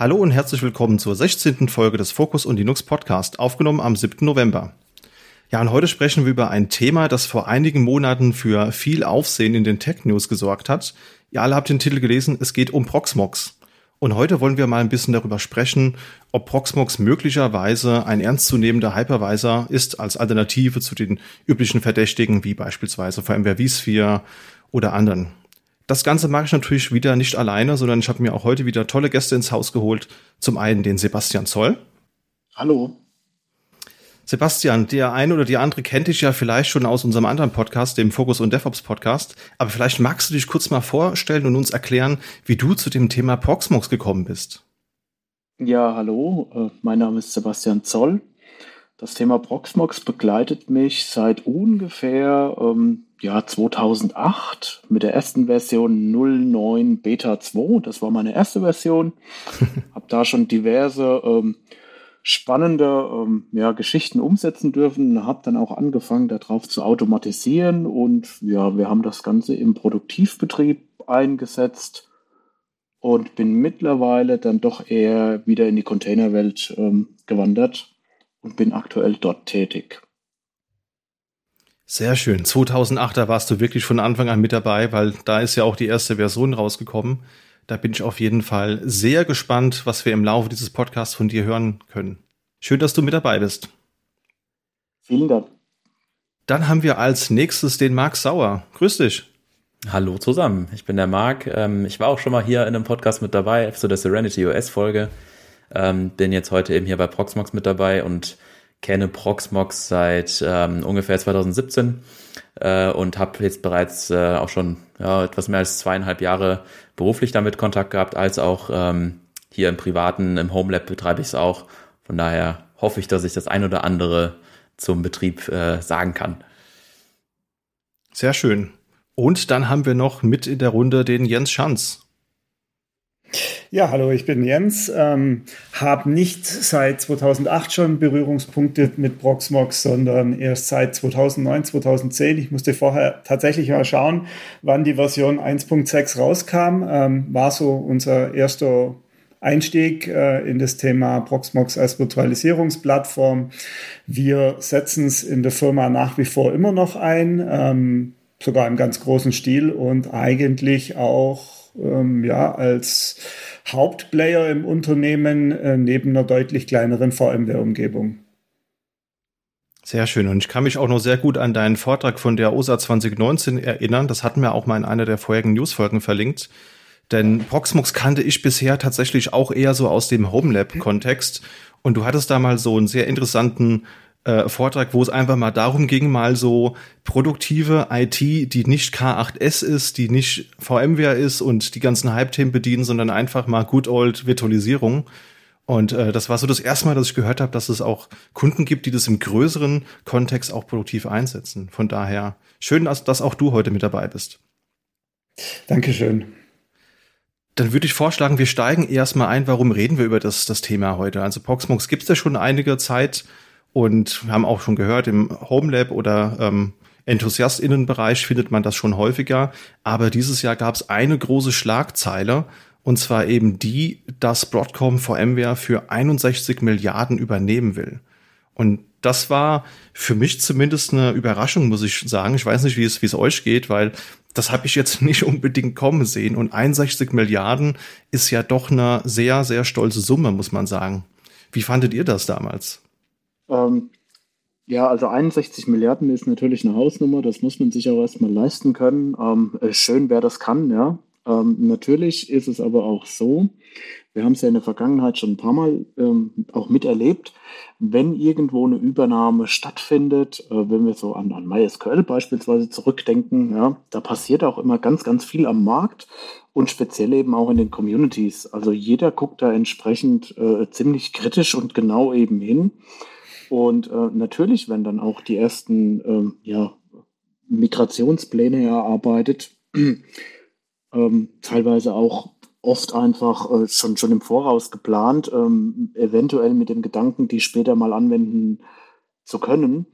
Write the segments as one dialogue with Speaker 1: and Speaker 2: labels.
Speaker 1: Hallo und herzlich willkommen zur 16. Folge des Focus und Linux Podcast, aufgenommen am 7. November. Ja, und heute sprechen wir über ein Thema, das vor einigen Monaten für viel Aufsehen in den Tech News gesorgt hat. Ihr alle habt den Titel gelesen, es geht um Proxmox. Und heute wollen wir mal ein bisschen darüber sprechen, ob Proxmox möglicherweise ein ernstzunehmender Hypervisor ist als Alternative zu den üblichen Verdächtigen wie beispielsweise VMware vSphere oder anderen. Das Ganze mache ich natürlich wieder nicht alleine, sondern ich habe mir auch heute wieder tolle Gäste ins Haus geholt. Zum einen den Sebastian Zoll.
Speaker 2: Hallo.
Speaker 1: Sebastian, der eine oder die andere kennt dich ja vielleicht schon aus unserem anderen Podcast, dem Focus und DevOps Podcast. Aber vielleicht magst du dich kurz mal vorstellen und uns erklären, wie du zu dem Thema Proxmox gekommen bist.
Speaker 2: Ja, hallo. Äh, mein Name ist Sebastian Zoll. Das Thema Proxmox begleitet mich seit ungefähr ähm, ja, 2008 mit der ersten Version 09 Beta 2. Das war meine erste Version. Habe da schon diverse ähm, spannende ähm, ja, Geschichten umsetzen dürfen. Habe dann auch angefangen, darauf zu automatisieren. Und ja, wir haben das Ganze im Produktivbetrieb eingesetzt und bin mittlerweile dann doch eher wieder in die Containerwelt ähm, gewandert und bin aktuell dort tätig.
Speaker 1: Sehr schön. 2008, da warst du wirklich von Anfang an mit dabei, weil da ist ja auch die erste Version rausgekommen. Da bin ich auf jeden Fall sehr gespannt, was wir im Laufe dieses Podcasts von dir hören können. Schön, dass du mit dabei bist.
Speaker 2: Vielen Dank.
Speaker 1: Dann haben wir als nächstes den Marc Sauer. Grüß dich.
Speaker 3: Hallo zusammen, ich bin der Marc. Ähm, ich war auch schon mal hier in einem Podcast mit dabei, so der Serenity OS Folge. Ähm, bin jetzt heute eben hier bei Proxmox mit dabei und kenne Proxmox seit ähm, ungefähr 2017 äh, und habe jetzt bereits äh, auch schon ja, etwas mehr als zweieinhalb Jahre beruflich damit Kontakt gehabt, als auch ähm, hier im Privaten, im Homelab betreibe ich es auch. Von daher hoffe ich, dass ich das ein oder andere zum Betrieb äh, sagen kann.
Speaker 1: Sehr schön. Und dann haben wir noch mit in der Runde den Jens Schanz.
Speaker 4: Ja, hallo, ich bin Jens. Ähm, habe nicht seit 2008 schon Berührungspunkte mit Proxmox, sondern erst seit 2009, 2010. Ich musste vorher tatsächlich mal schauen, wann die Version 1.6 rauskam. Ähm, war so unser erster Einstieg äh, in das Thema Proxmox als Virtualisierungsplattform. Wir setzen es in der Firma nach wie vor immer noch ein, ähm, sogar im ganz großen Stil und eigentlich auch ähm, ja, als Hauptplayer im Unternehmen äh, neben einer deutlich kleineren VMware-Umgebung.
Speaker 1: Sehr schön. Und ich kann mich auch noch sehr gut an deinen Vortrag von der OSA 2019 erinnern. Das hatten wir auch mal in einer der vorherigen Newsfolgen verlinkt. Denn Proxmox kannte ich bisher tatsächlich auch eher so aus dem Homelab-Kontext. Und du hattest da mal so einen sehr interessanten äh, Vortrag, wo es einfach mal darum ging, mal so produktive IT, die nicht K8S ist, die nicht VMware ist und die ganzen Hype-Themen bedienen, sondern einfach mal good old Virtualisierung. Und äh, das war so das erste Mal, dass ich gehört habe, dass es auch Kunden gibt, die das im größeren Kontext auch produktiv einsetzen. Von daher schön, dass, dass auch du heute mit dabei bist.
Speaker 4: Dankeschön.
Speaker 1: Dann würde ich vorschlagen, wir steigen erstmal ein. Warum reden wir über das, das Thema heute? Also Proxmox gibt es ja schon einige Zeit. Und wir haben auch schon gehört, im Homelab oder ähm, Enthusiastinnenbereich findet man das schon häufiger. Aber dieses Jahr gab es eine große Schlagzeile, und zwar eben die, dass Broadcom VMware für 61 Milliarden übernehmen will. Und das war für mich zumindest eine Überraschung, muss ich sagen. Ich weiß nicht, wie es, wie es euch geht, weil das habe ich jetzt nicht unbedingt kommen sehen. Und 61 Milliarden ist ja doch eine sehr, sehr stolze Summe, muss man sagen. Wie fandet ihr das damals?
Speaker 2: Ähm, ja, also 61 Milliarden ist natürlich eine Hausnummer, das muss man sich auch erstmal leisten können. Ähm, äh, schön, wer das kann, ja. Ähm, natürlich ist es aber auch so, wir haben es ja in der Vergangenheit schon ein paar Mal ähm, auch miterlebt, wenn irgendwo eine Übernahme stattfindet, äh, wenn wir so an, an MySQL beispielsweise zurückdenken, ja, da passiert auch immer ganz, ganz viel am Markt und speziell eben auch in den Communities. Also jeder guckt da entsprechend äh, ziemlich kritisch und genau eben hin. Und äh, natürlich, wenn dann auch die ersten ähm, ja, Migrationspläne erarbeitet, ähm, teilweise auch oft einfach äh, schon, schon im Voraus geplant, ähm, eventuell mit dem Gedanken, die später mal anwenden zu können.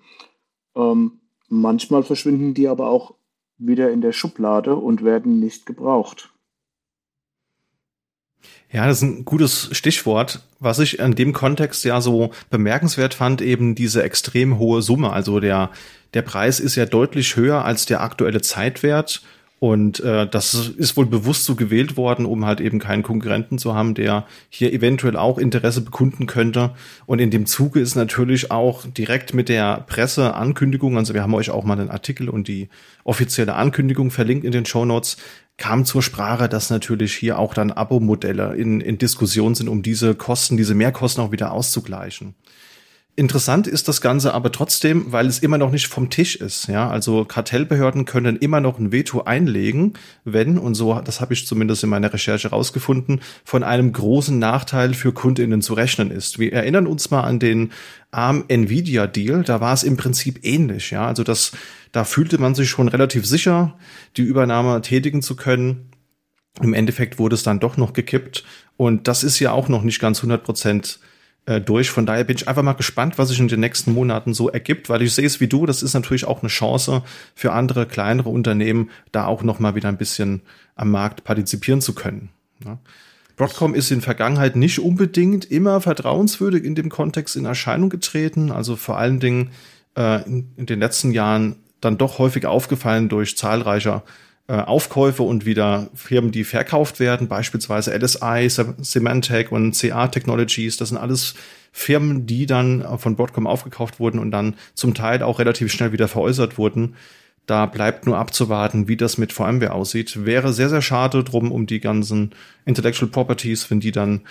Speaker 2: Ähm, manchmal verschwinden die aber auch wieder in der Schublade und werden nicht gebraucht.
Speaker 1: Ja, das ist ein gutes Stichwort. Was ich in dem Kontext ja so bemerkenswert fand, eben diese extrem hohe Summe. Also der, der Preis ist ja deutlich höher als der aktuelle Zeitwert. Und äh, das ist wohl bewusst so gewählt worden, um halt eben keinen Konkurrenten zu haben, der hier eventuell auch Interesse bekunden könnte. Und in dem Zuge ist natürlich auch direkt mit der Presseankündigung, also wir haben euch auch mal den Artikel und die offizielle Ankündigung verlinkt in den Show Notes, kam zur Sprache, dass natürlich hier auch dann Abo-Modelle in, in Diskussion sind, um diese Kosten, diese Mehrkosten auch wieder auszugleichen. Interessant ist das Ganze aber trotzdem, weil es immer noch nicht vom Tisch ist. Ja, also Kartellbehörden können immer noch ein Veto einlegen, wenn und so, das habe ich zumindest in meiner Recherche rausgefunden, von einem großen Nachteil für Kundinnen zu rechnen ist. Wir erinnern uns mal an den ARM Nvidia Deal. Da war es im Prinzip ähnlich. Ja, also das, da fühlte man sich schon relativ sicher, die Übernahme tätigen zu können. Im Endeffekt wurde es dann doch noch gekippt und das ist ja auch noch nicht ganz 100 Prozent äh, durch. Von daher bin ich einfach mal gespannt, was sich in den nächsten Monaten so ergibt, weil ich sehe es wie du, das ist natürlich auch eine Chance für andere kleinere Unternehmen, da auch noch mal wieder ein bisschen am Markt partizipieren zu können. Ja. Broadcom ist in Vergangenheit nicht unbedingt immer vertrauenswürdig in dem Kontext in Erscheinung getreten, also vor allen Dingen äh, in, in den letzten Jahren dann doch häufig aufgefallen durch zahlreicher Aufkäufe und wieder Firmen, die verkauft werden, beispielsweise LSI, Symantec und CA Technologies. Das sind alles Firmen, die dann von Broadcom aufgekauft wurden und dann zum Teil auch relativ schnell wieder veräußert wurden. Da bleibt nur abzuwarten, wie das mit VMware aussieht. Wäre sehr, sehr schade drum um die ganzen Intellectual Properties, wenn die dann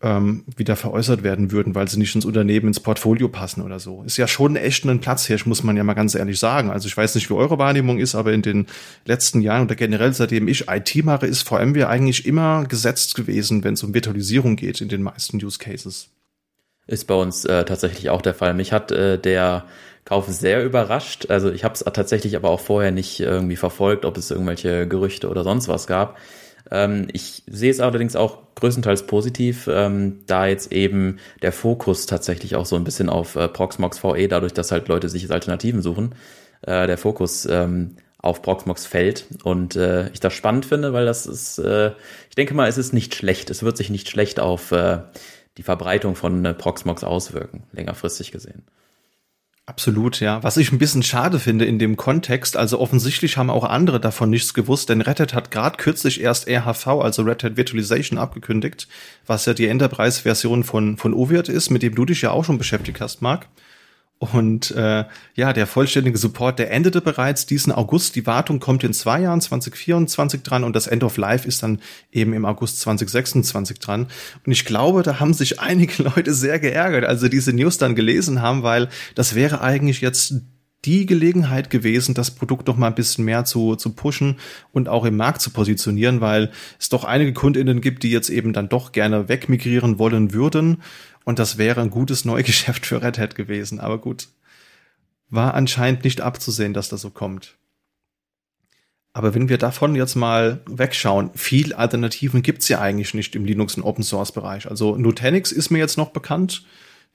Speaker 1: ähm, wieder veräußert werden würden, weil sie nicht ins Unternehmen, ins Portfolio passen oder so. Ist ja schon echt ein Platzhirsch, muss man ja mal ganz ehrlich sagen. Also ich weiß nicht, wie eure Wahrnehmung ist, aber in den letzten Jahren oder generell seitdem ich IT mache, ist VMware eigentlich immer gesetzt gewesen, wenn es um Virtualisierung geht in den meisten Use Cases.
Speaker 3: Ist bei uns äh, tatsächlich auch der Fall. Mich hat äh, der Kauf sehr überrascht. Also ich habe es tatsächlich aber auch vorher nicht irgendwie verfolgt, ob es irgendwelche Gerüchte oder sonst was gab. Ähm, ich sehe es allerdings auch größtenteils positiv, ähm, da jetzt eben der Fokus tatsächlich auch so ein bisschen auf äh, Proxmox VE, dadurch, dass halt Leute sich Alternativen suchen, äh, der Fokus ähm, auf Proxmox fällt und äh, ich das spannend finde, weil das ist, äh, ich denke mal, es ist nicht schlecht, es wird sich nicht schlecht auf äh, die Verbreitung von äh, Proxmox auswirken, längerfristig gesehen.
Speaker 1: Absolut, ja. Was ich ein bisschen schade finde in dem Kontext, also offensichtlich haben auch andere davon nichts gewusst, denn Red Hat hat gerade kürzlich erst RHV, also Red Hat Virtualization, abgekündigt, was ja die Enterprise-Version von, von OVIRT ist, mit dem du dich ja auch schon beschäftigt hast, Marc. Und äh, ja, der vollständige Support, der endete bereits diesen August. Die Wartung kommt in zwei Jahren, 2024 dran und das End of Life ist dann eben im August 2026 dran. Und ich glaube, da haben sich einige Leute sehr geärgert, als sie diese News dann gelesen haben, weil das wäre eigentlich jetzt die Gelegenheit gewesen, das Produkt noch mal ein bisschen mehr zu, zu pushen und auch im Markt zu positionieren, weil es doch einige KundInnen gibt, die jetzt eben dann doch gerne wegmigrieren wollen würden und das wäre ein gutes Neugeschäft für Red Hat gewesen. Aber gut, war anscheinend nicht abzusehen, dass das so kommt. Aber wenn wir davon jetzt mal wegschauen, viel Alternativen gibt's ja eigentlich nicht im Linux- und Open-Source-Bereich. Also Nutanix ist mir jetzt noch bekannt.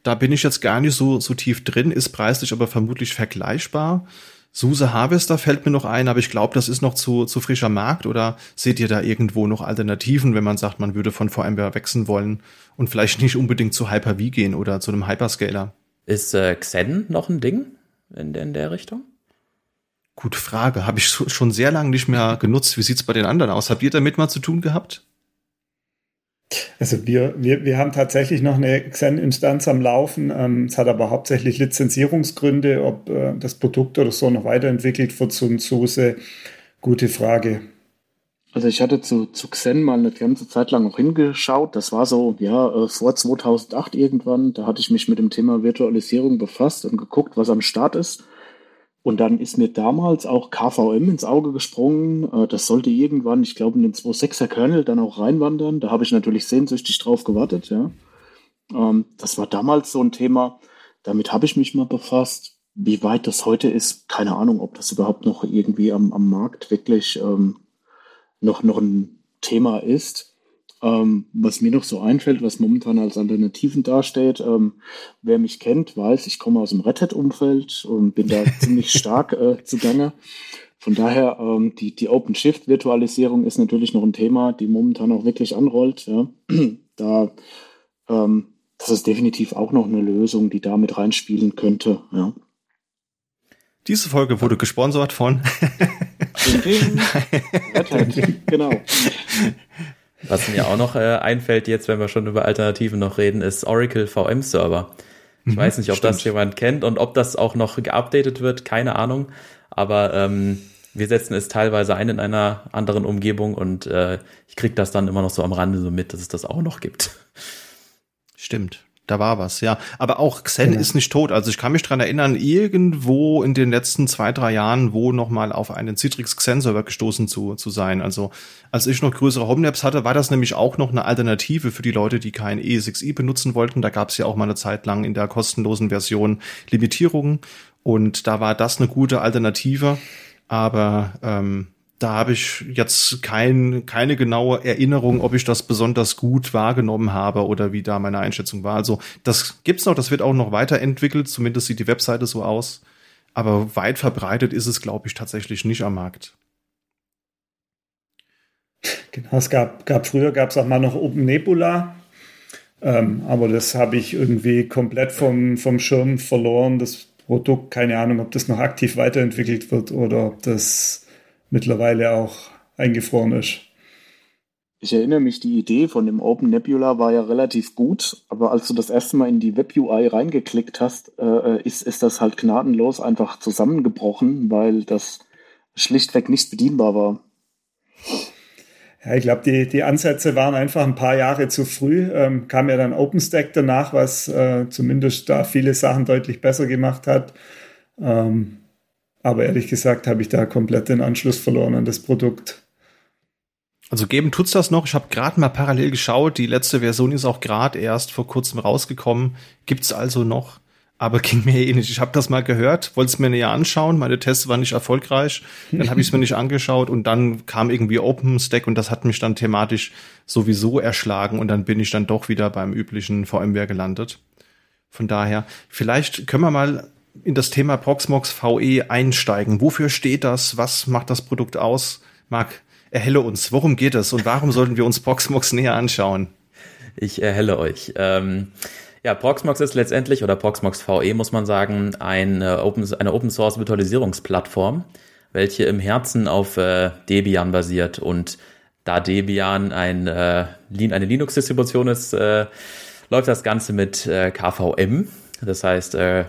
Speaker 1: Da bin ich jetzt gar nicht so, so tief drin, ist preislich aber vermutlich vergleichbar. SUSE Harvester fällt mir noch ein, aber ich glaube, das ist noch zu, zu frischer Markt oder seht ihr da irgendwo noch Alternativen, wenn man sagt, man würde von VMware wechseln wollen und vielleicht nicht unbedingt zu Hyper-V gehen oder zu einem Hyperscaler?
Speaker 3: Ist äh, Xen noch ein Ding in, in der Richtung?
Speaker 1: Gute Frage. Habe ich schon sehr lange nicht mehr genutzt. Wie sieht's bei den anderen aus? Habt ihr damit mal zu tun gehabt?
Speaker 4: Also wir, wir, wir haben tatsächlich noch eine Xen-Instanz am Laufen. Ähm, es hat aber hauptsächlich Lizenzierungsgründe, ob äh, das Produkt oder so noch weiterentwickelt wird zu SUSE. Gute Frage.
Speaker 2: Also ich hatte zu, zu Xen mal eine ganze Zeit lang auch hingeschaut. Das war so, ja, äh, vor 2008 irgendwann. Da hatte ich mich mit dem Thema Virtualisierung befasst und geguckt, was am Start ist. Und dann ist mir damals auch KVM ins Auge gesprungen. Äh, das sollte irgendwann, ich glaube, in den 2.6er Kernel dann auch reinwandern. Da habe ich natürlich sehnsüchtig drauf gewartet, ja. Ähm, das war damals so ein Thema. Damit habe ich mich mal befasst. Wie weit das heute ist, keine Ahnung, ob das überhaupt noch irgendwie am, am Markt wirklich ähm, noch, noch ein Thema ist. Ähm, was mir noch so einfällt, was momentan als Alternativen dasteht, ähm, wer mich kennt, weiß, ich komme aus dem Red Hat-Umfeld und bin da ziemlich stark äh, zugange. Von daher, ähm, die, die OpenShift-Virtualisierung ist natürlich noch ein Thema, die momentan auch wirklich anrollt. Ja. Da, ähm, das ist definitiv auch noch eine Lösung, die da mit reinspielen könnte. Ja.
Speaker 1: Diese Folge wurde gesponsert von
Speaker 3: genau. Was mir auch noch äh, einfällt jetzt, wenn wir schon über Alternativen noch reden, ist Oracle VM Server. Ich mhm, weiß nicht, ob stimmt. das jemand kennt und ob das auch noch geupdatet wird, keine Ahnung. Aber ähm, wir setzen es teilweise ein in einer anderen Umgebung und äh, ich krieg das dann immer noch so am Rande so mit, dass es das auch noch gibt.
Speaker 1: Stimmt. Da war was, ja. Aber auch Xen genau. ist nicht tot. Also ich kann mich dran erinnern, irgendwo in den letzten zwei, drei Jahren, wo nochmal auf einen Citrix Xen-Server gestoßen zu, zu sein. Also als ich noch größere Homelabs hatte, war das nämlich auch noch eine Alternative für die Leute, die kein E6i benutzen wollten. Da gab es ja auch mal eine Zeit lang in der kostenlosen Version Limitierungen. Und da war das eine gute Alternative. Aber ähm, da habe ich jetzt kein, keine genaue Erinnerung, ob ich das besonders gut wahrgenommen habe oder wie da meine Einschätzung war. Also das gibt's noch, das wird auch noch weiterentwickelt, zumindest sieht die Webseite so aus. Aber weit verbreitet ist es, glaube ich, tatsächlich nicht am Markt.
Speaker 4: Genau, es gab, gab früher gab es auch mal noch Open Nebula, ähm, aber das habe ich irgendwie komplett vom, vom Schirm verloren. Das Produkt, keine Ahnung, ob das noch aktiv weiterentwickelt wird oder ob das mittlerweile auch eingefroren ist.
Speaker 2: Ich erinnere mich, die Idee von dem Open Nebula war ja relativ gut, aber als du das erste Mal in die Web-UI reingeklickt hast, äh, ist, ist das halt gnadenlos einfach zusammengebrochen, weil das schlichtweg nicht bedienbar war.
Speaker 4: Ja, ich glaube, die, die Ansätze waren einfach ein paar Jahre zu früh. Ähm, kam ja dann OpenStack danach, was äh, zumindest da viele Sachen deutlich besser gemacht hat. Ähm, aber ehrlich gesagt habe ich da komplett den Anschluss verloren an das Produkt.
Speaker 1: Also geben tut's das noch. Ich habe gerade mal parallel geschaut. Die letzte Version ist auch gerade erst vor kurzem rausgekommen. Gibt's also noch, aber ging mir eh nicht. Ich habe das mal gehört, wollte es mir näher anschauen. Meine Tests waren nicht erfolgreich. Dann habe ich es mir nicht angeschaut und dann kam irgendwie OpenStack und das hat mich dann thematisch sowieso erschlagen und dann bin ich dann doch wieder beim üblichen VMware gelandet. Von daher, vielleicht können wir mal in das Thema Proxmox VE einsteigen. Wofür steht das? Was macht das Produkt aus? Marc, erhelle uns. Worum geht es und warum sollten wir uns Proxmox näher anschauen?
Speaker 3: Ich erhelle euch. Ähm, ja, Proxmox ist letztendlich, oder Proxmox VE muss man sagen, eine Open, eine Open Source Virtualisierungsplattform, welche im Herzen auf äh, Debian basiert. Und da Debian ein, äh, eine Linux-Distribution ist, äh, läuft das Ganze mit äh, KVM. Das heißt, äh,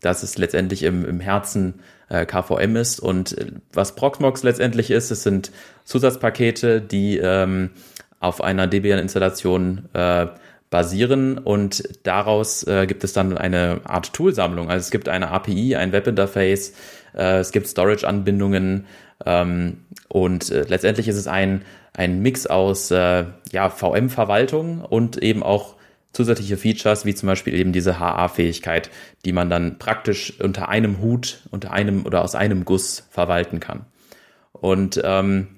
Speaker 3: dass es letztendlich im, im Herzen äh, KVM ist. Und äh, was Proxmox letztendlich ist, es sind Zusatzpakete, die ähm, auf einer Debian-Installation äh, basieren und daraus äh, gibt es dann eine Art Toolsammlung. Also es gibt eine API, ein Webinterface, äh, es gibt Storage-Anbindungen ähm, und äh, letztendlich ist es ein, ein Mix aus äh, ja, VM-Verwaltung und eben auch zusätzliche Features, wie zum Beispiel eben diese HA-Fähigkeit, die man dann praktisch unter einem Hut, unter einem oder aus einem Guss verwalten kann. Und ähm,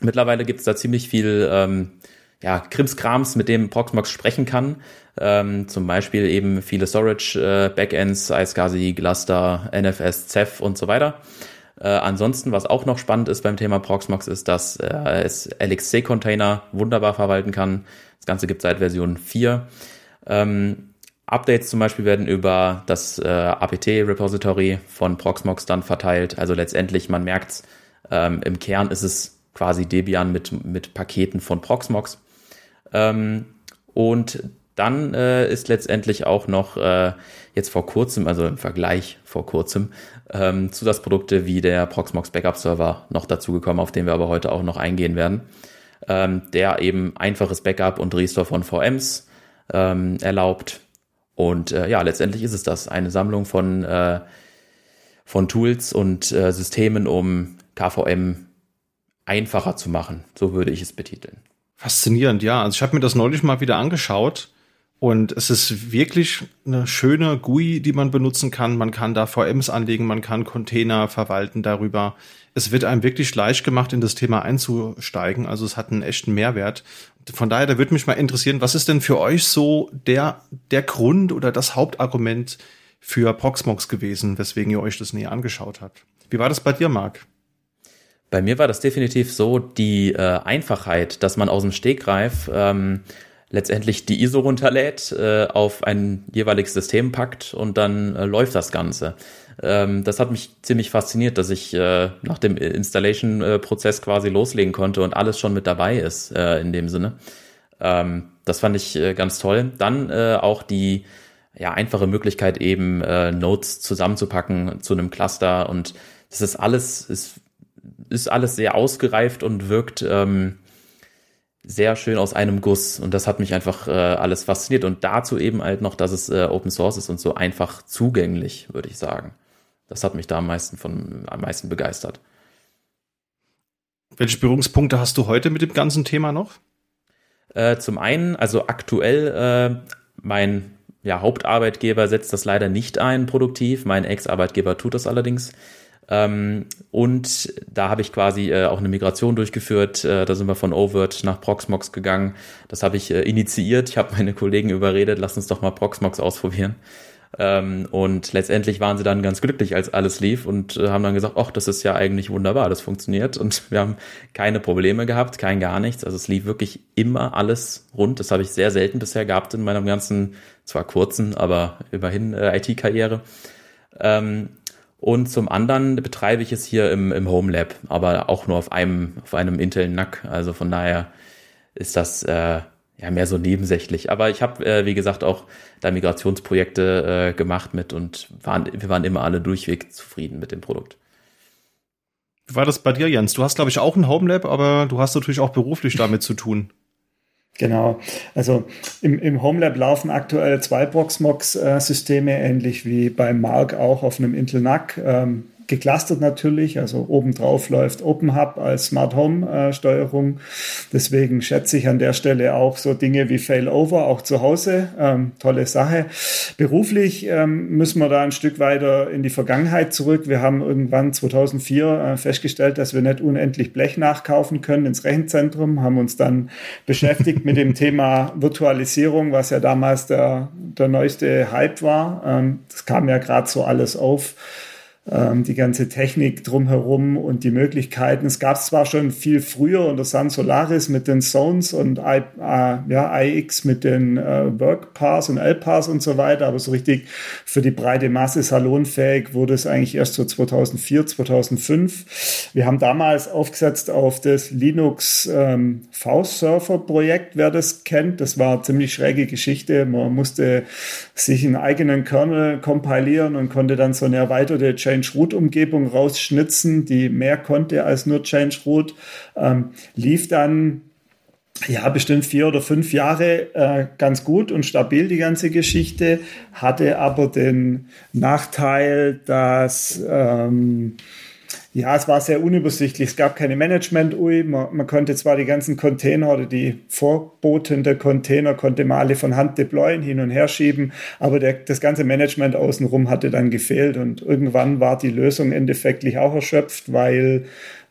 Speaker 3: mittlerweile gibt es da ziemlich viel ähm, ja, Krimskrams, mit dem Proxmox sprechen kann. Ähm, zum Beispiel eben viele Storage-Backends, äh, iSCSI, Gluster, NFS, Ceph und so weiter. Äh, ansonsten, was auch noch spannend ist beim Thema Proxmox, ist, dass äh, es LXC-Container wunderbar verwalten kann. Das Ganze gibt seit Version 4. Ähm, Updates zum Beispiel werden über das äh, apt-Repository von Proxmox dann verteilt. Also letztendlich, man merkt ähm, im Kern ist es quasi Debian mit, mit Paketen von Proxmox. Ähm, und dann äh, ist letztendlich auch noch äh, jetzt vor kurzem, also im Vergleich vor kurzem, ähm, Zusatzprodukte wie der Proxmox Backup Server noch dazugekommen, auf den wir aber heute auch noch eingehen werden, ähm, der eben einfaches Backup und Restore von VMs ähm, erlaubt. Und äh, ja, letztendlich ist es das, eine Sammlung von, äh, von Tools und äh, Systemen, um KVM einfacher zu machen. So würde ich es betiteln.
Speaker 1: Faszinierend, ja. Also ich habe mir das neulich mal wieder angeschaut und es ist wirklich eine schöne GUI, die man benutzen kann. Man kann da VMs anlegen, man kann Container verwalten darüber. Es wird einem wirklich leicht gemacht, in das Thema einzusteigen. Also es hat einen echten Mehrwert. Von daher, da würde mich mal interessieren, was ist denn für euch so der, der Grund oder das Hauptargument für Proxmox gewesen, weswegen ihr euch das näher angeschaut habt? Wie war das bei dir, Marc?
Speaker 3: Bei mir war das definitiv so die äh, Einfachheit, dass man aus dem Stegreif ähm, letztendlich die ISO runterlädt, äh, auf ein jeweiliges System packt und dann äh, läuft das Ganze. Ähm, das hat mich ziemlich fasziniert, dass ich äh, nach dem Installation-Prozess quasi loslegen konnte und alles schon mit dabei ist äh, in dem Sinne. Ähm, das fand ich äh, ganz toll. Dann äh, auch die ja, einfache Möglichkeit eben äh, Notes zusammenzupacken zu einem Cluster und das ist alles, ist, ist alles sehr ausgereift und wirkt ähm, sehr schön aus einem Guss und das hat mich einfach äh, alles fasziniert und dazu eben halt noch, dass es äh, Open Source ist und so einfach zugänglich, würde ich sagen. Das hat mich da am meisten von am meisten begeistert.
Speaker 1: Welche Berührungspunkte hast du heute mit dem ganzen Thema noch?
Speaker 3: Äh, zum einen, also aktuell äh, mein ja, Hauptarbeitgeber setzt das leider nicht ein, produktiv. Mein Ex-Arbeitgeber tut das allerdings. Ähm, und da habe ich quasi äh, auch eine Migration durchgeführt. Äh, da sind wir von Overt nach Proxmox gegangen. Das habe ich äh, initiiert. Ich habe meine Kollegen überredet, lass uns doch mal Proxmox ausprobieren. Ähm, und letztendlich waren sie dann ganz glücklich, als alles lief und äh, haben dann gesagt, ach, das ist ja eigentlich wunderbar, das funktioniert. Und wir haben keine Probleme gehabt, kein gar nichts. Also es lief wirklich immer alles rund. Das habe ich sehr selten bisher gehabt in meiner ganzen, zwar kurzen, aber immerhin äh, IT-Karriere. Ähm, und zum anderen betreibe ich es hier im, im Home Lab, aber auch nur auf einem, auf einem Intel NAC. Also von daher ist das äh, ja mehr so nebensächlich. Aber ich habe, äh, wie gesagt, auch da Migrationsprojekte äh, gemacht mit und waren, wir waren immer alle durchweg zufrieden mit dem Produkt.
Speaker 1: Wie war das bei dir, Jens? Du hast, glaube ich, auch ein Home Lab, aber du hast natürlich auch beruflich damit zu tun.
Speaker 4: Genau. Also im, im HomeLab laufen aktuell zwei Proxmox-Systeme, ähnlich wie beim Mark auch auf einem Intel NAC. Ähm, geclustert natürlich, also obendrauf läuft OpenHub als Smart Home äh, Steuerung. Deswegen schätze ich an der Stelle auch so Dinge wie Failover auch zu Hause. Ähm, tolle Sache. Beruflich ähm, müssen wir da ein Stück weiter in die Vergangenheit zurück. Wir haben irgendwann 2004 äh, festgestellt, dass wir nicht unendlich Blech nachkaufen können ins Rechenzentrum, haben uns dann beschäftigt mit dem Thema Virtualisierung, was ja damals der, der neueste Hype war. Ähm, das kam ja gerade so alles auf die ganze Technik drumherum und die Möglichkeiten. Es gab zwar schon viel früher unter Sun Solaris mit den Zones und I, äh, ja, iX mit den äh, WorkPass und LPass und so weiter, aber so richtig für die breite Masse salonfähig wurde es eigentlich erst so 2004, 2005. Wir haben damals aufgesetzt auf das Linux ähm, V-Surfer-Projekt, wer das kennt. Das war eine ziemlich schräge Geschichte. Man musste sich einen eigenen Kernel kompilieren und konnte dann so eine erweiterte Change-Root-Umgebung rausschnitzen, die mehr konnte als nur Change-Root. Ähm, lief dann ja, bestimmt vier oder fünf Jahre äh, ganz gut und stabil die ganze Geschichte, hatte aber den Nachteil, dass ähm, ja, es war sehr unübersichtlich. Es gab keine Management-UI. Man, man, konnte zwar die ganzen Container oder die Vorboten der Container konnte man alle von Hand deployen, hin und her schieben, aber der, das ganze Management außenrum hatte dann gefehlt und irgendwann war die Lösung endeffektlich auch erschöpft, weil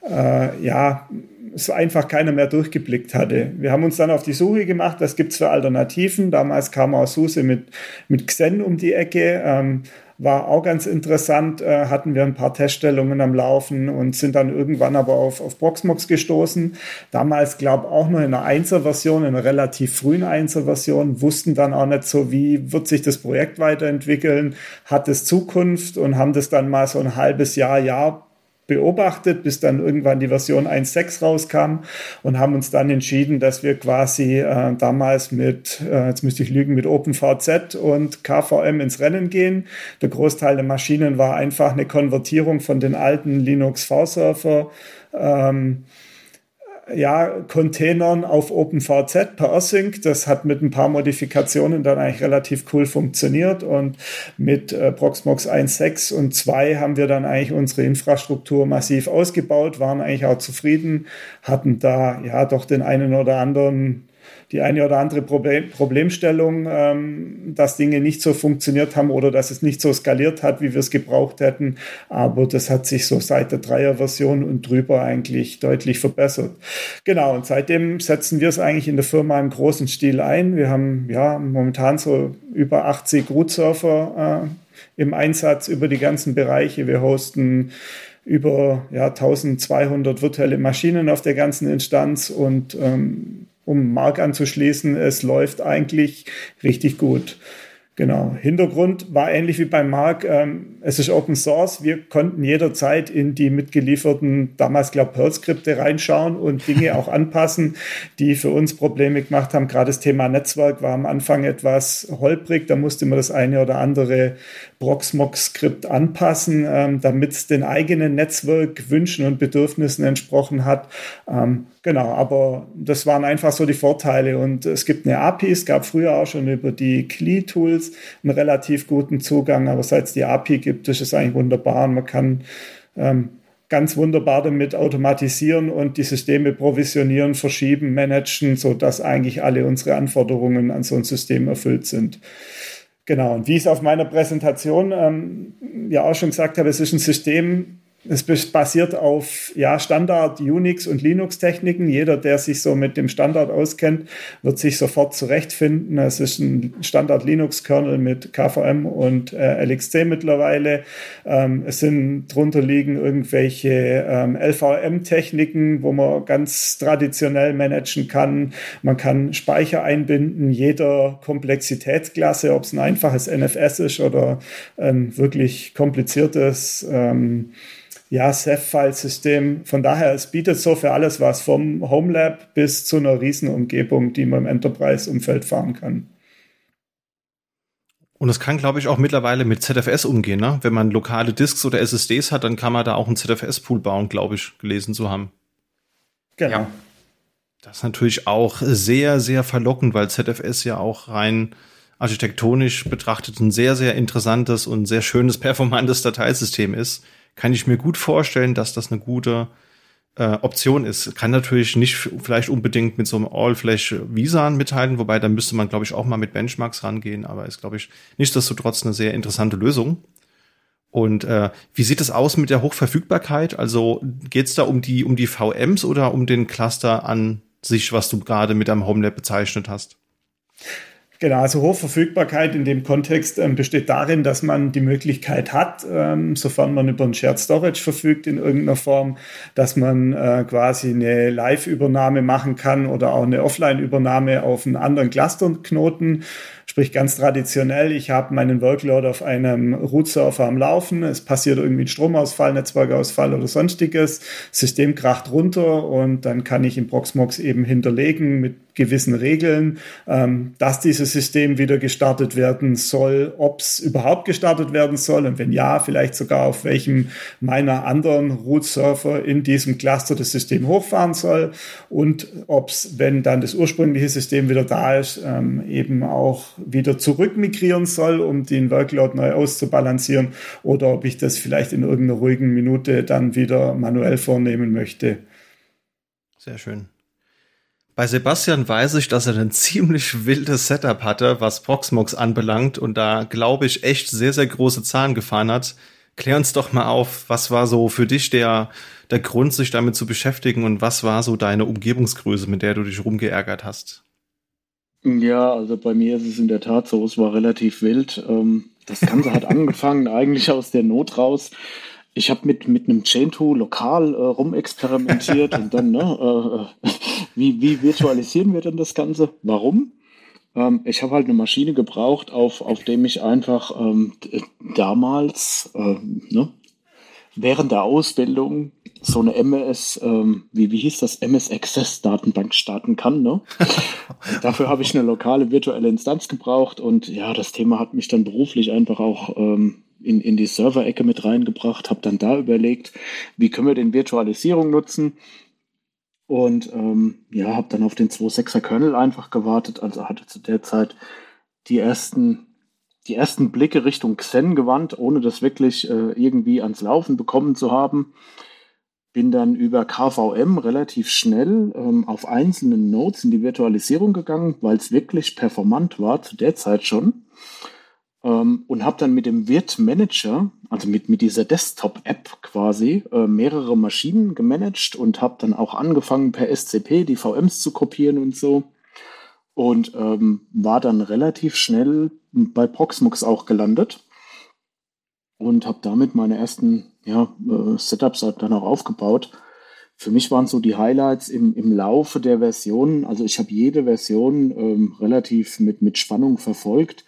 Speaker 4: äh, ja, es einfach keiner mehr durchgeblickt hatte. Wir haben uns dann auf die Suche gemacht, was gibt's für Alternativen. Damals kam auch SUSE mit, mit Xen um die Ecke. Ähm, war auch ganz interessant, äh, hatten wir ein paar Teststellungen am Laufen und sind dann irgendwann aber auf, auf Proxmox gestoßen. Damals, glaube auch nur in einer Einser-Version, in einer relativ frühen Einser-Version, wussten dann auch nicht so, wie wird sich das Projekt weiterentwickeln, hat es Zukunft und haben das dann mal so ein halbes Jahr, Jahr beobachtet, bis dann irgendwann die Version 1.6 rauskam und haben uns dann entschieden, dass wir quasi äh, damals mit, äh, jetzt müsste ich lügen, mit OpenVZ und KVM ins Rennen gehen. Der Großteil der Maschinen war einfach eine Konvertierung von den alten Linux V-Server. Ähm, ja, Containern auf OpenVZ per Async. Das hat mit ein paar Modifikationen dann eigentlich relativ cool funktioniert und mit äh, Proxmox 1.6 und 2 haben wir dann eigentlich unsere Infrastruktur massiv ausgebaut, waren eigentlich auch zufrieden, hatten da ja doch den einen oder anderen die eine oder andere Problem, Problemstellung, ähm, dass Dinge nicht so funktioniert haben oder dass es nicht so skaliert hat, wie wir es gebraucht hätten. Aber das hat sich so seit der Dreier-Version und drüber eigentlich deutlich verbessert. Genau, und seitdem setzen wir es eigentlich in der Firma im großen Stil ein. Wir haben ja momentan so über 80 Root-Surfer äh, im Einsatz über die ganzen Bereiche. Wir hosten über ja, 1200 virtuelle Maschinen auf der ganzen Instanz und ähm, um Mark anzuschließen, es läuft eigentlich richtig gut. Genau. Hintergrund war ähnlich wie beim Mark. Ähm, es ist Open Source. Wir konnten jederzeit in die mitgelieferten, damals glaube Perl-Skripte reinschauen und Dinge auch anpassen, die für uns Probleme gemacht haben. Gerade das Thema Netzwerk war am Anfang etwas holprig. Da musste man das eine oder andere Proxmox-Skript anpassen, ähm, damit es den eigenen Netzwerkwünschen und Bedürfnissen entsprochen hat. Ähm, Genau, aber das waren einfach so die Vorteile. Und es gibt eine API, es gab früher auch schon über die CLI-Tools einen relativ guten Zugang, aber seit es die API gibt, ist es eigentlich wunderbar. Und man kann ähm, ganz wunderbar damit automatisieren und die Systeme provisionieren, verschieben, managen, sodass eigentlich alle unsere Anforderungen an so ein System erfüllt sind. Genau, und wie ich es auf meiner Präsentation ähm, ja auch schon gesagt habe, es ist ein System, es basiert auf ja, Standard Unix und Linux Techniken. Jeder, der sich so mit dem Standard auskennt, wird sich sofort zurechtfinden. Es ist ein Standard Linux Kernel mit KVM und äh, LXC mittlerweile. Ähm, es sind drunter liegen irgendwelche ähm, LVM Techniken, wo man ganz traditionell managen kann. Man kann Speicher einbinden, jeder Komplexitätsklasse, ob es ein einfaches NFS ist oder ein wirklich kompliziertes ähm, ja, Ceph-File-System. Von daher, es bietet so für alles was, vom Homelab bis zu einer Riesenumgebung, die man im Enterprise-Umfeld fahren kann.
Speaker 1: Und es kann, glaube ich, auch mittlerweile mit ZFS umgehen. Ne? Wenn man lokale Disks oder SSDs hat, dann kann man da auch einen ZFS-Pool bauen, glaube ich, gelesen zu haben.
Speaker 4: Genau. Ja.
Speaker 1: Das ist natürlich auch sehr, sehr verlockend, weil ZFS ja auch rein architektonisch betrachtet ein sehr, sehr interessantes und sehr schönes, performantes Dateisystem ist kann ich mir gut vorstellen, dass das eine gute äh, Option ist. Kann natürlich nicht vielleicht unbedingt mit so einem All-Flash Visan mitteilen, wobei da müsste man, glaube ich, auch mal mit Benchmarks rangehen, aber ist, glaube ich, nichtsdestotrotz eine sehr interessante Lösung. Und äh, wie sieht es aus mit der Hochverfügbarkeit? Also geht es da um die, um die VMs oder um den Cluster an sich, was du gerade mit deinem HomeLab bezeichnet hast?
Speaker 4: Genau, also Hochverfügbarkeit in dem Kontext ähm, besteht darin, dass man die Möglichkeit hat, ähm, sofern man über ein Shared Storage verfügt in irgendeiner Form, dass man äh, quasi eine Live-Übernahme machen kann oder auch eine Offline-Übernahme auf einen anderen Cluster-Knoten. Sprich ganz traditionell, ich habe meinen Workload auf einem Root-Surfer am Laufen, es passiert irgendwie ein Stromausfall, Netzwerkausfall oder sonstiges, System kracht runter und dann kann ich im Proxmox eben hinterlegen mit gewissen Regeln, ähm, dass dieses System wieder gestartet werden soll, ob es überhaupt gestartet werden soll und wenn ja, vielleicht sogar auf welchem meiner anderen Root-Surfer in diesem Cluster das System hochfahren soll und ob es, wenn dann das ursprüngliche System wieder da ist, ähm, eben auch wieder zurück migrieren soll, um den Workload neu auszubalancieren oder ob ich das vielleicht in irgendeiner ruhigen Minute dann wieder manuell vornehmen möchte.
Speaker 1: Sehr schön. Bei Sebastian weiß ich, dass er ein ziemlich wildes Setup hatte, was Proxmox anbelangt und da, glaube ich, echt sehr, sehr große Zahlen gefahren hat. Klär uns doch mal auf, was war so für dich der, der Grund, sich damit zu beschäftigen und was war so deine Umgebungsgröße, mit der du dich rumgeärgert hast?
Speaker 2: Ja, also bei mir ist es in der Tat so, es war relativ wild. Ähm, das Ganze hat angefangen eigentlich aus der Not raus. Ich habe mit, mit einem Chain-Tool lokal äh, rumexperimentiert und dann, ne, äh, wie, wie virtualisieren wir denn das Ganze? Warum? Ähm, ich habe halt eine Maschine gebraucht, auf, auf dem ich einfach ähm, damals, äh, ne, während der Ausbildung so eine MS, ähm, wie, wie hieß das, MS Access Datenbank starten kann. Ne? Dafür habe ich eine lokale virtuelle Instanz gebraucht und ja, das Thema hat mich dann beruflich einfach auch ähm, in, in die Server-Ecke mit reingebracht, habe dann da überlegt, wie können wir den Virtualisierung nutzen? Und ähm, ja, habe dann auf den 2.6er Kernel einfach gewartet, also hatte zu der Zeit die ersten die ersten Blicke Richtung Xen gewandt, ohne das wirklich äh, irgendwie ans Laufen bekommen zu haben. Bin dann über KVM relativ schnell ähm, auf einzelnen Nodes in die Virtualisierung gegangen, weil es wirklich performant war, zu der Zeit schon. Ähm, und habe dann mit dem Virt Manager, also mit, mit dieser Desktop-App quasi, äh, mehrere Maschinen gemanagt und habe dann auch angefangen per SCP die VMs zu kopieren und so. Und ähm, war dann relativ schnell bei Proxmox auch gelandet und habe damit meine ersten ja, äh, Setups dann auch aufgebaut. Für mich waren so die Highlights im, im Laufe der Versionen. Also ich habe jede Version ähm, relativ mit, mit Spannung verfolgt.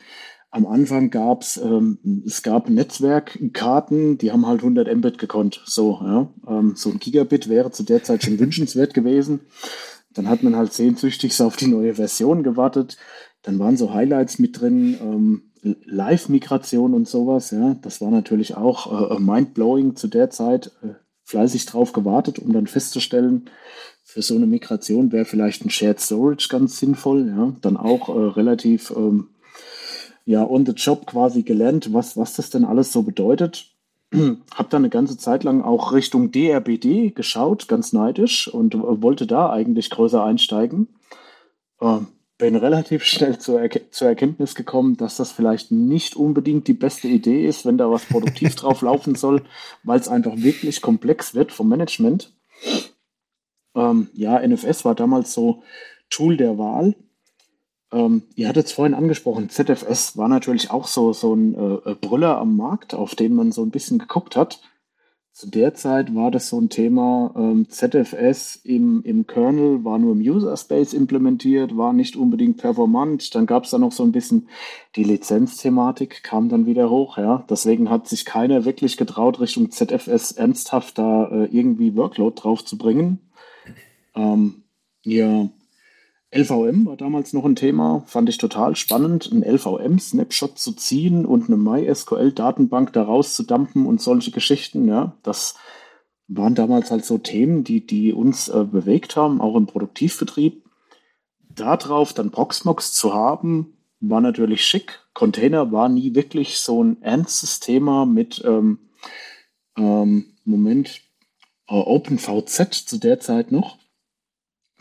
Speaker 2: Am Anfang gab es, ähm, es gab Netzwerkkarten, die haben halt 100 Mbit gekonnt. So, ja. Ähm, so ein Gigabit wäre zu der Zeit schon wünschenswert gewesen. Dann hat man halt sehnsüchtig auf die neue Version gewartet. Dann waren so Highlights mit drin, ähm, Live-Migration und sowas. Ja, das war natürlich auch äh, mind-blowing zu der Zeit. Äh, fleißig drauf gewartet, um dann festzustellen, für so eine Migration wäre vielleicht ein Shared Storage ganz sinnvoll. Ja, dann auch äh, relativ ähm, ja on the job quasi gelernt, was was das denn alles so bedeutet. Hab dann eine ganze Zeit lang auch Richtung DRBD geschaut, ganz neidisch und wollte da eigentlich größer einsteigen. Äh, bin relativ schnell zur, Erke zur Erkenntnis gekommen, dass das vielleicht nicht unbedingt die beste Idee ist, wenn da was produktiv drauf laufen soll, weil es einfach wirklich komplex wird vom Management. Ähm, ja, NFS war damals so Tool der Wahl. Ähm, ihr hattet es vorhin angesprochen, ZFS war natürlich auch so, so ein äh, äh, Brüller am Markt, auf den man so ein bisschen geguckt hat. Zu der Zeit war das so ein Thema, ähm, ZFS im, im Kernel war nur im User Space implementiert, war nicht unbedingt performant. Dann gab es da noch so ein bisschen die Lizenzthematik, kam dann wieder hoch. Ja. Deswegen hat sich keiner wirklich getraut, Richtung ZFS ernsthaft da äh, irgendwie Workload drauf zu bringen. Ähm, ja, LVM war damals noch ein Thema, fand ich total spannend, einen LVM-Snapshot zu ziehen und eine MySQL-Datenbank daraus zu dumpen und solche Geschichten. Ja, das waren damals halt so Themen, die, die uns äh, bewegt haben, auch im Produktivbetrieb. Darauf dann Proxmox zu haben, war natürlich schick. Container war nie wirklich so ein ernstes Thema mit, ähm, ähm, Moment, äh, OpenVZ zu der Zeit noch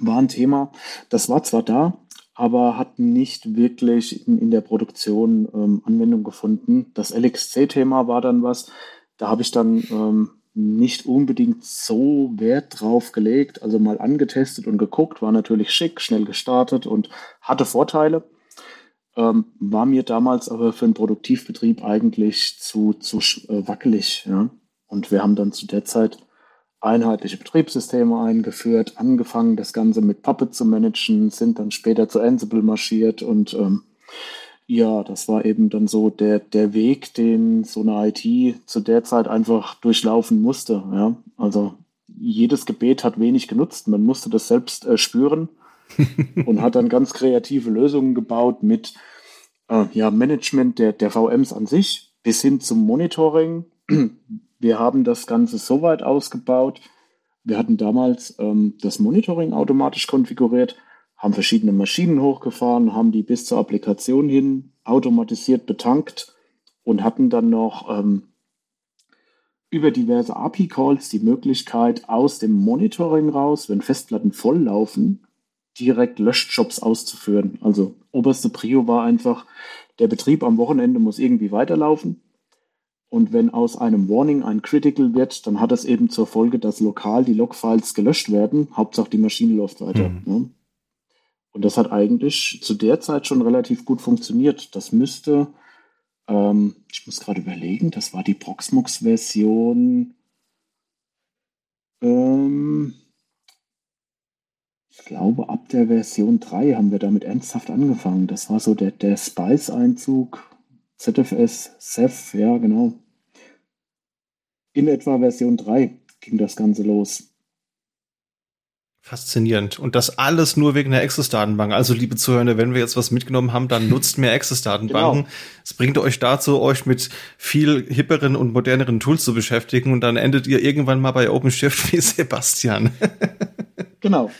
Speaker 2: war ein Thema. Das war zwar da, aber hat nicht wirklich in, in der Produktion ähm, Anwendung gefunden. Das LXC-Thema war dann was, da habe ich dann ähm, nicht unbedingt so Wert drauf gelegt, also mal angetestet und geguckt, war natürlich schick, schnell gestartet und hatte Vorteile. Ähm, war mir damals aber für einen Produktivbetrieb eigentlich zu, zu äh, wackelig. Ja? Und wir haben dann zu der Zeit einheitliche Betriebssysteme eingeführt, angefangen das Ganze mit Puppet zu managen, sind dann später zu Ansible marschiert und ähm, ja, das war eben dann so der, der Weg, den so eine IT zu der Zeit einfach durchlaufen musste. Ja? Also jedes Gebet hat wenig genutzt, man musste das selbst äh, spüren und hat dann ganz kreative Lösungen gebaut mit äh, ja, Management der, der VMs an sich bis hin zum Monitoring. Wir haben das Ganze so weit ausgebaut. Wir hatten damals ähm, das Monitoring automatisch konfiguriert, haben verschiedene Maschinen hochgefahren, haben die bis zur Applikation hin automatisiert betankt und hatten dann noch ähm, über diverse API-Calls die Möglichkeit, aus dem Monitoring raus, wenn Festplatten voll laufen, direkt Löschjobs auszuführen. Also oberste Prio war einfach, der Betrieb am Wochenende muss irgendwie weiterlaufen. Und wenn aus einem Warning ein Critical wird, dann hat das eben zur Folge, dass lokal die Logfiles gelöscht werden. Hauptsache die Maschine läuft weiter. Mhm. Ne? Und das hat eigentlich zu der Zeit schon relativ gut funktioniert. Das müsste, ähm, ich muss gerade überlegen, das war die Proxmox-Version. Ähm, ich glaube, ab der Version 3 haben wir damit ernsthaft angefangen. Das war so der, der Spice-Einzug. ZFS, Ceph, ja, genau in etwa Version 3 ging das Ganze los.
Speaker 1: Faszinierend. Und das alles nur wegen der Access-Datenbank. Also, liebe Zuhörer, wenn wir jetzt was mitgenommen haben, dann nutzt mehr Access-Datenbanken. Genau. Es bringt euch dazu, euch mit viel hipperen und moderneren Tools zu beschäftigen und dann endet ihr irgendwann mal bei OpenShift wie Sebastian.
Speaker 2: genau.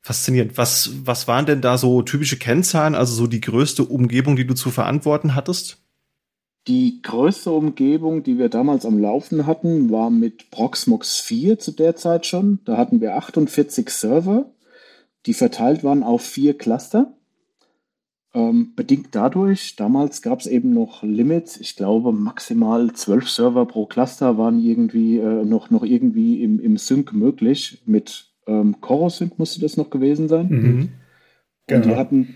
Speaker 1: Faszinierend. Was, was waren denn da so typische Kennzahlen, also so die größte Umgebung, die du zu verantworten hattest?
Speaker 2: Die größte Umgebung, die wir damals am Laufen hatten, war mit Proxmox 4 zu der Zeit schon. Da hatten wir 48 Server, die verteilt waren auf vier Cluster. Ähm, bedingt dadurch, damals gab es eben noch Limits, ich glaube maximal zwölf Server pro Cluster waren irgendwie äh, noch, noch irgendwie im, im Sync möglich. Mit ähm, CoroSync musste das noch gewesen sein. Mhm. Und genau. die hatten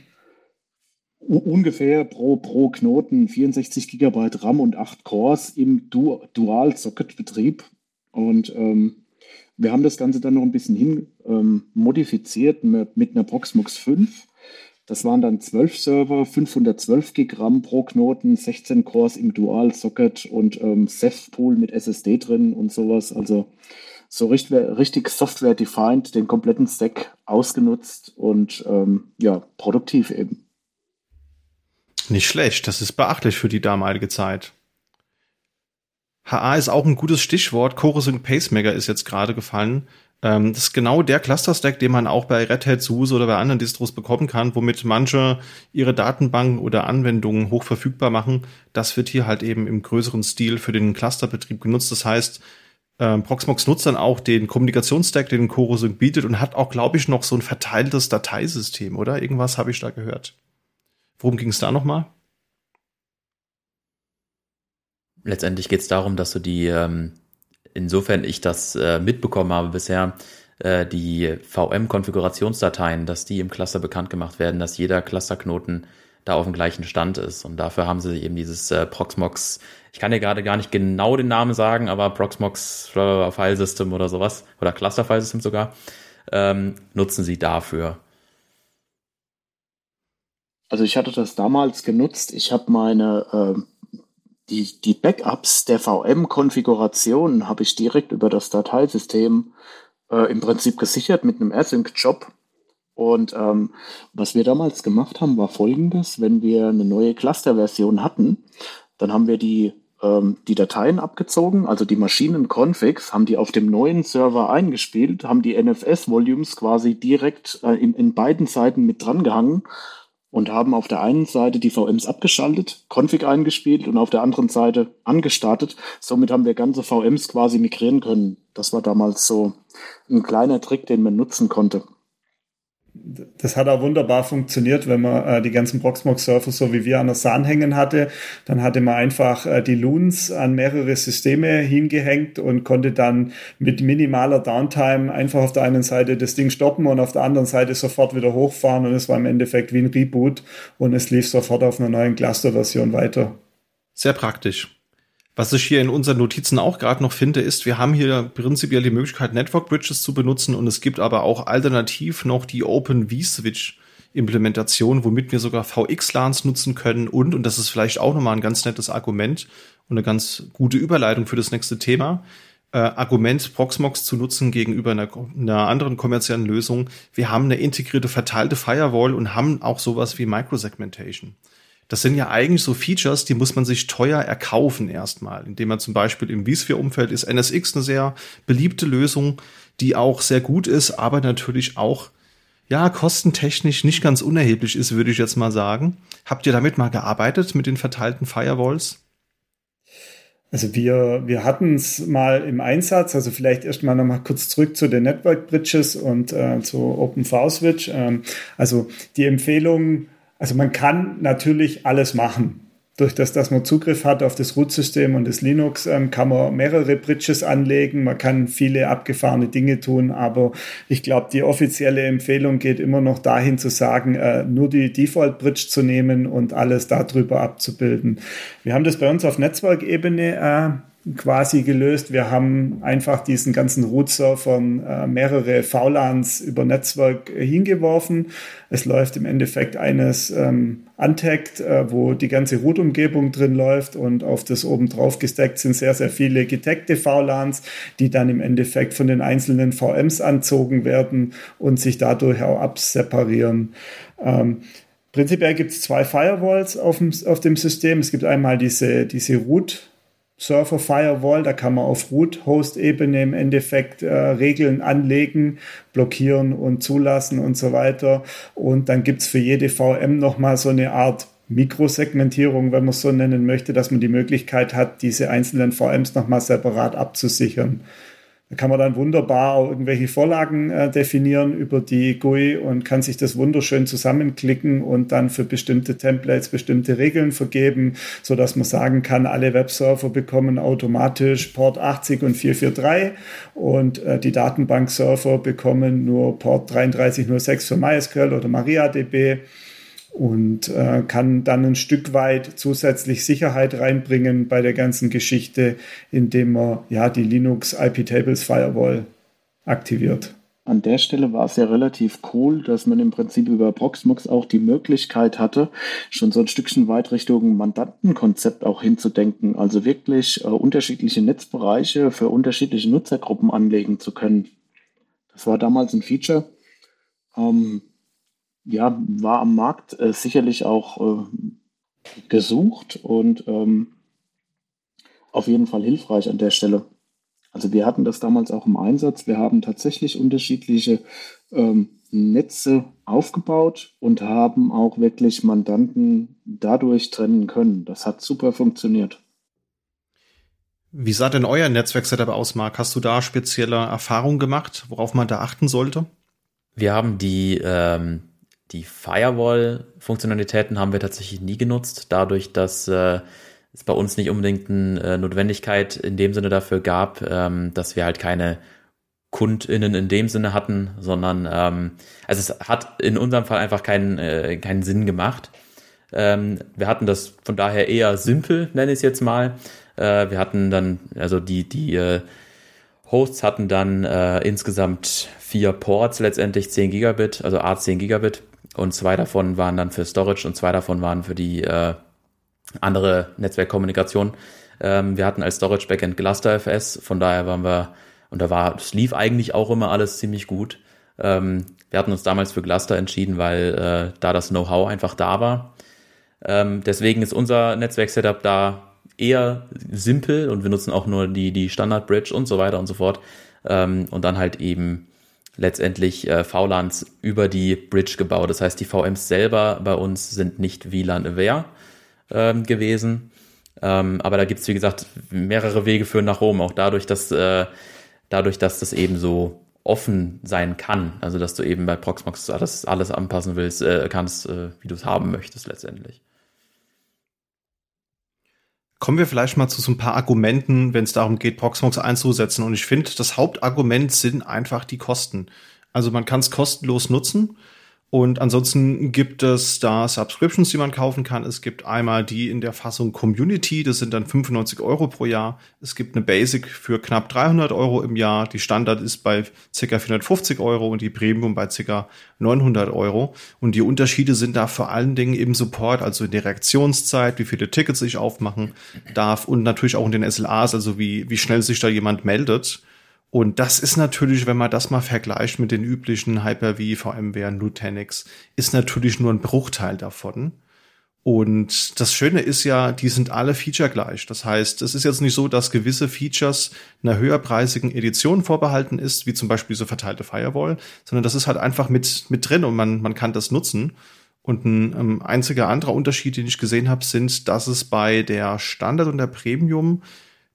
Speaker 2: ungefähr pro, pro Knoten 64 GB RAM und 8 Cores im du Dual-Socket-Betrieb. Und ähm, wir haben das Ganze dann noch ein bisschen hin ähm, modifiziert mit, mit einer Proxmox 5. Das waren dann 12 Server, 512 GB RAM pro Knoten, 16 Cores im Dual-Socket und ähm, Ceph-Pool mit SSD drin und sowas. Also so richtig, richtig Software-defined, den kompletten Stack ausgenutzt und ähm, ja, produktiv eben.
Speaker 1: Nicht schlecht, das ist beachtlich für die damalige Zeit. HA ist auch ein gutes Stichwort. Chorusing Pacemaker ist jetzt gerade gefallen. Ähm, das ist genau der Cluster-Stack, den man auch bei Red Hat, SUSE oder bei anderen Distros bekommen kann, womit manche ihre Datenbanken oder Anwendungen hoch verfügbar machen. Das wird hier halt eben im größeren Stil für den Clusterbetrieb genutzt. Das heißt, ähm, Proxmox nutzt dann auch den Kommunikationsstack, den Chorusing bietet und hat auch, glaube ich, noch so ein verteiltes Dateisystem, oder? Irgendwas habe ich da gehört. Worum ging es da nochmal?
Speaker 3: Letztendlich geht es darum, dass du die, ähm, insofern ich das äh, mitbekommen habe bisher, äh, die VM-Konfigurationsdateien, dass die im Cluster bekannt gemacht werden, dass jeder Clusterknoten da auf dem gleichen Stand ist. Und dafür haben sie eben dieses äh, Proxmox, ich kann dir gerade gar nicht genau den Namen sagen, aber Proxmox File System oder sowas, oder Cluster File System sogar, ähm, nutzen sie dafür.
Speaker 2: Also ich hatte das damals genutzt. Ich habe meine äh, die, die Backups der VM-Konfiguration habe ich direkt über das Dateisystem äh, im Prinzip gesichert mit einem Async-Job. Und ähm, was wir damals gemacht haben, war folgendes. Wenn wir eine neue Cluster-Version hatten, dann haben wir die, ähm, die Dateien abgezogen, also die Maschinen-Configs, haben die auf dem neuen Server eingespielt, haben die NFS-Volumes quasi direkt äh, in, in beiden Seiten mit drangehangen und haben auf der einen Seite die VMs abgeschaltet, Config eingespielt und auf der anderen Seite angestartet. Somit haben wir ganze VMs quasi migrieren können. Das war damals so ein kleiner Trick, den man nutzen konnte
Speaker 4: das hat auch wunderbar funktioniert, wenn man äh, die ganzen Proxmox-Surfer so wie wir an der SAN hängen hatte. Dann hatte man einfach äh, die Loons an mehrere Systeme hingehängt und konnte dann mit minimaler Downtime einfach auf der einen Seite das Ding stoppen und auf der anderen Seite sofort wieder hochfahren und es war im Endeffekt wie ein Reboot und es lief sofort auf einer neuen Cluster-Version weiter.
Speaker 1: Sehr praktisch. Was ich hier in unseren Notizen auch gerade noch finde, ist, wir haben hier prinzipiell die Möglichkeit, Network Bridges zu benutzen und es gibt aber auch alternativ noch die Open vSwitch Implementation, womit wir sogar VX-LANs nutzen können und, und das ist vielleicht auch nochmal ein ganz nettes Argument und eine ganz gute Überleitung für das nächste Thema, äh, Argument Proxmox zu nutzen gegenüber einer, einer anderen kommerziellen Lösung. Wir haben eine integrierte verteilte Firewall und haben auch sowas wie Microsegmentation. Das sind ja eigentlich so Features, die muss man sich teuer erkaufen erstmal, indem man zum Beispiel im vSphere-Umfeld ist NSX eine sehr beliebte Lösung, die auch sehr gut ist, aber natürlich auch ja, kostentechnisch nicht ganz unerheblich ist, würde ich jetzt mal sagen. Habt ihr damit mal gearbeitet mit den verteilten Firewalls?
Speaker 4: Also wir, wir hatten es mal im Einsatz, also vielleicht erstmal noch mal kurz zurück zu den Network Bridges und äh, zu OpenV-Switch. Ähm, also die Empfehlung, also man kann natürlich alles machen. Durch das, dass man Zugriff hat auf das Root-System und das Linux, ähm, kann man mehrere Bridges anlegen. Man kann viele abgefahrene Dinge tun, aber ich glaube, die offizielle Empfehlung geht immer noch dahin zu sagen, äh, nur die Default-Bridge zu nehmen und alles darüber abzubilden. Wir haben das bei uns auf Netzwerkebene äh, quasi gelöst. Wir haben einfach diesen ganzen Root-Surfern äh, mehrere VLANs über Netzwerk äh, hingeworfen. Es läuft im Endeffekt eines ähm, Untagged, äh, wo die ganze Root-Umgebung drin läuft und auf das oben drauf gesteckt sind sehr, sehr viele getaggte VLANs, die dann im Endeffekt von den einzelnen VMs anzogen werden und sich dadurch auch abseparieren. Ähm, Prinzipiell gibt es zwei Firewalls auf dem, auf dem System. Es gibt einmal diese, diese Root Server Firewall, da kann man auf Root-Host-Ebene im Endeffekt äh, Regeln anlegen, blockieren und zulassen und so weiter. Und dann gibt's für jede VM nochmal so eine Art Mikrosegmentierung, wenn man es so nennen möchte, dass man die Möglichkeit hat, diese einzelnen VMs nochmal separat abzusichern. Da kann man dann wunderbar irgendwelche Vorlagen äh, definieren über die GUI und kann sich das wunderschön zusammenklicken und dann für bestimmte Templates bestimmte Regeln vergeben, so dass man sagen kann, alle Webserver bekommen automatisch Port 80 und 443 und äh, die Datenbankserver bekommen nur Port 3306 für MySQL oder MariaDB und äh, kann dann ein Stück weit zusätzlich Sicherheit reinbringen bei der ganzen Geschichte, indem man ja die Linux IP Tables Firewall aktiviert.
Speaker 2: An der Stelle war es ja relativ cool, dass man im Prinzip über Proxmox auch die Möglichkeit hatte, schon so ein Stückchen weit Richtung Mandantenkonzept auch hinzudenken. Also wirklich äh, unterschiedliche Netzbereiche für unterschiedliche Nutzergruppen anlegen zu können. Das war damals ein Feature. Ähm, ja, war am Markt äh, sicherlich auch äh, gesucht und ähm, auf jeden Fall hilfreich an der Stelle. Also wir hatten das damals auch im Einsatz. Wir haben tatsächlich unterschiedliche ähm, Netze aufgebaut und haben auch wirklich Mandanten dadurch trennen können. Das hat super funktioniert.
Speaker 1: Wie sah denn euer Netzwerk-Setup aus, Marc? Hast du da spezielle Erfahrungen gemacht, worauf man da achten sollte?
Speaker 3: Wir haben die, ähm, die Firewall-Funktionalitäten haben wir tatsächlich nie genutzt, dadurch, dass äh, es bei uns nicht unbedingt eine äh, Notwendigkeit in dem Sinne dafür gab, ähm, dass wir halt keine KundInnen in dem Sinne hatten, sondern ähm, also es hat in unserem Fall einfach keinen, äh, keinen Sinn gemacht. Ähm, wir hatten das von daher eher simpel, nenne ich es jetzt mal. Äh, wir hatten dann, also die, die äh, Hosts hatten dann äh, insgesamt vier Ports, letztendlich 10 Gigabit, also A10 Gigabit und zwei davon waren dann für Storage und zwei davon waren für die äh, andere Netzwerkkommunikation. Ähm, wir hatten als Storage Backend Gluster FS, von daher waren wir, und da war, es lief eigentlich auch immer alles ziemlich gut. Ähm, wir hatten uns damals für Gluster entschieden, weil äh, da das Know-how einfach da war. Ähm, deswegen ist unser Netzwerk-Setup da eher simpel und wir nutzen auch nur die, die Standard Bridge und so weiter und so fort. Ähm, und dann halt eben letztendlich äh, VLANs über die Bridge gebaut. Das heißt, die VMs selber bei uns sind nicht WLAN-aware ähm, gewesen. Ähm, aber da gibt es, wie gesagt, mehrere Wege führen nach Rom, auch dadurch, dass, äh, dadurch, dass das eben so offen sein kann. Also dass du eben bei Proxmox alles, alles anpassen willst, äh, kannst, äh, wie du es haben möchtest letztendlich.
Speaker 1: Kommen wir vielleicht mal zu so ein paar Argumenten, wenn es darum geht, Proxmox einzusetzen. Und ich finde, das Hauptargument sind einfach die Kosten. Also man kann es kostenlos nutzen. Und ansonsten gibt es da Subscriptions, die man kaufen kann. Es gibt einmal die in der Fassung Community, das sind dann 95 Euro pro Jahr. Es gibt eine Basic für knapp 300 Euro im Jahr. Die Standard ist bei ca. 450 Euro und die Premium bei ca. 900 Euro. Und die Unterschiede sind da vor allen Dingen im Support, also in der Reaktionszeit, wie viele Tickets ich aufmachen darf und natürlich auch in den SLAs, also wie, wie schnell sich da jemand meldet. Und das ist natürlich, wenn man das mal vergleicht mit den üblichen Hyper-V, VMware, Nutanix, ist natürlich nur ein Bruchteil davon. Und das Schöne ist ja, die sind alle Feature gleich. Das heißt, es ist jetzt nicht so, dass gewisse Features einer höherpreisigen Edition vorbehalten ist, wie zum Beispiel diese verteilte Firewall, sondern das ist halt einfach mit, mit drin und man, man kann das nutzen. Und ein ähm, einziger anderer Unterschied, den ich gesehen habe, sind, dass es bei der Standard und der Premium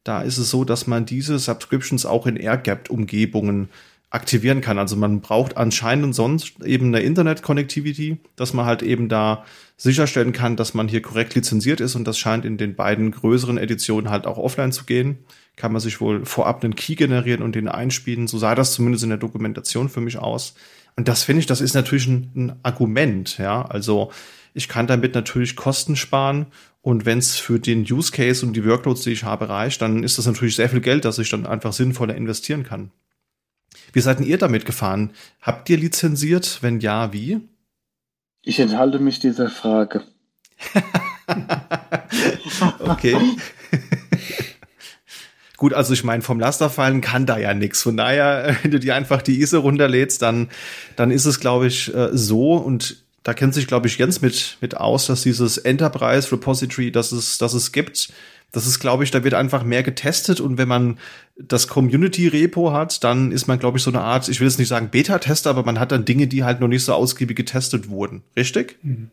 Speaker 1: da ist es so, dass man diese Subscriptions auch in Air-Gapped-Umgebungen aktivieren kann. Also man braucht anscheinend sonst eben eine Internet-Connectivity, dass man halt eben da sicherstellen kann, dass man hier korrekt lizenziert ist und das scheint in den beiden größeren Editionen halt auch offline zu gehen. Kann man sich wohl vorab einen Key generieren und den einspielen. So sah das zumindest in der Dokumentation für mich aus. Und das finde ich, das ist natürlich ein, ein Argument, ja. Also ich kann damit natürlich Kosten sparen und wenn es für den Use Case und die Workloads, die ich habe, reicht, dann ist das natürlich sehr viel Geld, das ich dann einfach sinnvoller investieren kann. Wie seid denn ihr damit gefahren? Habt ihr lizenziert? Wenn ja, wie?
Speaker 2: Ich enthalte mich dieser Frage.
Speaker 1: okay. Gut, also ich meine, vom Laster fallen kann da ja nichts. Von daher, wenn du dir einfach die ISO runterlädst, dann, dann ist es, glaube ich, äh, so. Und da kennt sich, glaube ich, Jens mit, mit aus, dass dieses Enterprise Repository, das es, das es gibt, das ist, glaube ich, da wird einfach mehr getestet und wenn man das Community-Repo hat, dann ist man, glaube ich, so eine Art, ich will jetzt nicht sagen Beta-Tester, aber man hat dann Dinge, die halt noch nicht so ausgiebig getestet wurden. Richtig? Mhm.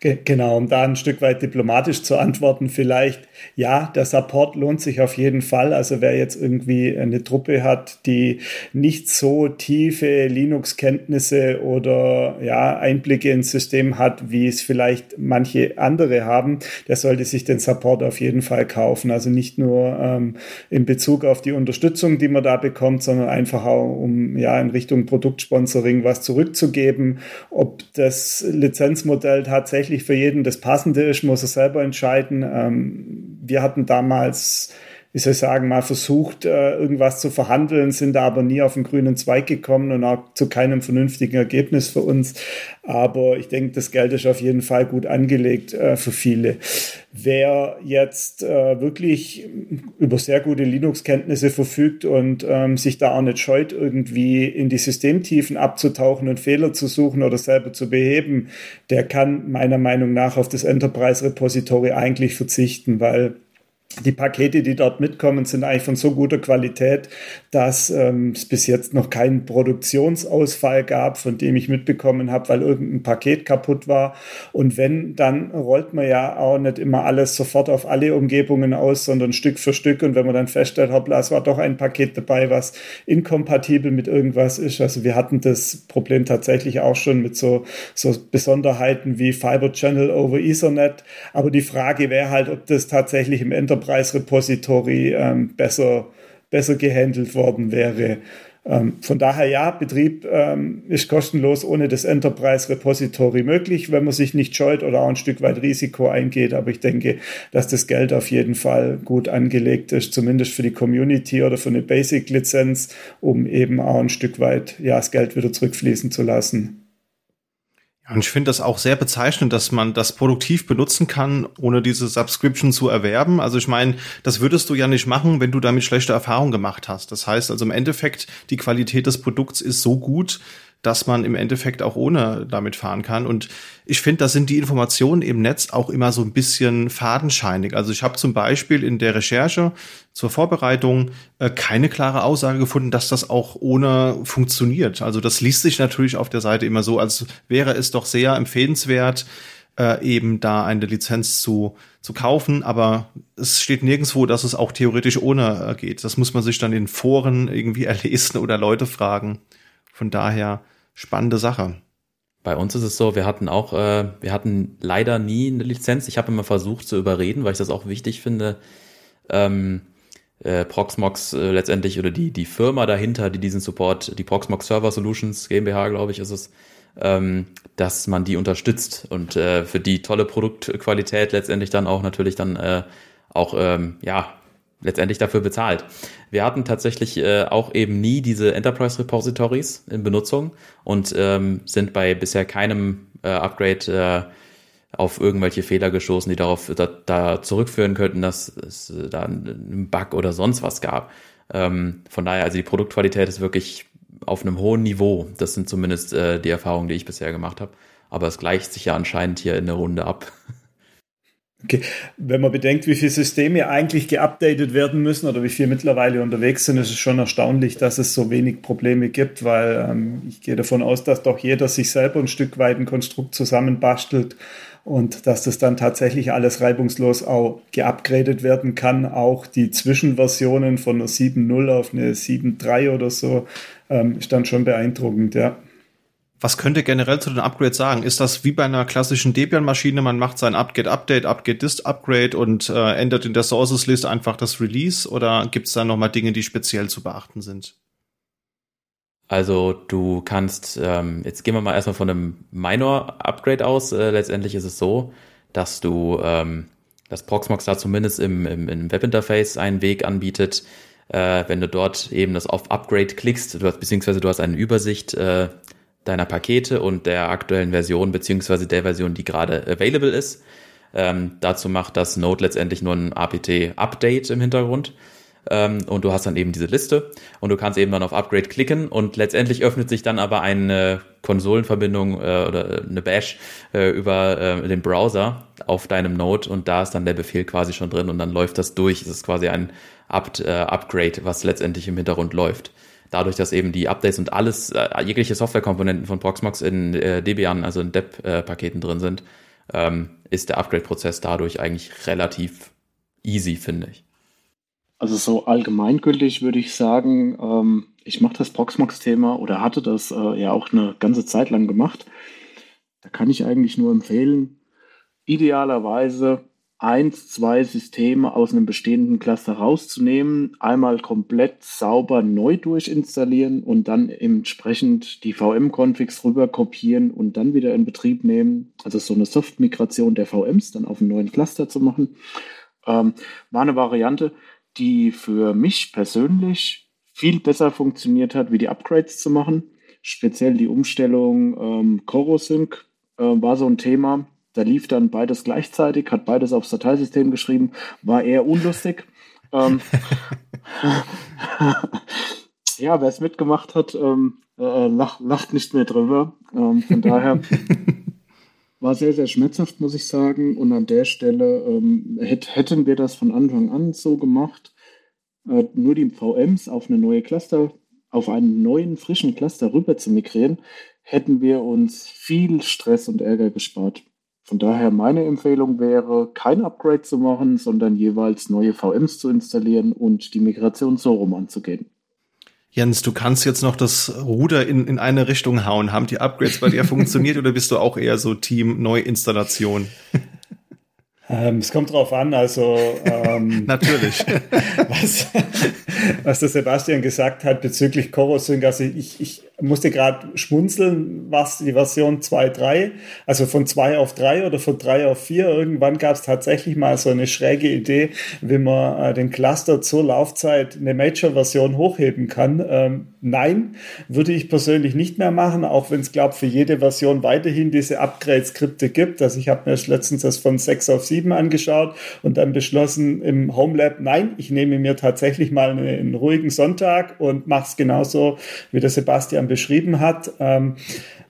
Speaker 4: Genau, um da ein Stück weit diplomatisch zu antworten, vielleicht, ja, der Support lohnt sich auf jeden Fall. Also wer jetzt irgendwie eine Truppe hat, die nicht so tiefe Linux-Kenntnisse oder ja, Einblicke ins System hat, wie es vielleicht manche andere haben, der sollte sich den Support auf jeden Fall kaufen. Also nicht nur ähm, in Bezug auf die Unterstützung, die man da bekommt, sondern einfach auch, um ja in Richtung Produktsponsoring was zurückzugeben. Ob das Lizenzmodell tatsächlich für jeden das Passende ist, muss er selber entscheiden. Ähm, wir hatten damals wie soll ich sagen, mal versucht, äh, irgendwas zu verhandeln, sind da aber nie auf den grünen Zweig gekommen und auch zu keinem vernünftigen Ergebnis für uns. Aber ich denke, das Geld ist auf jeden Fall gut angelegt äh, für viele. Wer jetzt äh, wirklich über sehr gute Linux-Kenntnisse verfügt und ähm, sich da auch nicht scheut, irgendwie in die Systemtiefen abzutauchen und Fehler zu suchen oder selber zu beheben, der kann meiner Meinung nach auf das Enterprise-Repository eigentlich verzichten, weil die Pakete, die dort mitkommen, sind eigentlich von so guter Qualität, dass ähm, es bis jetzt noch keinen Produktionsausfall gab, von dem ich mitbekommen habe, weil irgendein Paket kaputt war. Und wenn, dann rollt man ja auch nicht immer alles sofort auf alle Umgebungen aus, sondern Stück für Stück. Und wenn man dann feststellt, hoppla, es war doch ein Paket dabei, was inkompatibel mit irgendwas ist. Also wir hatten das Problem tatsächlich auch schon mit so, so Besonderheiten wie Fiber Channel over Ethernet. Aber die Frage wäre halt, ob das tatsächlich im Enterprise Enterprise Repository ähm, besser, besser gehandelt worden wäre. Ähm, von daher ja, Betrieb ähm, ist kostenlos ohne das Enterprise Repository möglich, wenn man sich nicht scheut oder auch ein Stück weit Risiko eingeht. Aber ich denke, dass das Geld auf jeden Fall gut angelegt ist, zumindest für die Community oder für eine Basic-Lizenz, um eben auch ein Stück weit ja, das Geld wieder zurückfließen zu lassen.
Speaker 1: Und ich finde das auch sehr bezeichnend, dass man das produktiv benutzen kann, ohne diese Subscription zu erwerben. Also ich meine, das würdest du ja nicht machen, wenn du damit schlechte Erfahrungen gemacht hast. Das heißt also im Endeffekt, die Qualität des Produkts ist so gut, dass man im Endeffekt auch ohne damit fahren kann. Und ich finde, da sind die Informationen im Netz auch immer so ein bisschen fadenscheinig. Also ich habe zum Beispiel in der Recherche zur Vorbereitung äh, keine klare Aussage gefunden, dass das auch ohne funktioniert. Also das liest sich natürlich auf der Seite immer so, als wäre es doch sehr empfehlenswert, äh, eben da eine Lizenz zu, zu kaufen, aber es steht nirgendwo, dass es auch theoretisch ohne äh, geht. Das muss man sich dann in Foren irgendwie erlesen oder Leute fragen. Von daher spannende Sache.
Speaker 3: Bei uns ist es so, wir hatten auch, äh, wir hatten leider nie eine Lizenz. Ich habe immer versucht zu überreden, weil ich das auch wichtig finde. Ähm, äh, Proxmox äh, letztendlich oder die, die Firma dahinter, die diesen Support, die Proxmox Server Solutions GmbH, glaube ich, ist es, ähm, dass man die unterstützt und äh, für die tolle Produktqualität letztendlich dann auch natürlich dann äh, auch ähm, ja letztendlich dafür bezahlt. Wir hatten tatsächlich äh, auch eben nie diese Enterprise Repositories in Benutzung und ähm, sind bei bisher keinem äh, Upgrade äh, auf irgendwelche Fehler gestoßen, die darauf da, da zurückführen könnten, dass es da einen Bug oder sonst was gab. Ähm, von daher, also die Produktqualität ist wirklich auf einem hohen Niveau. Das sind zumindest äh, die Erfahrungen, die ich bisher gemacht habe. Aber es gleicht sich ja anscheinend hier in der Runde ab.
Speaker 4: Okay. Wenn man bedenkt, wie viele Systeme eigentlich geupdatet werden müssen oder wie viele mittlerweile unterwegs sind, ist es schon erstaunlich, dass es so wenig Probleme gibt, weil ähm, ich gehe davon aus, dass doch jeder sich selber ein Stück weit ein Konstrukt zusammenbastelt und dass das dann tatsächlich alles reibungslos auch geupgradet werden kann. Auch die Zwischenversionen von einer 7.0 auf eine 7.3 oder so ähm, ist dann schon beeindruckend, ja.
Speaker 1: Was könnt ihr generell zu den Upgrades sagen? Ist das wie bei einer klassischen Debian-Maschine, man macht sein Upgrade Update, Upgrade Dist Upgrade und äh, ändert in der Sources List einfach das Release oder gibt es da nochmal Dinge, die speziell zu beachten sind?
Speaker 3: Also du kannst, ähm, jetzt gehen wir mal erstmal von einem Minor-Upgrade aus. Äh, letztendlich ist es so, dass du, ähm, dass Proxmox da zumindest im, im, im Webinterface einen Weg anbietet, äh, wenn du dort eben das auf Upgrade klickst, du hast, beziehungsweise du hast eine Übersicht äh, deiner Pakete und der aktuellen Version beziehungsweise der Version, die gerade available ist. Ähm, dazu macht das Node letztendlich nur ein apt-Update im Hintergrund. Ähm, und du hast dann eben diese Liste und du kannst eben dann auf Upgrade klicken und letztendlich öffnet sich dann aber eine Konsolenverbindung äh, oder eine Bash äh, über äh, den Browser auf deinem Node und da ist dann der Befehl quasi schon drin und dann läuft das durch. Es ist quasi ein Up äh, Upgrade, was letztendlich im Hintergrund läuft dadurch, dass eben die Updates und alles, äh, jegliche Softwarekomponenten von Proxmox in äh, Debian, also in DEP-Paketen drin sind, ähm, ist der Upgrade-Prozess dadurch eigentlich relativ easy, finde ich.
Speaker 2: Also so allgemeingültig würde ich sagen, ähm, ich mache das Proxmox-Thema oder hatte das äh, ja auch eine ganze Zeit lang gemacht. Da kann ich eigentlich nur empfehlen, idealerweise eins, zwei Systeme aus einem bestehenden Cluster rauszunehmen, einmal komplett sauber neu durchinstallieren und dann entsprechend die VM-Configs rüber kopieren und dann wieder in Betrieb nehmen. Also so eine Soft-Migration der VMs dann auf einen neuen Cluster zu machen. Ähm, war eine Variante, die für mich persönlich viel besser funktioniert hat, wie die Upgrades zu machen. Speziell die Umstellung ähm, CoroSync äh, war so ein Thema da lief dann beides gleichzeitig, hat beides aufs Dateisystem geschrieben, war eher unlustig. ähm, ja, wer es mitgemacht hat, ähm, äh, lacht, lacht, nicht mehr drüber. Ähm, von daher war sehr, sehr schmerzhaft, muss ich sagen. Und an der Stelle ähm, hätt, hätten wir das von Anfang an so gemacht, äh, nur die VMs auf eine neue Cluster, auf einen neuen, frischen Cluster rüber zu migrieren, hätten wir uns viel Stress und Ärger gespart. Von daher meine Empfehlung wäre, kein Upgrade zu machen, sondern jeweils neue VMs zu installieren und die Migration so rum anzugehen.
Speaker 1: Jens, du kannst jetzt noch das Ruder in, in eine Richtung hauen. Haben die Upgrades bei dir funktioniert oder bist du auch eher so Team Neuinstallation?
Speaker 4: Ähm, es kommt drauf an, also
Speaker 1: ähm, natürlich.
Speaker 4: was, was der Sebastian gesagt hat bezüglich Chorosync, also ich, ich musste gerade schmunzeln, was die Version 2.3, also von 2 auf 3 oder von 3 auf 4, irgendwann gab es tatsächlich mal so eine schräge Idee, wie man äh, den Cluster zur Laufzeit eine Major-Version hochheben kann. Ähm, nein, würde ich persönlich nicht mehr machen, auch wenn es, glaube für jede Version weiterhin diese Upgrade-Skripte gibt. Also ich habe mir letztens das von 6 auf 7 angeschaut und dann beschlossen im Homelab, nein, ich nehme mir tatsächlich mal einen, einen ruhigen Sonntag und mache es genauso, wie der Sebastian beschrieben hat. Ähm,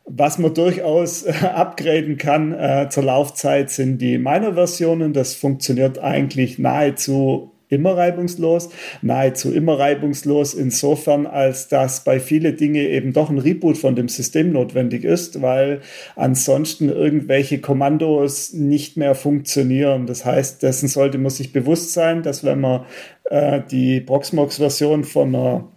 Speaker 4: was man durchaus äh, upgraden kann äh, zur Laufzeit sind die Minor-Versionen. Das funktioniert eigentlich nahezu immer reibungslos, nahezu immer reibungslos insofern, als dass bei viele Dinge eben doch ein Reboot von dem System notwendig ist, weil ansonsten irgendwelche Kommandos nicht mehr funktionieren. Das heißt, dessen sollte man sich bewusst sein, dass wenn man äh, die Proxmox-Version von einer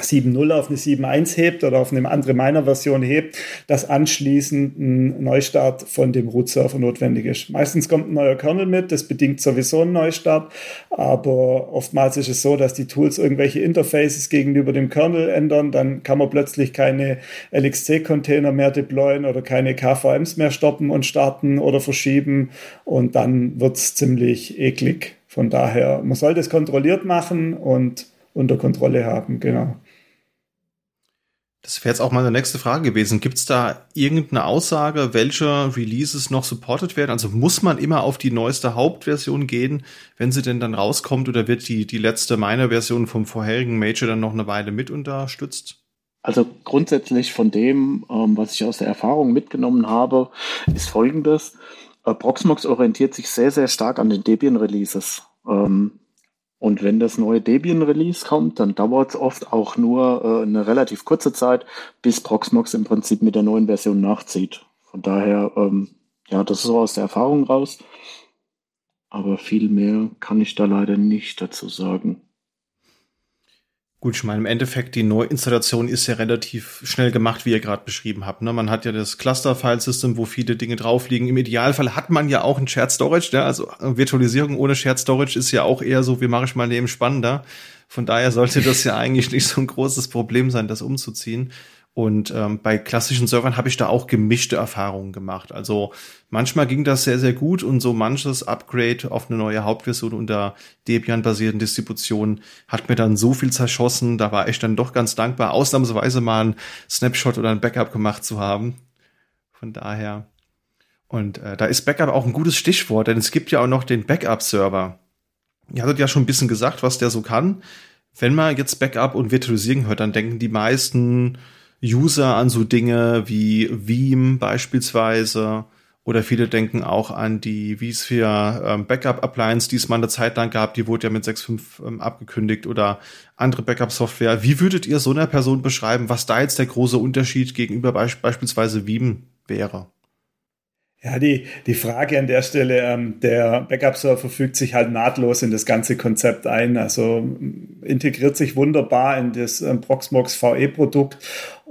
Speaker 4: 7.0 auf eine 7.1 hebt oder auf eine andere Miner-Version hebt, dass anschließend ein Neustart von dem Root-Server notwendig ist. Meistens kommt ein neuer Kernel mit, das bedingt sowieso einen Neustart, aber oftmals ist es so, dass die Tools irgendwelche Interfaces gegenüber dem Kernel ändern, dann kann man plötzlich keine LXC-Container mehr deployen oder keine KVMs mehr stoppen und starten oder verschieben und dann wird's ziemlich eklig. Von daher, man soll das kontrolliert machen und unter Kontrolle haben, genau.
Speaker 1: Das wäre jetzt auch meine nächste Frage gewesen. Gibt es da irgendeine Aussage, welche Releases noch supported werden? Also muss man immer auf die neueste Hauptversion gehen, wenn sie denn dann rauskommt, oder wird die, die letzte Minor-Version vom vorherigen Major dann noch eine Weile mit unterstützt?
Speaker 2: Also grundsätzlich von dem, ähm, was ich aus der Erfahrung mitgenommen habe, ist folgendes. Äh, Proxmox orientiert sich sehr, sehr stark an den Debian-Releases. Ähm, und wenn das neue Debian-Release kommt, dann dauert es oft auch nur äh, eine relativ kurze Zeit, bis Proxmox im Prinzip mit der neuen Version nachzieht. Von daher, ähm, ja, das ist so aus der Erfahrung raus. Aber viel mehr kann ich da leider nicht dazu sagen.
Speaker 1: Gut, ich meine, im Endeffekt, die Neuinstallation ist ja relativ schnell gemacht, wie ihr gerade beschrieben habt. Ne? Man hat ja das Cluster-File-System, wo viele Dinge drauf liegen. Im Idealfall hat man ja auch ein Shared Storage. Ja? Also Virtualisierung ohne Shared Storage ist ja auch eher so, wie mache ich mein Leben spannender. Von daher sollte das ja eigentlich nicht so ein großes Problem sein, das umzuziehen. Und ähm, bei klassischen Servern habe ich da auch gemischte Erfahrungen gemacht. Also manchmal ging das sehr, sehr gut und so manches Upgrade auf eine neue Hauptversion unter Debian-basierten Distributionen hat mir dann so viel zerschossen. Da war ich dann doch ganz dankbar, ausnahmsweise mal ein Snapshot oder ein Backup gemacht zu haben. Von daher. Und äh, da ist Backup auch ein gutes Stichwort, denn es gibt ja auch noch den Backup-Server. Ihr hattet ja schon ein bisschen gesagt, was der so kann. Wenn man jetzt Backup und Virtualisierung hört, dann denken die meisten, User an so Dinge wie Veeam beispielsweise. Oder viele denken auch an die vSphere ähm, Backup Appliance, die es mal eine Zeit lang gab. Die wurde ja mit 6.5 ähm, abgekündigt oder andere Backup Software. Wie würdet ihr so einer Person beschreiben, was da jetzt der große Unterschied gegenüber beisp beispielsweise Veeam wäre?
Speaker 4: Ja, die, die Frage an der Stelle, ähm, der Backup-Server fügt sich halt nahtlos in das ganze Konzept ein, also integriert sich wunderbar in das ähm, Proxmox VE-Produkt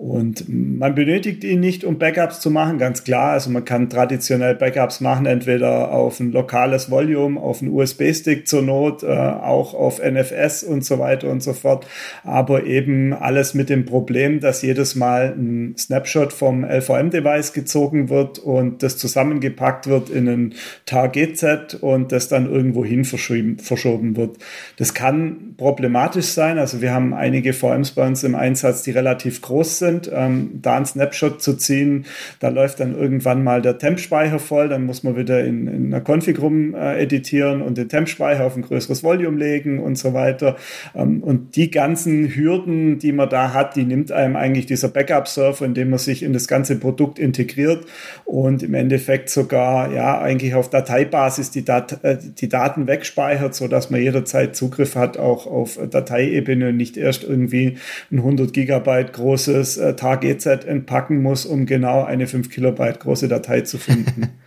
Speaker 4: Und man benötigt ihn nicht, um Backups zu machen, ganz klar. Also man kann traditionell Backups machen, entweder auf ein lokales Volume, auf einen USB-Stick zur Not, äh, auch auf NFS und so weiter und so fort. Aber eben alles mit dem Problem, dass jedes Mal ein Snapshot vom LVM-Device gezogen wird und das zusammengepackt wird in ein TAR-GZ und das dann irgendwo hin verschoben wird. Das kann problematisch sein. Also wir haben einige VMs bei uns im Einsatz, die relativ groß sind sind, ähm, da einen Snapshot zu ziehen. Da läuft dann irgendwann mal der Temp-Speicher voll, dann muss man wieder in, in einer Config rum äh, editieren und den Temp-Speicher auf ein größeres Volume legen und so weiter. Ähm, und die ganzen Hürden, die man da hat, die nimmt einem eigentlich dieser Backup-Server, indem man sich in das ganze Produkt integriert und im Endeffekt sogar ja eigentlich auf Dateibasis die, Dat äh, die Daten wegspeichert, so dass man jederzeit Zugriff hat auch auf Dateiebene und nicht erst irgendwie ein 100 Gigabyte großes äh, TAR-GZ entpacken muss, um genau eine 5 Kilobyte große Datei zu finden.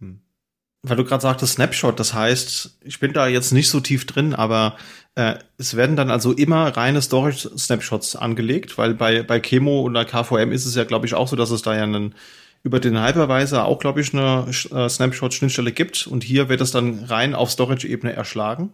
Speaker 1: Hm. Weil du gerade sagtest Snapshot, das heißt, ich bin da jetzt nicht so tief drin, aber äh, es werden dann also immer reine Storage-Snapshots angelegt, weil bei, bei Chemo oder KVM ist es ja, glaube ich, auch so, dass es da ja einen über den Hypervisor auch, glaube ich, eine äh, Snapshot-Schnittstelle gibt und hier wird es dann rein auf Storage-Ebene erschlagen.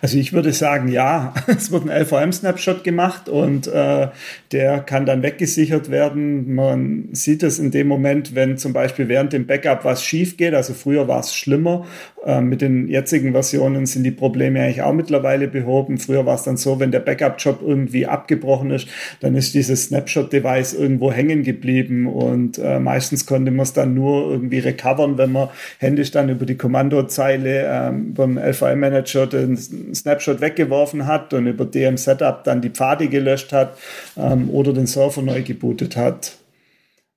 Speaker 4: Also ich würde sagen, ja, es wird ein LVM-Snapshot gemacht und äh, der kann dann weggesichert werden. Man sieht es in dem Moment, wenn zum Beispiel während dem Backup was schief geht. Also früher war es schlimmer. Äh, mit den jetzigen Versionen sind die Probleme eigentlich auch mittlerweile behoben. Früher war es dann so, wenn der Backup-Job irgendwie abgebrochen ist, dann ist dieses Snapshot-Device irgendwo hängen geblieben und äh, meistens konnte man es dann nur irgendwie recovern, wenn man händisch dann über die Kommandozeile ähm, beim LVM-Manager den Snapshot weggeworfen hat und über DM Setup dann die Pfade gelöscht hat ähm, oder den Server neu gebootet hat.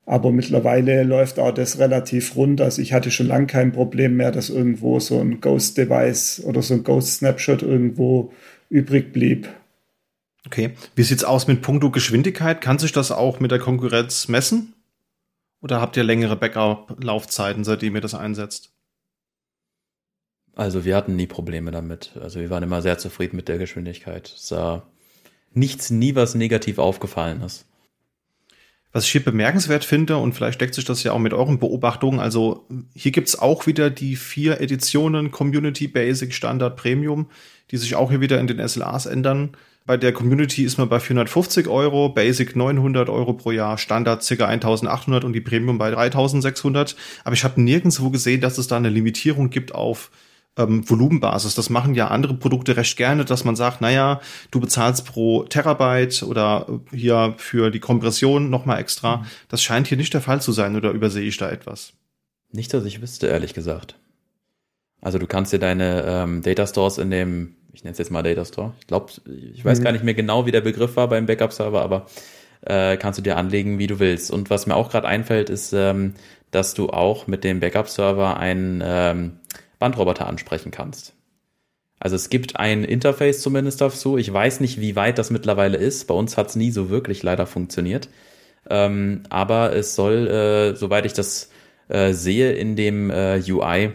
Speaker 4: Aber mittlerweile läuft auch das relativ rund. Also ich hatte schon lange kein Problem mehr, dass irgendwo so ein Ghost-Device oder so ein Ghost-Snapshot irgendwo übrig blieb.
Speaker 1: Okay. Wie sieht's aus mit Punkto Geschwindigkeit? Kann sich das auch mit der Konkurrenz messen? Oder habt ihr längere Backup-Laufzeiten, seitdem ihr das einsetzt?
Speaker 3: Also wir hatten nie Probleme damit. Also wir waren immer sehr zufrieden mit der Geschwindigkeit. Es sah nichts, nie was negativ aufgefallen ist.
Speaker 1: Was ich hier bemerkenswert finde, und vielleicht deckt sich das ja auch mit euren Beobachtungen, also hier gibt's auch wieder die vier Editionen Community, Basic, Standard, Premium, die sich auch hier wieder in den SLAs ändern. Bei der Community ist man bei 450 Euro, Basic 900 Euro pro Jahr, Standard ca. 1800 und die Premium bei 3600. Aber ich habe nirgendwo gesehen, dass es da eine Limitierung gibt auf ähm, Volumenbasis. Das machen ja andere Produkte recht gerne, dass man sagt, naja, du bezahlst pro Terabyte oder hier für die Kompression nochmal extra. Mhm. Das scheint hier nicht der Fall zu sein oder übersehe ich da etwas?
Speaker 3: Nicht, dass ich wüsste, ehrlich gesagt. Also du kannst dir deine ähm, Data Stores in dem, ich nenne es jetzt mal Data Store. Ich glaube, ich weiß mhm. gar nicht mehr genau, wie der Begriff war beim Backup-Server, aber äh, kannst du dir anlegen, wie du willst. Und was mir auch gerade einfällt, ist, ähm, dass du auch mit dem Backup-Server einen ähm, Bandroboter ansprechen kannst. Also es gibt ein Interface zumindest dazu. Ich weiß nicht, wie weit das mittlerweile ist. Bei uns hat es nie so wirklich leider funktioniert. Ähm, aber es soll, äh, soweit ich das äh, sehe, in dem äh, UI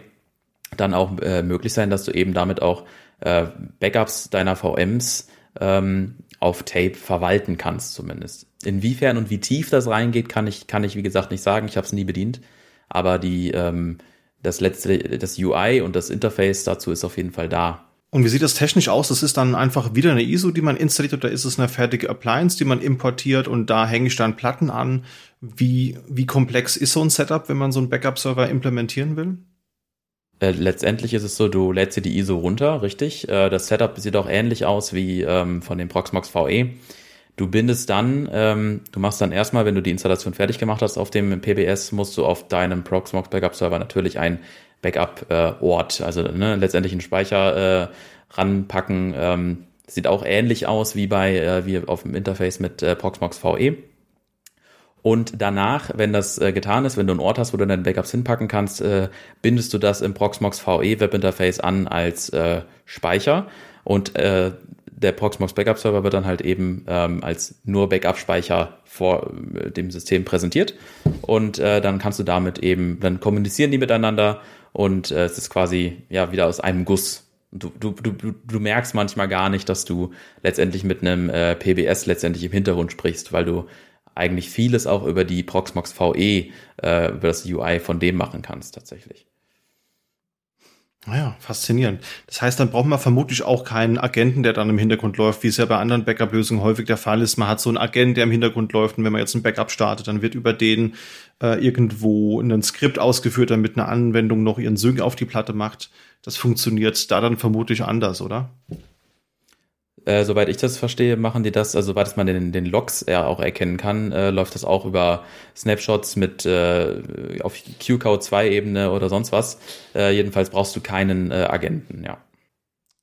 Speaker 3: dann auch äh, möglich sein, dass du eben damit auch äh, Backups deiner VMs ähm, auf Tape verwalten kannst, zumindest. Inwiefern und wie tief das reingeht, kann ich, kann ich wie gesagt nicht sagen. Ich habe es nie bedient. Aber die ähm, das letzte, das UI und das Interface dazu ist auf jeden Fall da.
Speaker 1: Und wie sieht das technisch aus? Das ist dann einfach wieder eine ISO, die man installiert oder ist es eine fertige Appliance, die man importiert und da hänge ich dann Platten an? Wie, wie komplex ist so ein Setup, wenn man so einen Backup-Server implementieren will?
Speaker 3: Äh, letztendlich ist es so, du lädst dir die ISO runter, richtig? Äh, das Setup sieht auch ähnlich aus wie ähm, von dem Proxmox VE. Du bindest dann, ähm, du machst dann erstmal, wenn du die Installation fertig gemacht hast auf dem PBS, musst du auf deinem Proxmox Backup Server natürlich ein Backup-Ort, äh, also ne, letztendlich einen Speicher äh, ranpacken. Ähm, sieht auch ähnlich aus wie bei äh, wie auf dem Interface mit äh, Proxmox VE. Und danach, wenn das äh, getan ist, wenn du einen Ort hast, wo du deine Backups hinpacken kannst, äh, bindest du das im Proxmox VE Webinterface an als äh, Speicher und äh, der Proxmox Backup Server wird dann halt eben ähm, als nur Backup-Speicher vor äh, dem System präsentiert und äh, dann kannst du damit eben, dann kommunizieren die miteinander und äh, es ist quasi ja wieder aus einem Guss. Du, du, du, du merkst manchmal gar nicht, dass du letztendlich mit einem äh, PBS letztendlich im Hintergrund sprichst, weil du eigentlich vieles auch über die Proxmox VE, äh, über das UI von dem machen kannst tatsächlich.
Speaker 1: Naja, faszinierend. Das heißt, dann braucht man vermutlich auch keinen Agenten, der dann im Hintergrund läuft, wie es ja bei anderen Backup-Lösungen häufig der Fall ist. Man hat so einen Agent, der im Hintergrund läuft und wenn man jetzt ein Backup startet, dann wird über den äh, irgendwo ein Skript ausgeführt, damit eine Anwendung noch ihren Sync auf die Platte macht. Das funktioniert da dann vermutlich anders, oder?
Speaker 3: Äh, soweit ich das verstehe, machen die das, also soweit man den, den Logs ja auch erkennen kann, äh, läuft das auch über Snapshots mit äh, auf QCode 2 Ebene oder sonst was. Äh, jedenfalls brauchst du keinen äh, Agenten, ja.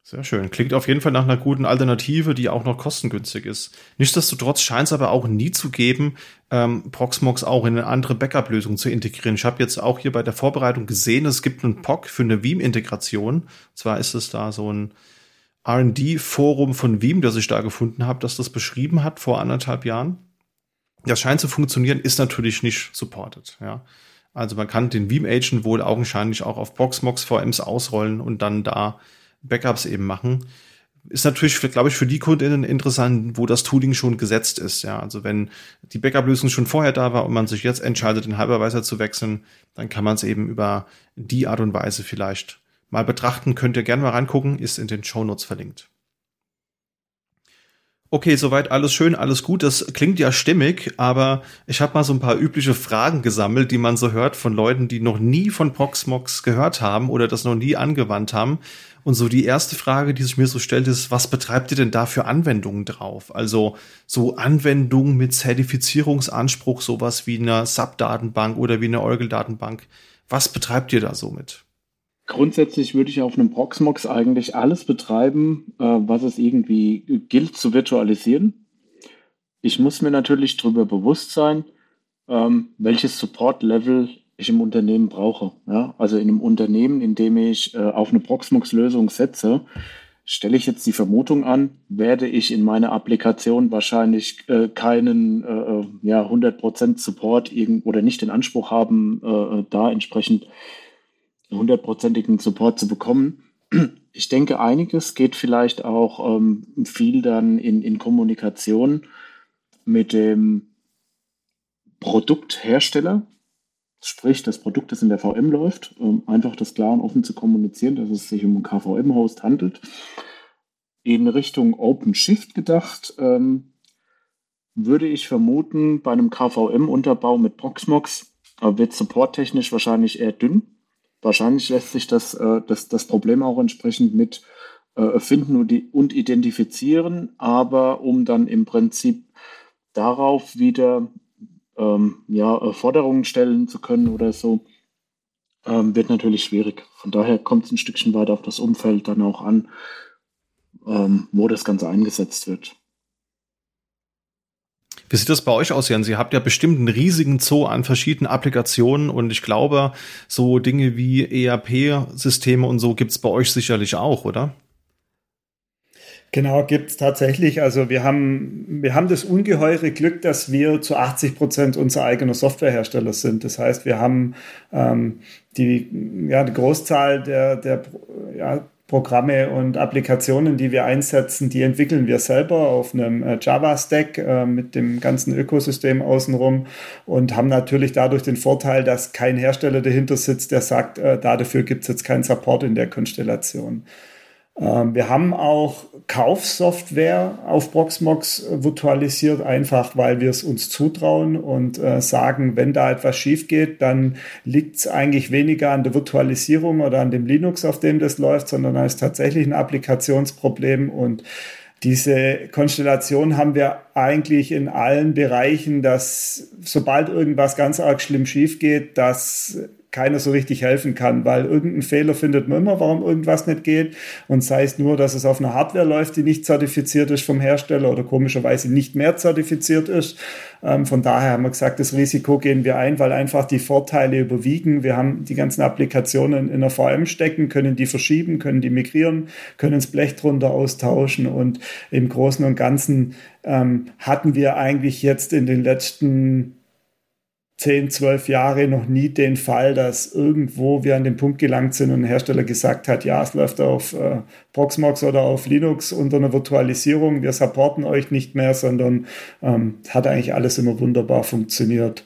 Speaker 1: Sehr schön. Klingt auf jeden Fall nach einer guten Alternative, die auch noch kostengünstig ist. Nichtsdestotrotz scheint es aber auch nie zu geben, ähm, Proxmox auch in eine andere Backup-Lösung zu integrieren. Ich habe jetzt auch hier bei der Vorbereitung gesehen, es gibt einen POC für eine Veeam-Integration. Zwar ist es da so ein RD-Forum von Veeam, das ich da gefunden habe, das das beschrieben hat vor anderthalb Jahren. Das scheint zu funktionieren, ist natürlich nicht supported. Ja. Also man kann den Veeam Agent wohl augenscheinlich auch auf Proxmox VMs ausrollen und dann da Backups eben machen. Ist natürlich, glaube ich, für die Kundinnen interessant, wo das Tooling schon gesetzt ist. Ja, also wenn die Backup-Lösung schon vorher da war und man sich jetzt entscheidet, den Hypervisor zu wechseln, dann kann man es eben über die Art und Weise vielleicht mal betrachten. Könnt ihr gerne mal reingucken, ist in den Show Notes verlinkt. Okay, soweit alles schön, alles gut. Das klingt ja stimmig, aber ich habe mal so ein paar übliche Fragen gesammelt, die man so hört von Leuten, die noch nie von Proxmox gehört haben oder das noch nie angewandt haben. Und so die erste Frage, die sich mir so stellt, ist, was betreibt ihr denn da für Anwendungen drauf? Also so Anwendungen mit Zertifizierungsanspruch, sowas wie eine SAP-Datenbank oder wie eine Oracle-Datenbank. Was betreibt ihr da so mit?
Speaker 2: Grundsätzlich würde ich auf einem Proxmox eigentlich alles betreiben, äh, was es irgendwie gilt zu virtualisieren. Ich muss mir natürlich darüber bewusst sein, ähm, welches Support-Level ich im Unternehmen brauche. Ja? Also in einem Unternehmen, in dem ich äh, auf eine Proxmox-Lösung setze, stelle ich jetzt die Vermutung an, werde ich in meiner Applikation wahrscheinlich äh, keinen äh, äh ja, 100% Support oder nicht den Anspruch haben, äh, da entsprechend hundertprozentigen Support zu bekommen. Ich denke, einiges geht vielleicht auch ähm, viel dann in, in Kommunikation mit dem Produkthersteller, sprich das Produkt, das in der VM läuft, ähm, einfach das klar und offen zu kommunizieren, dass es sich um einen KVM-Host handelt. In Richtung OpenShift gedacht, ähm, würde ich vermuten, bei einem KVM-Unterbau mit Proxmox äh, wird supporttechnisch wahrscheinlich eher dünn Wahrscheinlich lässt sich das, äh, das, das Problem auch entsprechend mit äh, finden und, die, und identifizieren, aber um dann im Prinzip darauf wieder ähm, ja, äh, Forderungen stellen zu können oder so, ähm, wird natürlich schwierig. Von daher kommt es ein Stückchen weiter auf das Umfeld dann auch an, ähm, wo das Ganze eingesetzt wird.
Speaker 1: Wie sieht das bei euch aus, Jan? Sie habt ja bestimmt einen riesigen Zoo an verschiedenen Applikationen und ich glaube, so Dinge wie ERP-Systeme und so gibt's bei euch sicherlich auch, oder?
Speaker 4: Genau, gibt's tatsächlich. Also wir haben, wir haben das ungeheure Glück, dass wir zu 80 Prozent unser eigener Softwarehersteller sind. Das heißt, wir haben ähm, die, ja, die Großzahl der, der ja, Programme und Applikationen, die wir einsetzen, die entwickeln wir selber auf einem äh, Java-Stack äh, mit dem ganzen Ökosystem außenrum und haben natürlich dadurch den Vorteil, dass kein Hersteller dahinter sitzt, der sagt, äh, dafür gibt es jetzt keinen Support in der Konstellation. Ähm, wir haben auch Kaufsoftware auf Proxmox virtualisiert, einfach weil wir es uns zutrauen und äh, sagen, wenn da etwas schief geht, dann liegt es eigentlich weniger an der Virtualisierung oder an dem Linux, auf dem das läuft, sondern es ist tatsächlich ein Applikationsproblem und diese Konstellation haben wir eigentlich in allen Bereichen, dass sobald irgendwas ganz arg schlimm schief geht, dass keiner so richtig helfen kann, weil irgendeinen Fehler findet man immer, warum irgendwas nicht geht. Und sei es nur, dass es auf einer Hardware läuft, die nicht zertifiziert ist vom Hersteller oder komischerweise nicht mehr zertifiziert ist. Ähm, von daher haben wir gesagt, das Risiko gehen wir ein, weil einfach die Vorteile überwiegen. Wir haben die ganzen Applikationen in der VM stecken, können die verschieben, können die migrieren, können das Blech drunter austauschen und im Großen und Ganzen ähm, hatten wir eigentlich jetzt in den letzten 10, 12 Jahre noch nie den Fall, dass irgendwo wir an den Punkt gelangt sind und ein Hersteller gesagt hat, ja, es läuft auf äh, Proxmox oder auf Linux unter einer Virtualisierung, wir supporten euch nicht mehr, sondern ähm, hat eigentlich alles immer wunderbar funktioniert.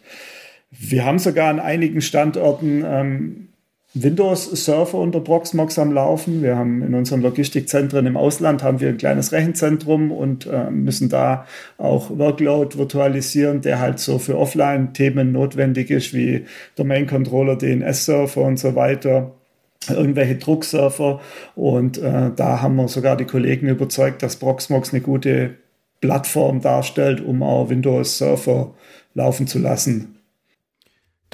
Speaker 4: Wir haben sogar an einigen Standorten ähm, Windows-Server unter Proxmox am Laufen. Wir haben in unseren Logistikzentren im Ausland haben wir ein kleines Rechenzentrum und äh, müssen da auch Workload virtualisieren, der halt so für Offline-Themen notwendig ist, wie Domain-Controller, DNS-Server und so weiter irgendwelche Druckserver und äh, da haben wir sogar die Kollegen überzeugt, dass Proxmox eine gute Plattform darstellt, um auch Windows-Server laufen zu lassen.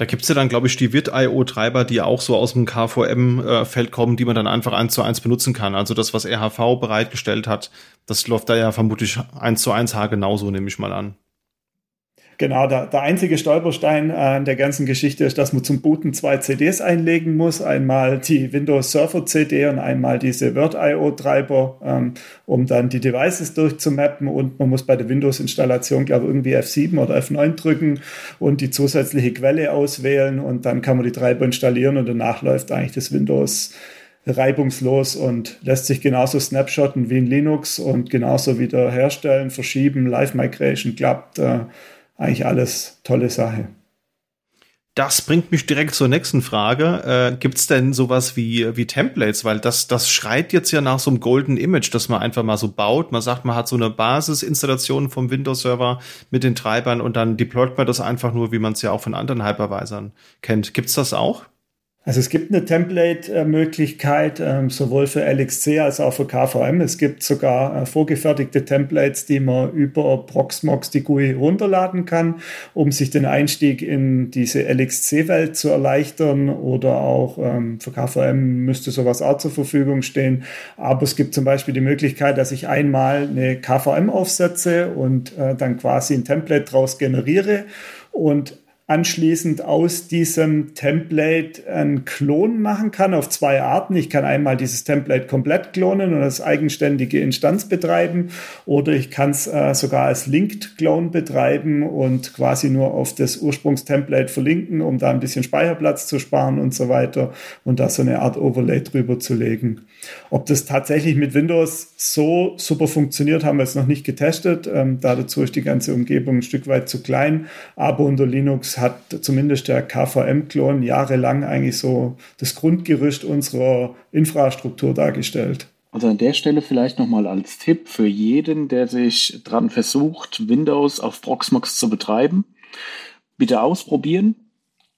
Speaker 1: Da gibt's ja dann, glaube ich, die Virt.io-Treiber, die auch so aus dem KVM-Feld äh, kommen, die man dann einfach eins zu eins benutzen kann. Also das, was RHV bereitgestellt hat, das läuft da ja vermutlich eins zu eins H genauso, nehme ich mal an.
Speaker 4: Genau, der, der einzige Stolperstein an der ganzen Geschichte ist, dass man zum Booten zwei CDs einlegen muss. Einmal die Windows Server CD und einmal diese Word.io-Treiber, ähm, um dann die Devices durchzumappen. Und man muss bei der Windows-Installation, glaube ich, irgendwie F7 oder F9 drücken und die zusätzliche Quelle auswählen. Und dann kann man die Treiber installieren und danach läuft eigentlich das Windows reibungslos und lässt sich genauso snapshotten wie in Linux und genauso wieder herstellen, verschieben. Live Migration klappt. Äh, eigentlich alles tolle Sache.
Speaker 1: Das bringt mich direkt zur nächsten Frage. Äh, Gibt es denn sowas wie, wie Templates? Weil das, das schreit jetzt ja nach so einem Golden Image, dass man einfach mal so baut. Man sagt, man hat so eine Basisinstallation vom Windows-Server mit den Treibern und dann deployt man das einfach nur, wie man es ja auch von anderen Hypervisern kennt. Gibt's das auch?
Speaker 4: Also es gibt eine Template-Möglichkeit ähm, sowohl für LXC als auch für KVM. Es gibt sogar äh, vorgefertigte Templates, die man über Proxmox die GUI runterladen kann, um sich den Einstieg in diese LXC-Welt zu erleichtern. Oder auch ähm, für KVM müsste sowas auch zur Verfügung stehen. Aber es gibt zum Beispiel die Möglichkeit, dass ich einmal eine KVM aufsetze und äh, dann quasi ein Template daraus generiere und anschließend aus diesem Template einen Klon machen kann auf zwei Arten. Ich kann einmal dieses Template komplett klonen und als eigenständige Instanz betreiben oder ich kann es äh, sogar als Linked Clone betreiben und quasi nur auf das Ursprungstemplate verlinken, um da ein bisschen Speicherplatz zu sparen und so weiter und da so eine Art Overlay drüber zu legen. Ob das tatsächlich mit Windows so super funktioniert, haben wir jetzt noch nicht getestet. Ähm, da dazu ist die ganze Umgebung ein Stück weit zu klein, aber unter Linux hat zumindest der KVM-Klon jahrelang eigentlich so das Grundgerüst unserer Infrastruktur dargestellt.
Speaker 2: Also an der Stelle vielleicht nochmal als Tipp für jeden, der sich dran versucht, Windows auf Proxmox zu betreiben. Bitte ausprobieren.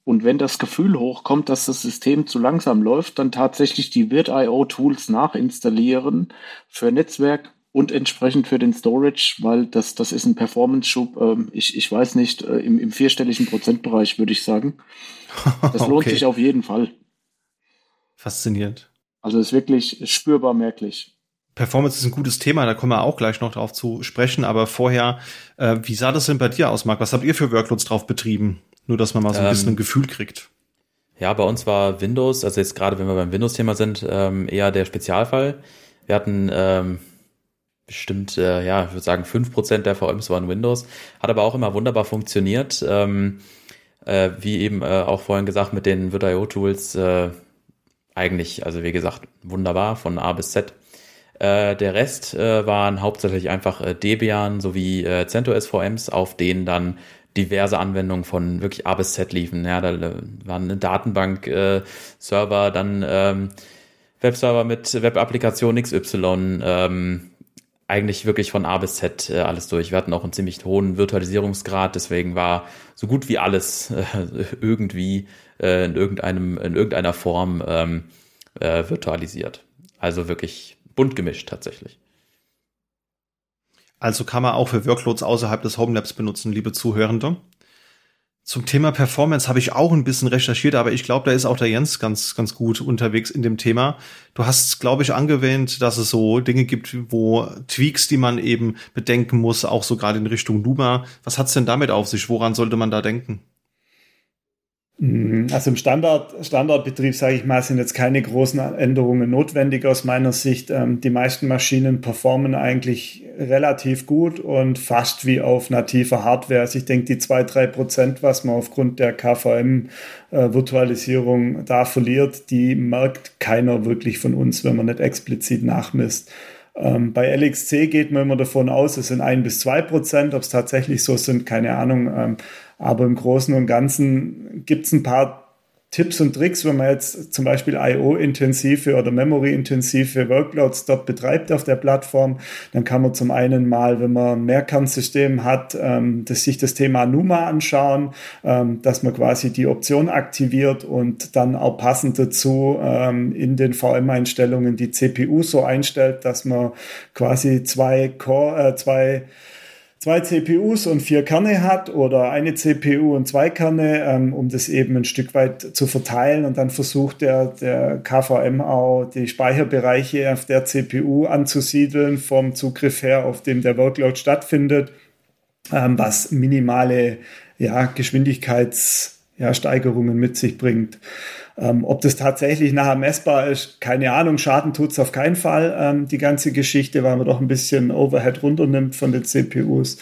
Speaker 2: Und wenn das Gefühl hochkommt, dass das System zu langsam läuft, dann tatsächlich die Virt.io-Tools nachinstallieren für Netzwerk und entsprechend für den Storage, weil das, das ist ein Performance-Schub, ähm, ich, ich weiß nicht, äh, im, im vierstelligen Prozentbereich, würde ich sagen. Das lohnt okay. sich auf jeden Fall.
Speaker 1: Faszinierend.
Speaker 2: Also ist wirklich spürbar merklich.
Speaker 1: Performance ist ein gutes Thema, da kommen wir auch gleich noch drauf zu sprechen. Aber vorher, äh, wie sah das denn bei dir aus, Marc? Was habt ihr für Workloads drauf betrieben? Nur, dass man mal so ein ähm, bisschen ein Gefühl kriegt.
Speaker 3: Ja, bei uns war Windows, also jetzt gerade wenn wir beim Windows-Thema sind, ähm, eher der Spezialfall. Wir hatten ähm, bestimmt, äh, ja, ich würde sagen, fünf Prozent der VMs waren Windows. Hat aber auch immer wunderbar funktioniert. Ähm, äh, wie eben äh, auch vorhin gesagt, mit den VirtIO-Tools äh, eigentlich, also wie gesagt, wunderbar von A bis Z. Äh, der Rest äh, waren hauptsächlich einfach äh, Debian sowie äh, CentOS VMs, auf denen dann diverse Anwendungen von wirklich A bis Z liefen. Ja, da äh, waren eine Datenbank-Server, äh, dann ähm, Webserver mit Web-Applikation XY, ähm, eigentlich wirklich von A bis Z äh, alles durch. Wir hatten auch einen ziemlich hohen Virtualisierungsgrad, deswegen war so gut wie alles äh, irgendwie äh, in irgendeinem in irgendeiner Form ähm, äh, virtualisiert. Also wirklich bunt gemischt tatsächlich.
Speaker 1: Also kann man auch für Workloads außerhalb des Homelabs benutzen, liebe Zuhörende. Zum Thema Performance habe ich auch ein bisschen recherchiert, aber ich glaube, da ist auch der Jens ganz, ganz gut unterwegs in dem Thema. Du hast, glaube ich, angewähnt, dass es so Dinge gibt, wo Tweaks, die man eben bedenken muss, auch so gerade in Richtung Luma. Was hat's denn damit auf sich? Woran sollte man da denken?
Speaker 4: Mhm. Also im Standard, Standardbetrieb, sage ich mal, sind jetzt keine großen Änderungen notwendig aus meiner Sicht. Ähm, die meisten Maschinen performen eigentlich relativ gut und fast wie auf nativer Hardware. Also ich denke, die zwei drei Prozent, was man aufgrund der KVM-Virtualisierung da verliert, die merkt keiner wirklich von uns, wenn man nicht explizit nachmisst. Ähm, bei LXC geht man immer davon aus, es sind ein bis zwei Prozent. Ob es tatsächlich so sind, keine Ahnung. Ähm, aber im Großen und Ganzen gibt es ein paar Tipps und Tricks, wenn man jetzt zum Beispiel IO-intensive oder Memory-intensive Workloads dort betreibt auf der Plattform, dann kann man zum einen mal, wenn man ein Mehrkernsystem hat, ähm, dass sich das Thema NUMA anschauen, ähm, dass man quasi die Option aktiviert und dann auch passend dazu ähm, in den VM-Einstellungen die CPU so einstellt, dass man quasi zwei Core, äh, zwei zwei CPUs und vier Kerne hat oder eine CPU und zwei Kerne, ähm, um das eben ein Stück weit zu verteilen. Und dann versucht der, der KVM auch die Speicherbereiche auf der CPU anzusiedeln vom Zugriff her, auf dem der Workload stattfindet, ähm, was minimale ja, Geschwindigkeitssteigerungen ja, mit sich bringt. Ähm, ob das tatsächlich nachher messbar ist, keine Ahnung. Schaden tut es auf keinen Fall, ähm, die ganze Geschichte, weil man doch ein bisschen Overhead runternimmt von den CPUs.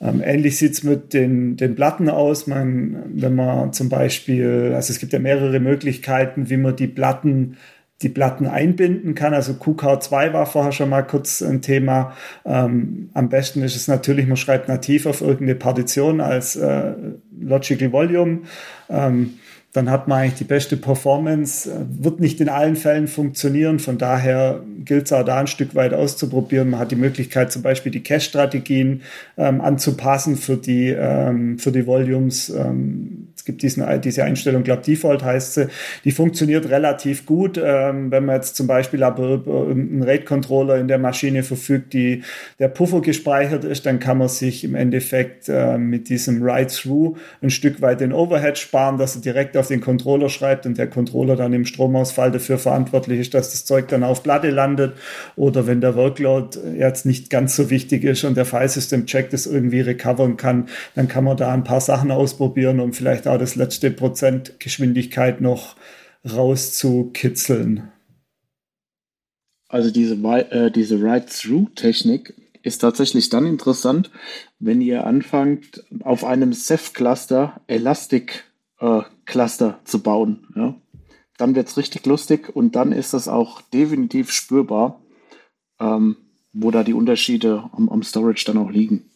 Speaker 4: Ähm, ähnlich sieht's mit den, den Platten aus. Man, wenn man zum Beispiel, also es gibt ja mehrere Möglichkeiten, wie man die Platten die Platten einbinden kann. Also QK2 war vorher schon mal kurz ein Thema. Ähm, am besten ist es natürlich, man schreibt nativ auf irgendeine Partition als äh, Logical Volume. Ähm, dann hat man eigentlich die beste Performance. Äh, wird nicht in allen Fällen funktionieren. Von daher gilt es auch da ein Stück weit auszuprobieren. Man hat die Möglichkeit, zum Beispiel die Cache-Strategien ähm, anzupassen für die, ähm, für die Volumes. Ähm, gibt diesen, diese Einstellung, glaube Default heißt sie. Die funktioniert relativ gut. Ähm, wenn man jetzt zum Beispiel aber einen RAID-Controller in der Maschine verfügt, die der Puffer gespeichert ist, dann kann man sich im Endeffekt äh, mit diesem Write-Through ein Stück weit den Overhead sparen, dass er direkt auf den Controller schreibt und der Controller dann im Stromausfall dafür verantwortlich ist, dass das Zeug dann auf Platte landet oder wenn der Workload jetzt nicht ganz so wichtig ist und der File-System-Check das irgendwie recovern kann, dann kann man da ein paar Sachen ausprobieren, um vielleicht auch das letzte Prozent Geschwindigkeit noch rauszukitzeln.
Speaker 2: Also diese, äh, diese Write-Through-Technik ist tatsächlich dann interessant, wenn ihr anfangt, auf einem Ceph-Cluster Elastic äh, zu bauen. Ja? Dann wird es richtig lustig und dann ist das auch definitiv spürbar, ähm, wo da die Unterschiede am, am Storage dann auch liegen.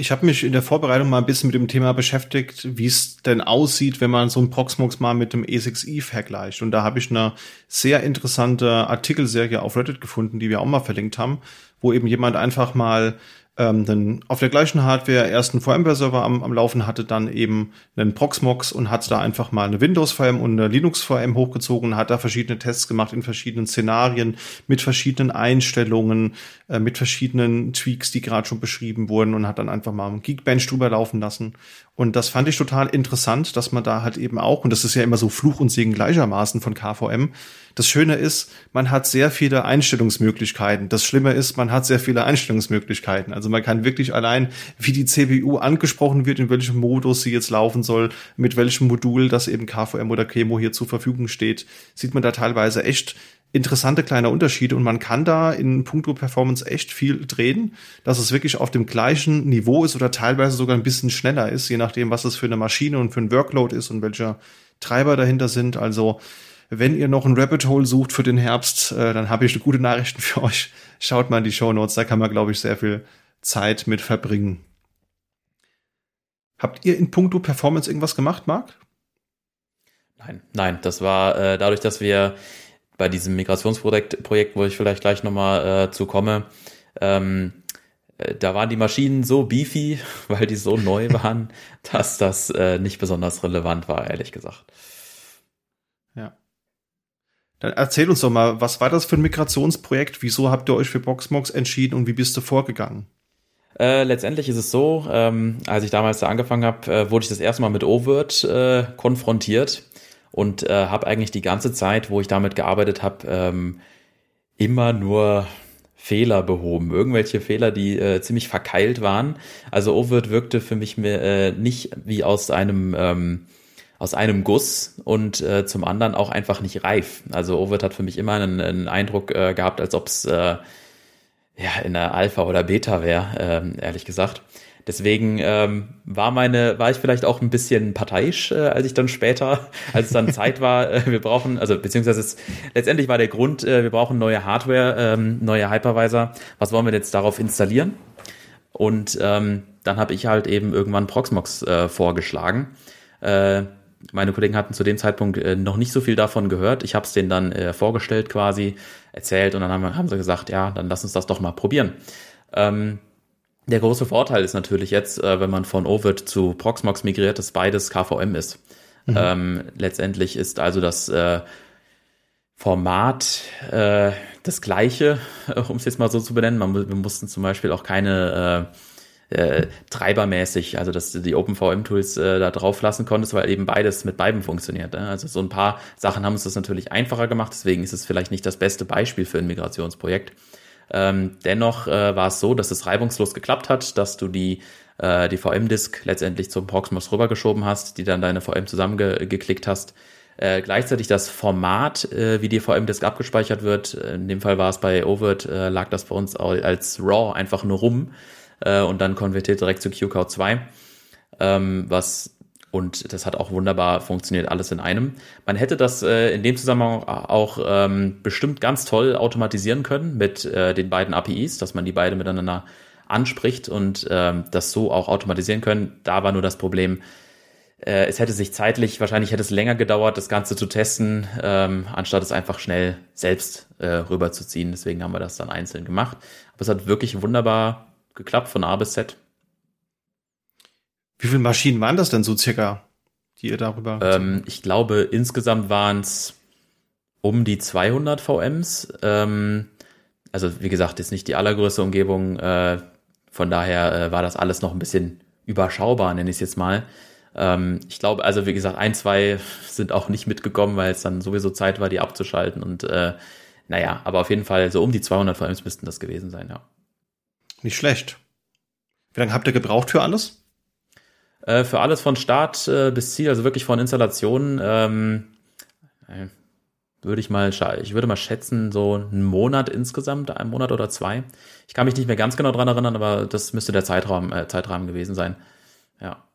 Speaker 1: Ich habe mich in der Vorbereitung mal ein bisschen mit dem Thema beschäftigt, wie es denn aussieht, wenn man so ein Proxmox mal mit dem E6i vergleicht. Und da habe ich eine sehr interessante Artikelserie auf Reddit gefunden, die wir auch mal verlinkt haben, wo eben jemand einfach mal ähm, dann auf der gleichen Hardware erst einen VMware-Server am, am Laufen hatte, dann eben einen Proxmox und hat da einfach mal eine Windows-VM und eine Linux-VM hochgezogen, hat da verschiedene Tests gemacht in verschiedenen Szenarien, mit verschiedenen Einstellungen, äh, mit verschiedenen Tweaks, die gerade schon beschrieben wurden und hat dann einfach mal einen Geekbench drüber laufen lassen. Und das fand ich total interessant, dass man da halt eben auch, und das ist ja immer so Fluch und Segen gleichermaßen von KVM, das Schöne ist, man hat sehr viele Einstellungsmöglichkeiten. Das Schlimme ist, man hat sehr viele Einstellungsmöglichkeiten. Also man kann wirklich allein, wie die CPU angesprochen wird, in welchem Modus sie jetzt laufen soll, mit welchem Modul das eben KVM oder Chemo hier zur Verfügung steht, sieht man da teilweise echt interessante kleine Unterschiede und man kann da in puncto Performance echt viel drehen, dass es wirklich auf dem gleichen Niveau ist oder teilweise sogar ein bisschen schneller ist, je nachdem, was es für eine Maschine und für ein Workload ist und welcher Treiber dahinter sind. Also wenn ihr noch ein Rabbit Hole sucht für den Herbst, äh, dann habe ich gute Nachrichten für euch. Schaut mal in die Show Notes, da kann man, glaube ich, sehr viel Zeit mit verbringen. Habt ihr in puncto Performance irgendwas gemacht, Marc?
Speaker 3: Nein, nein, das war äh, dadurch, dass wir bei diesem Migrationsprojekt, Projekt, wo ich vielleicht gleich nochmal äh, zu komme, ähm, äh, da waren die Maschinen so beefy, weil die so neu waren, dass das äh, nicht besonders relevant war, ehrlich gesagt.
Speaker 1: Ja. Dann erzähl uns doch mal, was war das für ein Migrationsprojekt? Wieso habt ihr euch für Boxmox entschieden und wie bist du vorgegangen?
Speaker 3: Äh, letztendlich ist es so, ähm, als ich damals da angefangen habe, äh, wurde ich das erste Mal mit Overt äh, konfrontiert und äh, habe eigentlich die ganze Zeit, wo ich damit gearbeitet habe, ähm, immer nur Fehler behoben. Irgendwelche Fehler, die äh, ziemlich verkeilt waren. Also Overt wirkte für mich mehr, äh, nicht wie aus einem ähm, aus einem Guss und äh, zum anderen auch einfach nicht reif. Also Overt hat für mich immer einen, einen Eindruck äh, gehabt, als ob es äh, ja, in der Alpha oder Beta wäre, ähm, ehrlich gesagt. Deswegen ähm, war meine, war ich vielleicht auch ein bisschen parteiisch, äh, als ich dann später, als es dann Zeit war, äh, wir brauchen, also beziehungsweise es, letztendlich war der Grund, äh, wir brauchen neue Hardware, ähm, neue Hypervisor. Was wollen wir jetzt darauf installieren? Und ähm, dann habe ich halt eben irgendwann Proxmox äh, vorgeschlagen. Äh, meine Kollegen hatten zu dem Zeitpunkt äh, noch nicht so viel davon gehört. Ich habe es denen dann äh, vorgestellt quasi, erzählt und dann haben, haben, sie gesagt, ja, dann lass uns das doch mal probieren. Ähm, der große Vorteil ist natürlich jetzt, äh, wenn man von Ovid zu Proxmox migriert, dass beides KVM ist. Mhm. Ähm, letztendlich ist also das äh, Format äh, das gleiche, um es jetzt mal so zu benennen. Man, wir mussten zum Beispiel auch keine äh, äh, treibermäßig, also dass du die OpenVM-Tools äh, da drauf lassen konntest, weil eben beides mit beiden funktioniert. Ne? Also so ein paar Sachen haben uns das natürlich einfacher gemacht, deswegen ist es vielleicht nicht das beste Beispiel für ein Migrationsprojekt. Ähm, dennoch äh, war es so, dass es reibungslos geklappt hat, dass du die, äh, die VM-Disk letztendlich zum Proxmox rübergeschoben hast, die dann deine VM zusammengeklickt hast. Äh, gleichzeitig das Format, äh, wie die VM-Disk abgespeichert wird, in dem Fall war es bei Overt, äh, lag das bei uns als RAW einfach nur rum äh, und dann konvertiert direkt zu QCOW 2, ähm, was und das hat auch wunderbar funktioniert, alles in einem. Man hätte das äh, in dem Zusammenhang auch ähm, bestimmt ganz toll automatisieren können mit äh, den beiden APIs, dass man die beide miteinander anspricht und ähm, das so auch automatisieren können. Da war nur das Problem, äh, es hätte sich zeitlich, wahrscheinlich hätte es länger gedauert, das Ganze zu testen, ähm, anstatt es einfach schnell selbst äh, rüberzuziehen. Deswegen haben wir das dann einzeln gemacht. Aber es hat wirklich wunderbar geklappt von A bis Z.
Speaker 1: Wie viele Maschinen waren das denn so circa, die ihr darüber?
Speaker 3: Ähm, ich glaube, insgesamt waren es um die 200 VMs. Ähm, also wie gesagt, ist nicht die allergrößte Umgebung. Äh, von daher äh, war das alles noch ein bisschen überschaubar, nenne ich es jetzt mal. Ähm, ich glaube, also wie gesagt, ein, zwei sind auch nicht mitgekommen, weil es dann sowieso Zeit war, die abzuschalten. Und äh, naja, aber auf jeden Fall so um die 200 VMs müssten das gewesen sein, ja.
Speaker 1: Nicht schlecht. Wie lange habt ihr gebraucht für alles?
Speaker 3: Äh, für alles von Start äh, bis Ziel, also wirklich von Installation, ähm, äh, würde ich mal, ich würde mal schätzen, so einen Monat insgesamt, einen Monat oder zwei. Ich kann mich nicht mehr ganz genau dran erinnern, aber das müsste der Zeitraum, äh, Zeitrahmen gewesen sein. Ja.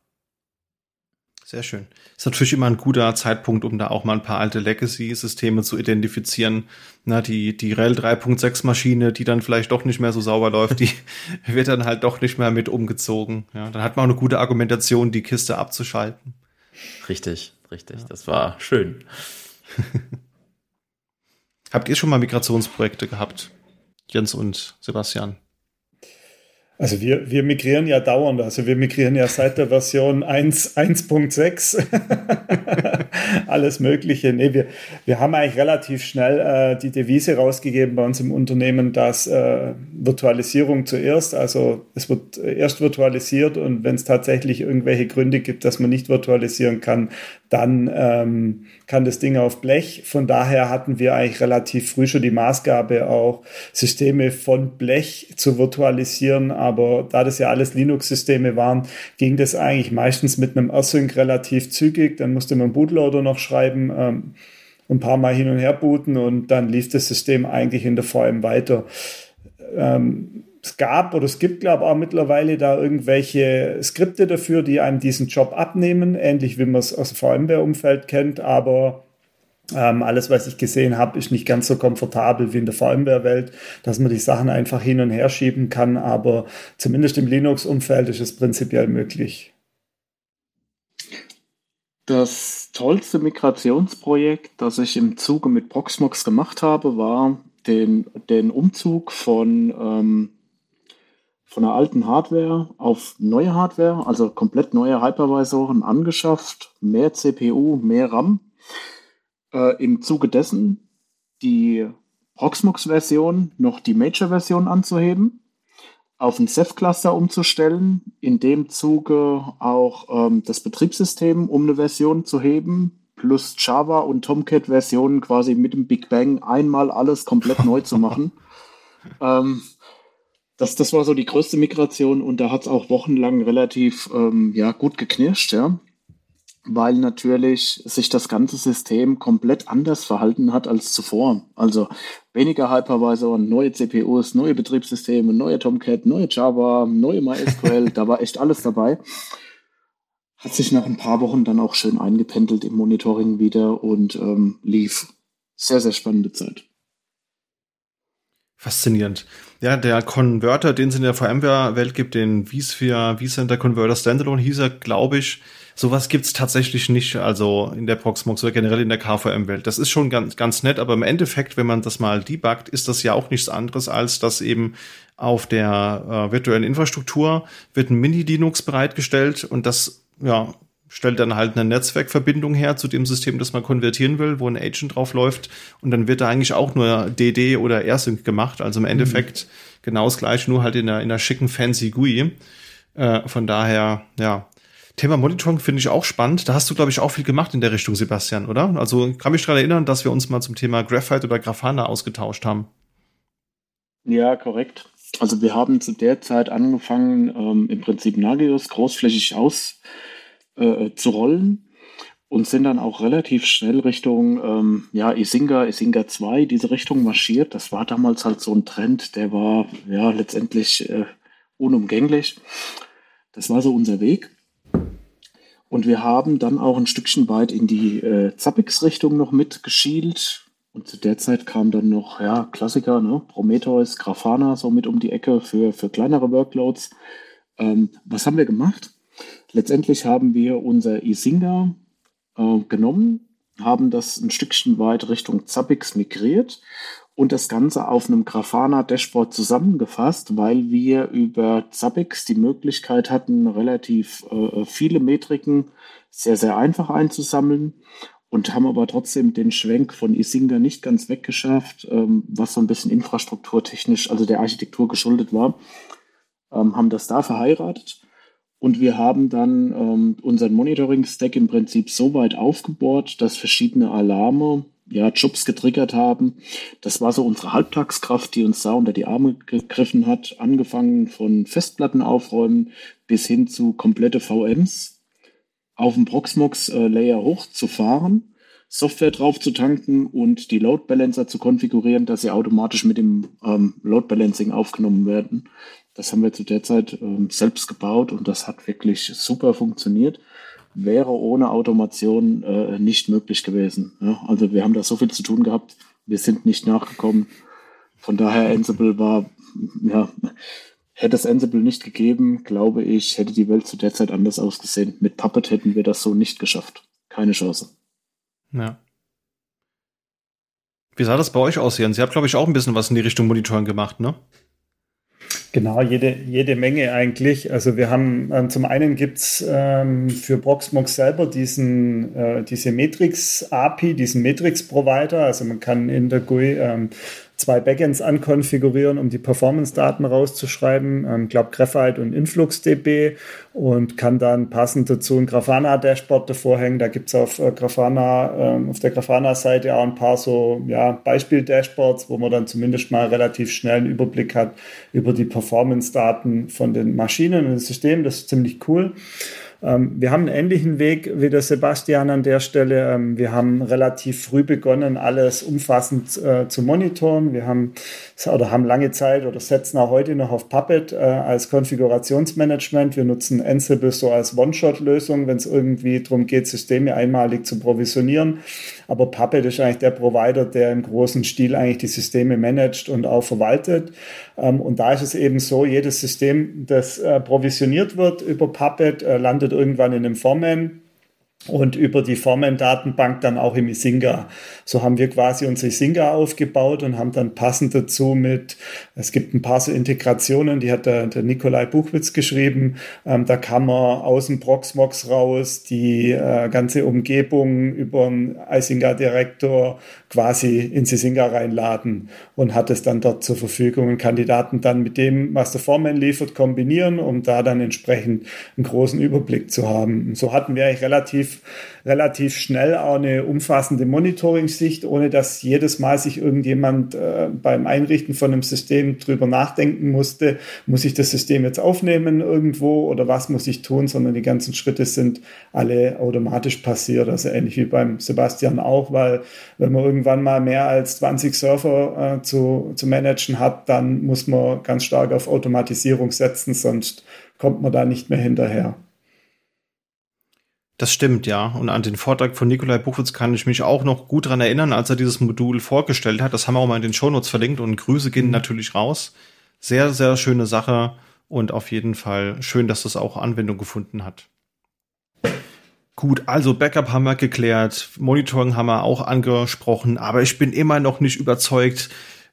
Speaker 1: Sehr schön. Ist natürlich immer ein guter Zeitpunkt, um da auch mal ein paar alte Legacy-Systeme zu identifizieren. Na, die, die RHEL 3.6 Maschine, die dann vielleicht doch nicht mehr so sauber läuft, die wird dann halt doch nicht mehr mit umgezogen. Ja, dann hat man auch eine gute Argumentation, die Kiste abzuschalten.
Speaker 3: Richtig, richtig. Ja. Das war schön.
Speaker 1: Habt ihr schon mal Migrationsprojekte gehabt? Jens und Sebastian?
Speaker 4: Also wir, wir migrieren ja dauernd, also wir migrieren ja seit der Version 1.6 alles Mögliche. Nee, wir, wir haben eigentlich relativ schnell äh, die Devise rausgegeben bei uns im Unternehmen, dass äh, Virtualisierung zuerst, also es wird erst virtualisiert und wenn es tatsächlich irgendwelche Gründe gibt, dass man nicht virtualisieren kann, dann ähm, kann das Ding auf Blech. Von daher hatten wir eigentlich relativ früh schon die Maßgabe, auch Systeme von Blech zu virtualisieren. Aber da das ja alles Linux-Systeme waren, ging das eigentlich meistens mit einem Async relativ zügig. Dann musste man Bootloader noch schreiben, ähm, ein paar Mal hin und her booten und dann lief das System eigentlich in der VM weiter. Ähm, es gab oder es gibt, glaube ich, auch mittlerweile da irgendwelche Skripte dafür, die einem diesen Job abnehmen, ähnlich wie man es aus dem VMware-Umfeld kennt, aber ähm, alles, was ich gesehen habe, ist nicht ganz so komfortabel wie in der VMware-Welt, dass man die Sachen einfach hin und her schieben kann, aber zumindest im Linux-Umfeld ist es prinzipiell möglich.
Speaker 2: Das tollste Migrationsprojekt, das ich im Zuge mit Proxmox gemacht habe, war den, den Umzug von ähm, von der alten Hardware auf neue Hardware, also komplett neue Hypervisoren angeschafft, mehr CPU, mehr RAM. Äh, Im Zuge dessen die Proxmox-Version noch die Major-Version anzuheben, auf ein Ceph-Cluster umzustellen, in dem Zuge auch ähm, das Betriebssystem um eine Version zu heben, plus Java und Tomcat-Versionen quasi mit dem Big Bang einmal alles komplett neu zu machen. Ähm, das, das war so die größte Migration und da hat es auch wochenlang relativ ähm, ja, gut geknirscht, ja. Weil natürlich sich das ganze System komplett anders verhalten hat als zuvor. Also weniger Hypervisor, neue CPUs, neue Betriebssysteme, neue Tomcat, neue Java, neue MySQL, da war echt alles dabei. Hat sich nach ein paar Wochen dann auch schön eingependelt im Monitoring wieder und ähm, lief. Sehr, sehr spannende Zeit.
Speaker 1: Faszinierend. Ja, der Converter, den es in der VMware-Welt gibt, den vSphere vCenter Converter Standalone hieß er, glaube ich, Sowas gibt's tatsächlich nicht, also in der Proxmox oder generell in der KVM-Welt. Das ist schon ganz, ganz nett, aber im Endeffekt, wenn man das mal debuggt, ist das ja auch nichts anderes, als dass eben auf der äh, virtuellen Infrastruktur wird ein Mini-Linux bereitgestellt und das, ja, stellt dann halt eine Netzwerkverbindung her zu dem System, das man konvertieren will, wo ein Agent drauf läuft und dann wird da eigentlich auch nur DD oder AirSync gemacht, also im Endeffekt mhm. genau das gleiche, nur halt in einer, in einer schicken fancy GUI. Äh, von daher, ja, Thema Monitoring finde ich auch spannend. Da hast du, glaube ich, auch viel gemacht in der Richtung, Sebastian, oder? Also kann mich daran erinnern, dass wir uns mal zum Thema Graphite oder Grafana ausgetauscht haben.
Speaker 2: Ja, korrekt. Also wir haben zu der Zeit angefangen, ähm, im Prinzip Nagios großflächig auszurollen äh, und sind dann auch relativ schnell Richtung ähm, ja, Isinga, Isinga 2, diese Richtung marschiert. Das war damals halt so ein Trend, der war ja letztendlich äh, unumgänglich. Das war so unser Weg. Und wir haben dann auch ein Stückchen weit in die äh, Zappix-Richtung noch mitgeschielt. Und zu der Zeit kam dann noch, ja, Klassiker, ne? Prometheus, Grafana so mit um die Ecke für, für kleinere Workloads. Ähm, was haben wir gemacht? Letztendlich haben wir unser Isinga äh, genommen, haben das ein Stückchen weit Richtung Zappix migriert und das Ganze auf einem Grafana-Dashboard zusammengefasst, weil wir über Zabbix die Möglichkeit hatten, relativ äh, viele Metriken sehr, sehr einfach einzusammeln und haben aber trotzdem den Schwenk von Isinga nicht ganz weggeschafft, ähm, was so ein bisschen infrastrukturtechnisch, also der Architektur geschuldet war, ähm, haben das da verheiratet. Und wir haben dann ähm, unseren Monitoring-Stack im Prinzip so weit aufgebohrt, dass verschiedene Alarme ja, Jobs getriggert haben. Das war so unsere Halbtagskraft, die uns da unter die Arme gegriffen hat, angefangen von Festplatten aufräumen bis hin zu komplette VMs auf dem Proxmox-Layer äh, hochzufahren, Software drauf zu tanken und die Load Balancer zu konfigurieren, dass sie automatisch mit dem ähm, Load Balancing aufgenommen werden. Das haben wir zu der Zeit ähm, selbst gebaut und das hat wirklich super funktioniert wäre ohne Automation äh, nicht möglich gewesen. Ja? Also wir haben da so viel zu tun gehabt, wir sind nicht nachgekommen. Von daher Ansible war, ja, hätte es Ansible nicht gegeben, glaube ich, hätte die Welt zu der Zeit anders ausgesehen. Mit Puppet hätten wir das so nicht geschafft. Keine Chance.
Speaker 1: Ja. Wie sah das bei euch aus, Jens? Ihr habt, glaube ich, auch ein bisschen was in die Richtung Monitoring gemacht, ne?
Speaker 4: Genau, jede, jede Menge eigentlich. Also wir haben ähm, zum einen gibt's ähm, für Proxmox selber diesen, äh, diese Matrix-API, diesen Matrix-Provider. Also man kann in der GUI ähm, zwei Backends ankonfigurieren, um die Performance-Daten rauszuschreiben. Ich ähm, glaube Graphite und InfluxDB und kann dann passend dazu ein Grafana-Dashboard davor hängen. Da gibt es auf äh, Grafana, äh, auf der Grafana-Seite auch ein paar so ja, Beispiel-Dashboards, wo man dann zumindest mal relativ schnell einen Überblick hat über die Performance-Daten von den Maschinen und dem System. Das ist ziemlich cool. Ähm, wir haben einen ähnlichen Weg wie der Sebastian an der Stelle. Ähm, wir haben relativ früh begonnen, alles umfassend äh, zu monitoren. Wir haben oder haben lange Zeit oder setzen auch heute noch auf Puppet äh, als Konfigurationsmanagement. Wir nutzen Ansible so als One-Shot-Lösung, wenn es irgendwie darum geht, Systeme einmalig zu provisionieren. Aber Puppet ist eigentlich der Provider, der im großen Stil eigentlich die Systeme managt und auch verwaltet. Ähm, und da ist es eben so, jedes System, das äh, provisioniert wird über Puppet, äh, landet irgendwann in einem Foreman und über die Formen-Datenbank dann auch im Isinga. So haben wir quasi unser Isinga aufgebaut und haben dann passend dazu mit, es gibt ein paar so Integrationen, die hat der, der Nikolai Buchwitz geschrieben, ähm, da kann man aus dem Proxmox raus die äh, ganze Umgebung über einen Isinga-Direktor quasi in Sisinga reinladen und hat es dann dort zur Verfügung und kann die Daten dann mit dem, was der Foreman liefert, kombinieren, um da dann entsprechend einen großen Überblick zu haben. Und so hatten wir eigentlich relativ, relativ schnell auch eine umfassende Monitoring-Sicht, ohne dass jedes Mal sich irgendjemand äh, beim Einrichten von einem System drüber nachdenken musste, muss ich das System jetzt aufnehmen irgendwo oder was muss ich tun, sondern die ganzen Schritte sind alle automatisch passiert. Also ähnlich wie beim Sebastian auch, weil wenn man irgendwann mal mehr als 20 Server äh, zu, zu managen hat, dann muss man ganz stark auf Automatisierung setzen, sonst kommt man da nicht mehr hinterher.
Speaker 1: Das stimmt, ja. Und an den Vortrag von Nikolai Buchwitz kann ich mich auch noch gut dran erinnern, als er dieses Modul vorgestellt hat. Das haben wir auch mal in den Shownotes verlinkt und Grüße gehen mhm. natürlich raus. Sehr, sehr schöne Sache und auf jeden Fall schön, dass das auch Anwendung gefunden hat. Gut, also Backup haben wir geklärt, Monitoring haben wir auch angesprochen, aber ich bin immer noch nicht überzeugt,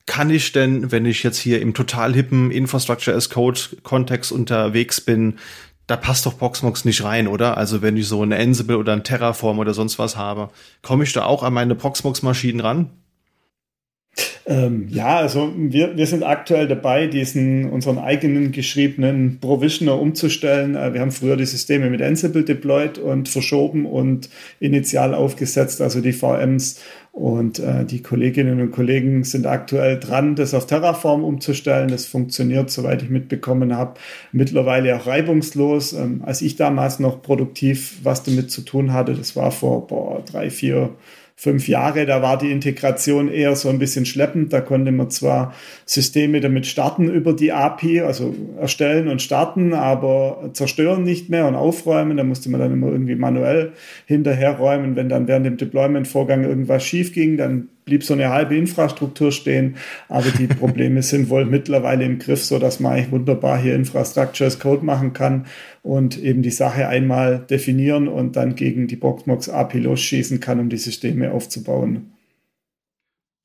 Speaker 1: kann ich denn, wenn ich jetzt hier im total hippen Infrastructure as Code Kontext unterwegs bin, da passt doch Proxmox nicht rein, oder? Also wenn ich so ein Ansible oder ein Terraform oder sonst was habe, komme ich da auch an meine Proxmox Maschinen ran?
Speaker 4: Ähm, ja, also wir, wir sind aktuell dabei, diesen unseren eigenen geschriebenen Provisioner umzustellen. Äh, wir haben früher die Systeme mit Ansible deployed und verschoben und initial aufgesetzt, also die VMs. Und äh, die Kolleginnen und Kollegen sind aktuell dran, das auf Terraform umzustellen. Das funktioniert, soweit ich mitbekommen habe, mittlerweile auch reibungslos. Ähm, als ich damals noch produktiv was damit zu tun hatte, das war vor boah, drei, vier fünf Jahre, da war die Integration eher so ein bisschen schleppend. Da konnte man zwar Systeme damit starten über die API, also erstellen und starten, aber zerstören nicht mehr und aufräumen. Da musste man dann immer irgendwie manuell hinterherräumen. Wenn dann während dem Deployment-Vorgang irgendwas schief ging, dann blieb so eine halbe Infrastruktur stehen, aber die Probleme sind wohl mittlerweile im Griff, so dass man eigentlich wunderbar hier Infrastructure as Code machen kann und eben die Sache einmal definieren und dann gegen die Boxbox API losschießen kann, um die Systeme aufzubauen.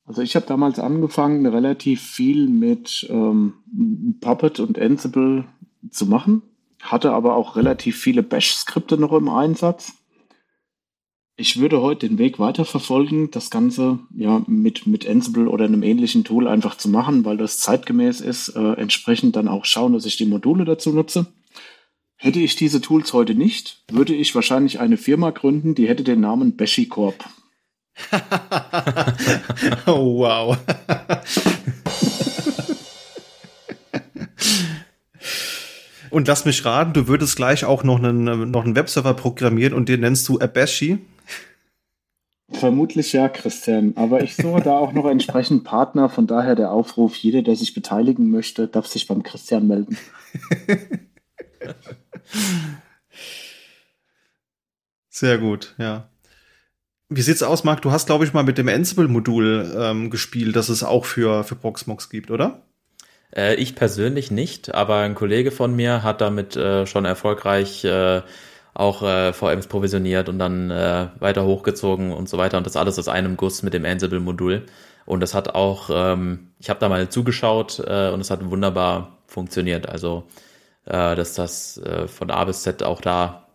Speaker 2: Also ich habe damals angefangen, relativ viel mit ähm, Puppet und Ansible zu machen, hatte aber auch relativ viele Bash-Skripte noch im Einsatz ich würde heute den Weg weiterverfolgen, das Ganze ja mit, mit Ansible oder einem ähnlichen Tool einfach zu machen, weil das zeitgemäß ist, äh, entsprechend dann auch schauen, dass ich die Module dazu nutze. Hätte ich diese Tools heute nicht, würde ich wahrscheinlich eine Firma gründen, die hätte den Namen BashiCorp.
Speaker 1: oh, wow. Und lass mich raten, du würdest gleich auch noch einen, noch einen Webserver programmieren und den nennst du Abashi?
Speaker 2: Vermutlich ja, Christian. Aber ich suche da auch noch entsprechend Partner. Von daher der Aufruf, jeder, der sich beteiligen möchte, darf sich beim Christian melden.
Speaker 1: Sehr gut, ja. Wie sieht's aus, Marc? Du hast, glaube ich, mal mit dem Ansible-Modul ähm, gespielt, das es auch für, für Proxmox gibt, oder?
Speaker 3: Äh, ich persönlich nicht, aber ein Kollege von mir hat damit äh, schon erfolgreich äh, auch äh, VMs provisioniert und dann äh, weiter hochgezogen und so weiter und das alles aus einem Guss mit dem Ansible-Modul. Und das hat auch, ähm, ich habe da mal zugeschaut äh, und es hat wunderbar funktioniert. Also, äh, dass das äh, von A bis Z auch da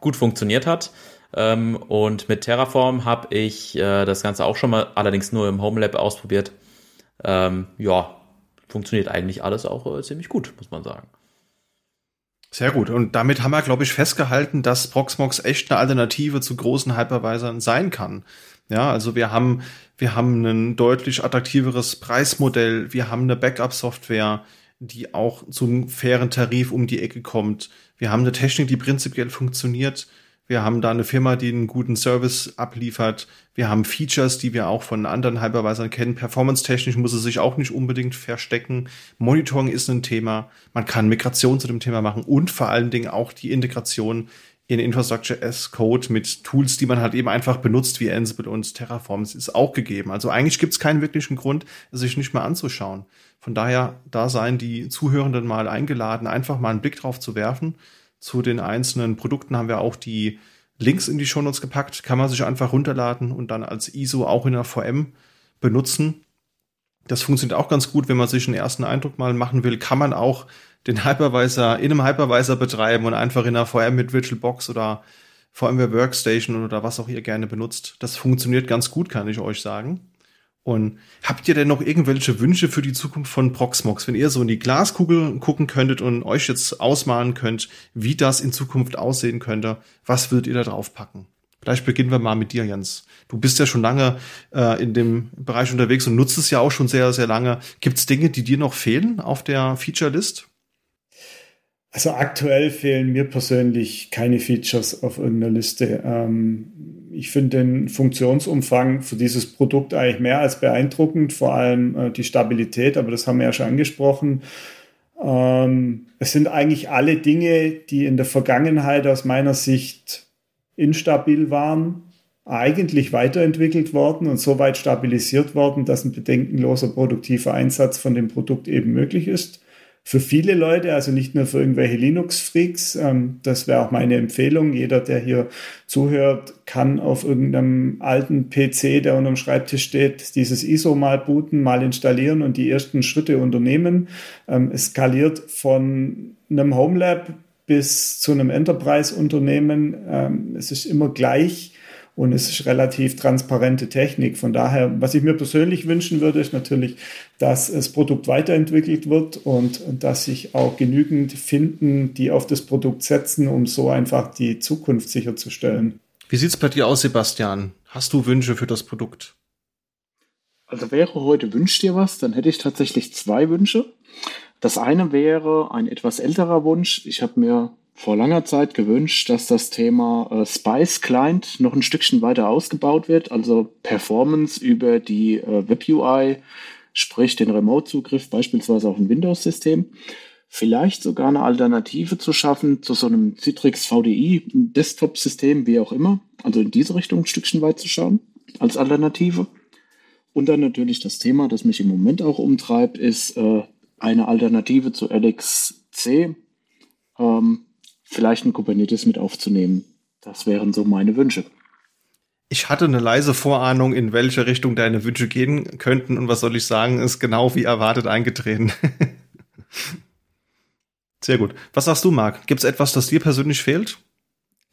Speaker 3: gut funktioniert hat. Ähm, und mit Terraform habe ich äh, das Ganze auch schon mal, allerdings nur im Homelab ausprobiert. Ähm, ja, funktioniert eigentlich alles auch äh, ziemlich gut, muss man sagen.
Speaker 1: Sehr gut. Und damit haben wir, glaube ich, festgehalten, dass Proxmox echt eine Alternative zu großen Hypervisern sein kann. Ja, also wir haben, wir haben ein deutlich attraktiveres Preismodell. Wir haben eine Backup-Software, die auch zum fairen Tarif um die Ecke kommt. Wir haben eine Technik, die prinzipiell funktioniert. Wir haben da eine Firma, die einen guten Service abliefert. Wir haben Features, die wir auch von anderen Hypervisern kennen. Performance-technisch muss es sich auch nicht unbedingt verstecken. Monitoring ist ein Thema. Man kann Migration zu dem Thema machen und vor allen Dingen auch die Integration in Infrastructure as Code mit Tools, die man halt eben einfach benutzt, wie Ansible und Terraform. Es ist auch gegeben. Also eigentlich gibt es keinen wirklichen Grund, es sich nicht mehr anzuschauen. Von daher, da seien die Zuhörenden mal eingeladen, einfach mal einen Blick drauf zu werfen zu den einzelnen Produkten haben wir auch die Links in die Shownotes gepackt. Kann man sich einfach runterladen und dann als ISO auch in der VM benutzen. Das funktioniert auch ganz gut, wenn man sich einen ersten Eindruck mal machen will. Kann man auch den Hypervisor in einem Hypervisor betreiben und einfach in der VM mit VirtualBox oder VMware Workstation oder was auch ihr gerne benutzt. Das funktioniert ganz gut, kann ich euch sagen. Und habt ihr denn noch irgendwelche Wünsche für die Zukunft von Proxmox? Wenn ihr so in die Glaskugel gucken könntet und euch jetzt ausmalen könnt, wie das in Zukunft aussehen könnte, was würdet ihr da drauf packen? Vielleicht beginnen wir mal mit dir, Jens. Du bist ja schon lange äh, in dem Bereich unterwegs und nutzt es ja auch schon sehr, sehr lange. Gibt es Dinge, die dir noch fehlen auf der Feature-List?
Speaker 4: Also aktuell fehlen mir persönlich keine Features auf irgendeiner Liste. Ähm, ich finde den Funktionsumfang für dieses Produkt eigentlich mehr als beeindruckend, vor allem äh, die Stabilität, aber das haben wir ja schon angesprochen. Ähm, es sind eigentlich alle Dinge, die in der Vergangenheit aus meiner Sicht instabil waren, eigentlich weiterentwickelt worden und so weit stabilisiert worden, dass ein bedenkenloser produktiver Einsatz von dem Produkt eben möglich ist für viele Leute, also nicht nur für irgendwelche Linux-Freaks. Ähm, das wäre auch meine Empfehlung. Jeder, der hier zuhört, kann auf irgendeinem alten PC, der unter dem Schreibtisch steht, dieses ISO mal booten, mal installieren und die ersten Schritte unternehmen. Ähm, es skaliert von einem Homelab bis zu einem Enterprise-Unternehmen. Ähm, es ist immer gleich und es ist relativ transparente Technik. Von daher, was ich mir persönlich wünschen würde, ist natürlich, dass das Produkt weiterentwickelt wird und dass sich auch genügend finden, die auf das Produkt setzen, um so einfach die Zukunft sicherzustellen.
Speaker 1: Wie sieht es bei dir aus, Sebastian? Hast du Wünsche für das Produkt?
Speaker 2: Also wäre heute wünscht dir was, dann hätte ich tatsächlich zwei Wünsche. Das eine wäre ein etwas älterer Wunsch. Ich habe mir vor langer Zeit gewünscht, dass das Thema äh, Spice Client noch ein Stückchen weiter ausgebaut wird, also Performance über die äh, Web UI, sprich den Remote-Zugriff beispielsweise auf ein Windows-System. Vielleicht sogar eine Alternative zu schaffen zu so einem Citrix VDI Desktop-System, wie auch immer. Also in diese Richtung ein Stückchen weit zu schauen als Alternative. Und dann natürlich das Thema, das mich im Moment auch umtreibt, ist äh, eine Alternative zu LXC. Ähm, vielleicht ein Kubernetes mit aufzunehmen. Das wären so meine Wünsche.
Speaker 1: Ich hatte eine leise Vorahnung, in welche Richtung deine Wünsche gehen könnten und was soll ich sagen, ist genau wie erwartet eingetreten. Sehr gut. Was sagst du, Marc? Gibt es etwas, das dir persönlich fehlt?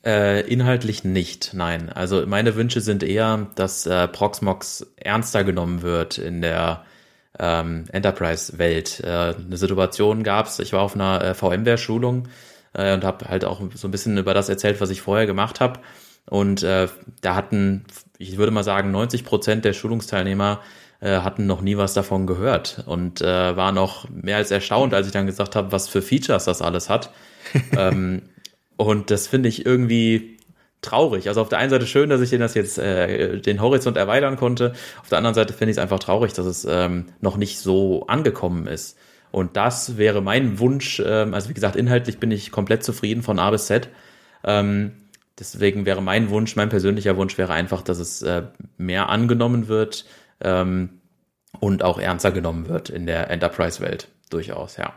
Speaker 3: Äh, inhaltlich nicht, nein. Also meine Wünsche sind eher, dass äh, Proxmox ernster genommen wird in der ähm, Enterprise-Welt. Äh, eine Situation gab es, ich war auf einer äh, VMware-Schulung äh, und habe halt auch so ein bisschen über das erzählt, was ich vorher gemacht habe. Und äh, da hatten, ich würde mal sagen, 90 Prozent der Schulungsteilnehmer äh, hatten noch nie was davon gehört und äh, waren auch mehr als erstaunt, als ich dann gesagt habe, was für Features das alles hat. ähm, und das finde ich irgendwie traurig. Also auf der einen Seite schön, dass ich den das jetzt äh, den Horizont erweitern konnte. Auf der anderen Seite finde ich es einfach traurig, dass es ähm, noch nicht so angekommen ist. Und das wäre mein Wunsch. Ähm, also wie gesagt, inhaltlich bin ich komplett zufrieden von A bis Z. Ähm, deswegen wäre mein Wunsch, mein persönlicher Wunsch wäre einfach, dass es äh, mehr angenommen wird ähm, und auch ernster genommen wird in der Enterprise-Welt. Durchaus, ja.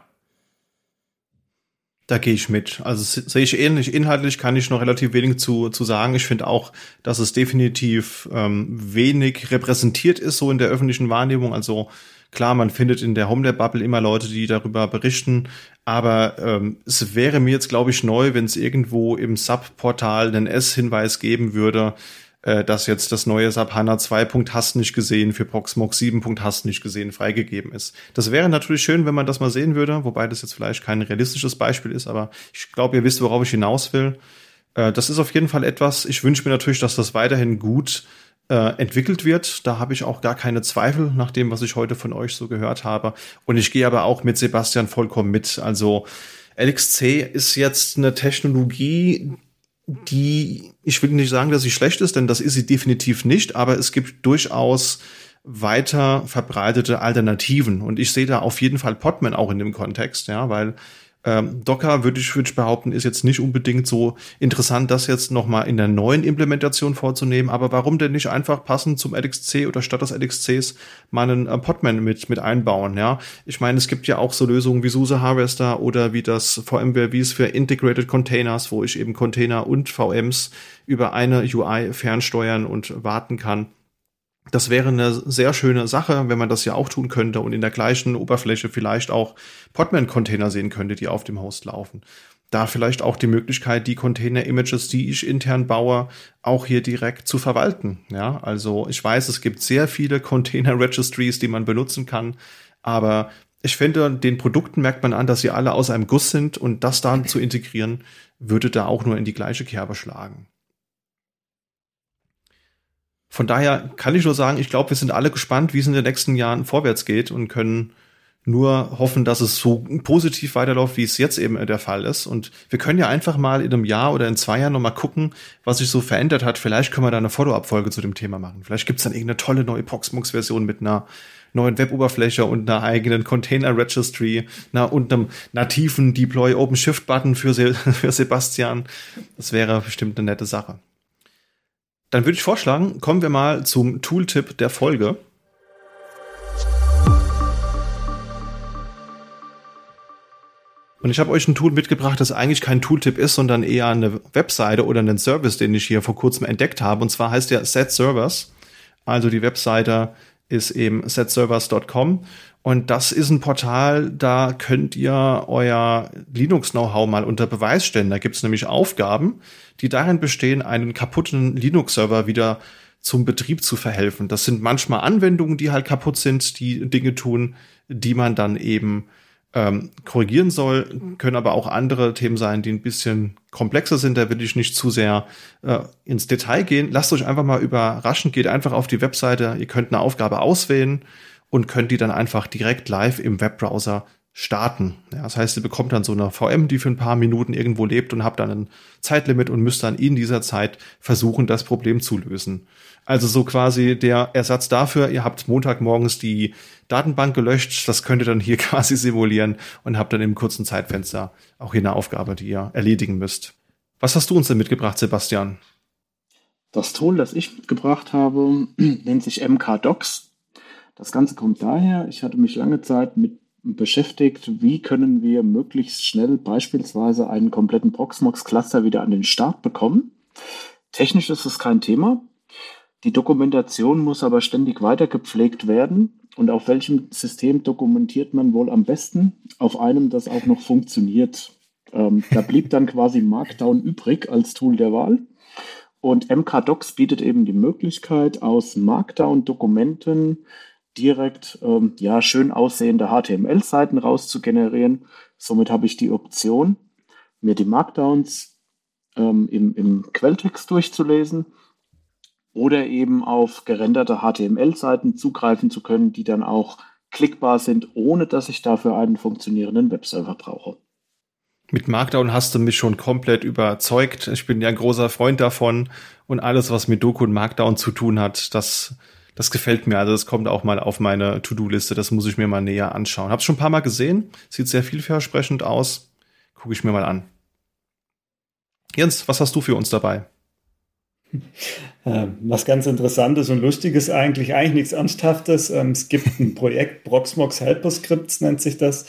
Speaker 1: Da gehe ich mit. Also sehe ich ähnlich. Inhaltlich kann ich noch relativ wenig zu, zu sagen. Ich finde auch, dass es definitiv ähm, wenig repräsentiert ist, so in der öffentlichen Wahrnehmung. Also Klar, man findet in der HomeLab-Bubble immer Leute, die darüber berichten, aber ähm, es wäre mir jetzt, glaube ich, neu, wenn es irgendwo im Sub-Portal einen S-Hinweis geben würde, äh, dass jetzt das neue SAP HANA 2. Hast nicht gesehen für Proxmox 7. Hast nicht gesehen freigegeben ist. Das wäre natürlich schön, wenn man das mal sehen würde, wobei das jetzt vielleicht kein realistisches Beispiel ist, aber ich glaube, ihr wisst, worauf ich hinaus will. Äh, das ist auf jeden Fall etwas. Ich wünsche mir natürlich, dass das weiterhin gut äh, entwickelt wird. Da habe ich auch gar keine Zweifel nach dem, was ich heute von euch so gehört habe. Und ich gehe aber auch mit Sebastian vollkommen mit. Also LXC ist jetzt eine Technologie, die, ich will nicht sagen, dass sie schlecht ist, denn das ist sie definitiv nicht, aber es gibt durchaus weiter verbreitete Alternativen. Und ich sehe da auf jeden Fall Podman auch in dem Kontext, ja, weil ähm, Docker würde ich, würde ich behaupten, ist jetzt nicht unbedingt so interessant, das jetzt nochmal in der neuen Implementation vorzunehmen. Aber warum denn nicht einfach passend zum LXC oder statt des LXCs mal einen äh, Podman mit, mit einbauen? Ja, ich meine, es gibt ja auch so Lösungen wie SUSE Harvester oder wie das VMware es für Integrated Containers, wo ich eben Container und VMs über eine UI fernsteuern und warten kann. Das wäre eine sehr schöne Sache, wenn man das ja auch tun könnte und in der gleichen Oberfläche vielleicht auch Podman-Container sehen könnte, die auf dem Host laufen. Da vielleicht auch die Möglichkeit, die Container-Images, die ich intern baue, auch hier direkt zu verwalten. Ja, also ich weiß, es gibt sehr viele Container-Registries, die man benutzen kann, aber ich finde, den Produkten merkt man an, dass sie alle aus einem Guss sind und das dann zu integrieren, würde da auch nur in die gleiche Kerbe schlagen. Von daher kann ich nur sagen, ich glaube, wir sind alle gespannt, wie es in den nächsten Jahren vorwärts geht und können nur hoffen, dass es so positiv weiterläuft, wie es jetzt eben der Fall ist. Und wir können ja einfach mal in einem Jahr oder in zwei Jahren nochmal gucken, was sich so verändert hat. Vielleicht können wir da eine Follow-up-Folge zu dem Thema machen. Vielleicht gibt es dann irgendeine tolle neue Proxmox-Version mit einer neuen Web-Oberfläche und einer eigenen Container-Registry na, und einem nativen Deploy OpenShift-Button für, Se für Sebastian. Das wäre bestimmt eine nette Sache. Dann würde ich vorschlagen, kommen wir mal zum Tooltip der Folge. Und ich habe euch ein Tool mitgebracht, das eigentlich kein Tooltip ist, sondern eher eine Webseite oder einen Service, den ich hier vor kurzem entdeckt habe. Und zwar heißt der Set Servers. Also die Webseite ist eben setservers.com. Und das ist ein Portal, da könnt ihr euer Linux-Know-how mal unter Beweis stellen. Da gibt es nämlich Aufgaben, die darin bestehen, einen kaputten Linux-Server wieder zum Betrieb zu verhelfen. Das sind manchmal Anwendungen, die halt kaputt sind, die Dinge tun, die man dann eben ähm, korrigieren soll, können aber auch andere Themen sein, die ein bisschen komplexer sind. Da will ich nicht zu sehr äh, ins Detail gehen. Lasst euch einfach mal überraschen. Geht einfach auf die Webseite. Ihr könnt eine Aufgabe auswählen und könnt die dann einfach direkt live im Webbrowser starten. Ja, das heißt, ihr bekommt dann so eine VM, die für ein paar Minuten irgendwo lebt und habt dann ein Zeitlimit und müsst dann in dieser Zeit versuchen, das Problem zu lösen. Also so quasi der Ersatz dafür, ihr habt Montagmorgens die Datenbank gelöscht, das könnt ihr dann hier quasi simulieren und habt dann im kurzen Zeitfenster auch hier eine Aufgabe, die ihr erledigen müsst. Was hast du uns denn mitgebracht, Sebastian?
Speaker 2: Das Tool, das ich mitgebracht habe, nennt sich MK-Docs. Das Ganze kommt daher, ich hatte mich lange Zeit mit beschäftigt, wie können wir möglichst schnell beispielsweise einen kompletten Proxmox-Cluster wieder an den Start bekommen. Technisch ist es kein Thema. Die Dokumentation muss aber ständig weiter gepflegt werden. Und auf welchem System dokumentiert man wohl am besten? Auf einem, das auch noch funktioniert. Ähm, da blieb dann quasi Markdown übrig als Tool der Wahl. Und MKDocs bietet eben die Möglichkeit, aus Markdown-Dokumenten direkt ähm, ja, schön aussehende HTML-Seiten rauszugenerieren. Somit habe ich die Option, mir die Markdowns ähm, im, im Quelltext durchzulesen oder eben auf gerenderte HTML-Seiten zugreifen zu können, die dann auch klickbar sind, ohne dass ich dafür einen funktionierenden Webserver brauche.
Speaker 1: Mit Markdown hast du mich schon komplett überzeugt. Ich bin ja ein großer Freund davon und alles, was mit Doku und Markdown zu tun hat, das das gefällt mir. Also das kommt auch mal auf meine To-Do-Liste. Das muss ich mir mal näher anschauen. Hab's schon ein paar Mal gesehen. Sieht sehr vielversprechend aus. Gucke ich mir mal an. Jens, was hast du für uns dabei?
Speaker 4: Ähm, was ganz Interessantes und Lustiges eigentlich, eigentlich nichts Ernsthaftes. Ähm, es gibt ein Projekt, Proxmox Helper Scripts nennt sich das.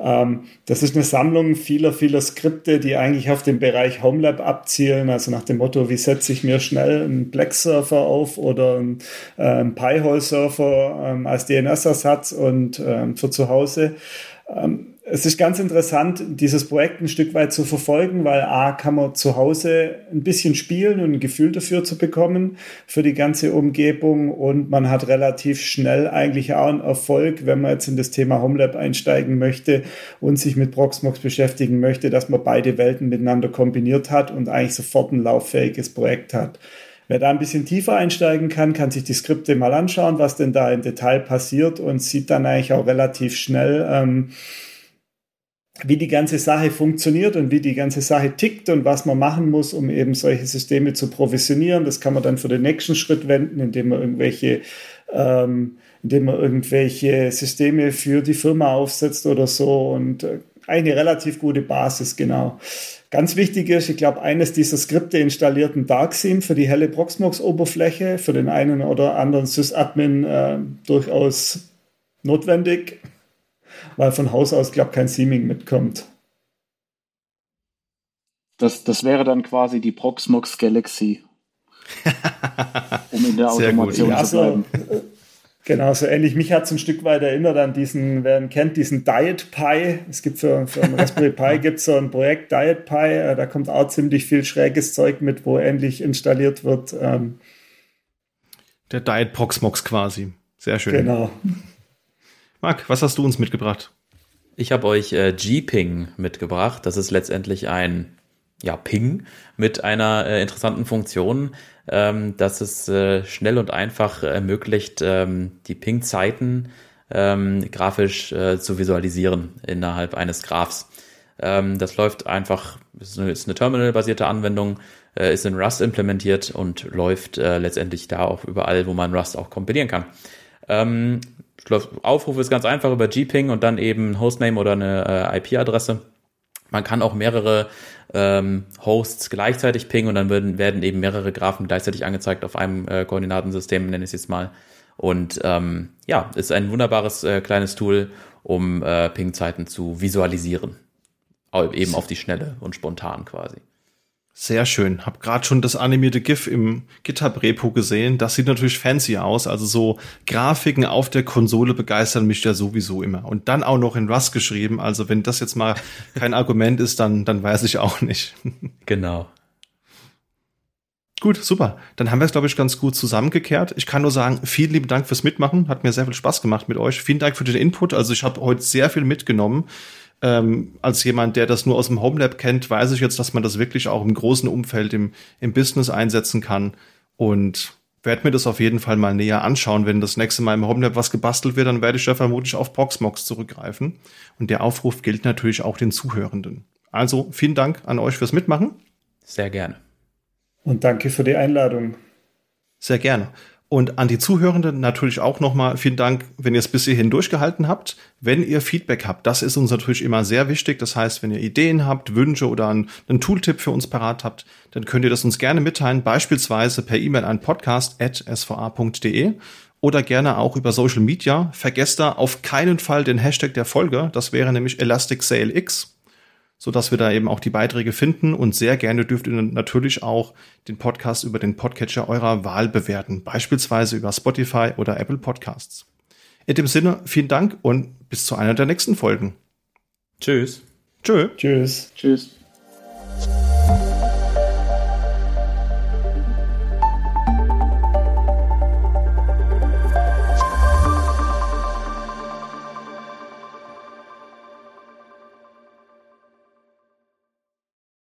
Speaker 4: Ähm, das ist eine Sammlung vieler, vieler Skripte, die eigentlich auf den Bereich Homelab abzielen, also nach dem Motto, wie setze ich mir schnell einen Black-Surfer auf oder einen, äh, einen Pi-Hole-Surfer ähm, als DNS-Ersatz und ähm, für zu Hause. Ähm, es ist ganz interessant, dieses Projekt ein Stück weit zu verfolgen, weil A, kann man zu Hause ein bisschen spielen und ein Gefühl dafür zu bekommen, für die ganze Umgebung und man hat relativ schnell eigentlich auch einen Erfolg, wenn man jetzt in das Thema HomeLab einsteigen möchte und sich mit Proxmox beschäftigen möchte, dass man beide Welten miteinander kombiniert hat und eigentlich sofort ein lauffähiges Projekt hat. Wer da ein bisschen tiefer einsteigen kann, kann sich die Skripte mal anschauen, was denn da im Detail passiert und sieht dann eigentlich auch relativ schnell, ähm, wie die ganze Sache funktioniert und wie die ganze Sache tickt und was man machen muss, um eben solche Systeme zu provisionieren. Das kann man dann für den nächsten Schritt wenden, indem man irgendwelche, ähm, indem man irgendwelche Systeme für die Firma aufsetzt oder so und äh, eine relativ gute Basis, genau. Ganz wichtig ist, ich glaube, eines dieser Skripte installiert ein Darkseam für die helle Proxmox-Oberfläche, für den einen oder anderen Sysadmin äh, durchaus notwendig weil von Haus aus, glaube ich, kein Seaming mitkommt.
Speaker 2: Das, das wäre dann quasi die Proxmox Galaxy. um in der
Speaker 1: Sehr gut.
Speaker 2: Automation
Speaker 4: Ja,
Speaker 2: zu bleiben.
Speaker 4: so, genau, so ähnlich. Mich hat es ein Stück weit erinnert an diesen, wer ihn kennt, diesen Diet Pi. Es gibt für, für einen Raspberry Pi gibt so ein Projekt Diet Pi, äh, da kommt auch ziemlich viel schräges Zeug mit, wo ähnlich installiert wird. Ähm,
Speaker 1: Der Diet Proxmox quasi. Sehr schön.
Speaker 4: genau.
Speaker 1: Marc, was hast du uns mitgebracht?
Speaker 3: Ich habe euch äh, G-Ping mitgebracht. Das ist letztendlich ein ja, Ping mit einer äh, interessanten Funktion, ähm, dass es äh, schnell und einfach ermöglicht, ähm, die Ping-Zeiten ähm, grafisch äh, zu visualisieren innerhalb eines Graphs. Ähm, das läuft einfach, ist eine, eine Terminal-basierte Anwendung, äh, ist in Rust implementiert und läuft äh, letztendlich da auch überall, wo man Rust auch kompilieren kann. Ähm, Aufruf ist ganz einfach über Gping und dann eben Hostname oder eine äh, IP-Adresse. Man kann auch mehrere ähm, Hosts gleichzeitig pingen und dann werden, werden eben mehrere Graphen gleichzeitig angezeigt auf einem äh, Koordinatensystem, nenne ich es jetzt mal. Und ähm, ja, ist ein wunderbares äh, kleines Tool, um äh, Ping-Zeiten zu visualisieren. Eben auf die Schnelle und spontan quasi.
Speaker 1: Sehr schön. Hab gerade schon das animierte GIF im GitHub-Repo gesehen. Das sieht natürlich fancy aus. Also so Grafiken auf der Konsole begeistern mich ja sowieso immer. Und dann auch noch in Rust geschrieben. Also wenn das jetzt mal kein Argument ist, dann, dann weiß ich auch nicht.
Speaker 3: Genau.
Speaker 1: Gut, super. Dann haben wir es, glaube ich, ganz gut zusammengekehrt. Ich kann nur sagen, vielen lieben Dank fürs Mitmachen. Hat mir sehr viel Spaß gemacht mit euch. Vielen Dank für den Input. Also ich habe heute sehr viel mitgenommen. Ähm, als jemand, der das nur aus dem Homelab kennt, weiß ich jetzt, dass man das wirklich auch im großen Umfeld im, im Business einsetzen kann. Und werde mir das auf jeden Fall mal näher anschauen. Wenn das nächste Mal im Homelab was gebastelt wird, dann werde ich ja vermutlich auf Proxmox zurückgreifen. Und der Aufruf gilt natürlich auch den Zuhörenden. Also vielen Dank an euch fürs Mitmachen.
Speaker 3: Sehr gerne.
Speaker 4: Und danke für die Einladung.
Speaker 1: Sehr gerne. Und an die Zuhörenden natürlich auch nochmal vielen Dank, wenn ihr es bis hierhin durchgehalten habt. Wenn ihr Feedback habt, das ist uns natürlich immer sehr wichtig. Das heißt, wenn ihr Ideen habt, Wünsche oder einen, Tooltip für uns parat habt, dann könnt ihr das uns gerne mitteilen, beispielsweise per E-Mail an podcast.sva.de oder gerne auch über Social Media. Vergesst da auf keinen Fall den Hashtag der Folge. Das wäre nämlich ElasticSaleX so dass wir da eben auch die Beiträge finden und sehr gerne dürft ihr natürlich auch den Podcast über den Podcatcher eurer Wahl bewerten, beispielsweise über Spotify oder Apple Podcasts. In dem Sinne, vielen Dank und bis zu einer der nächsten Folgen.
Speaker 3: Tschüss.
Speaker 1: Tschö.
Speaker 4: Tschüss.
Speaker 2: Tschüss.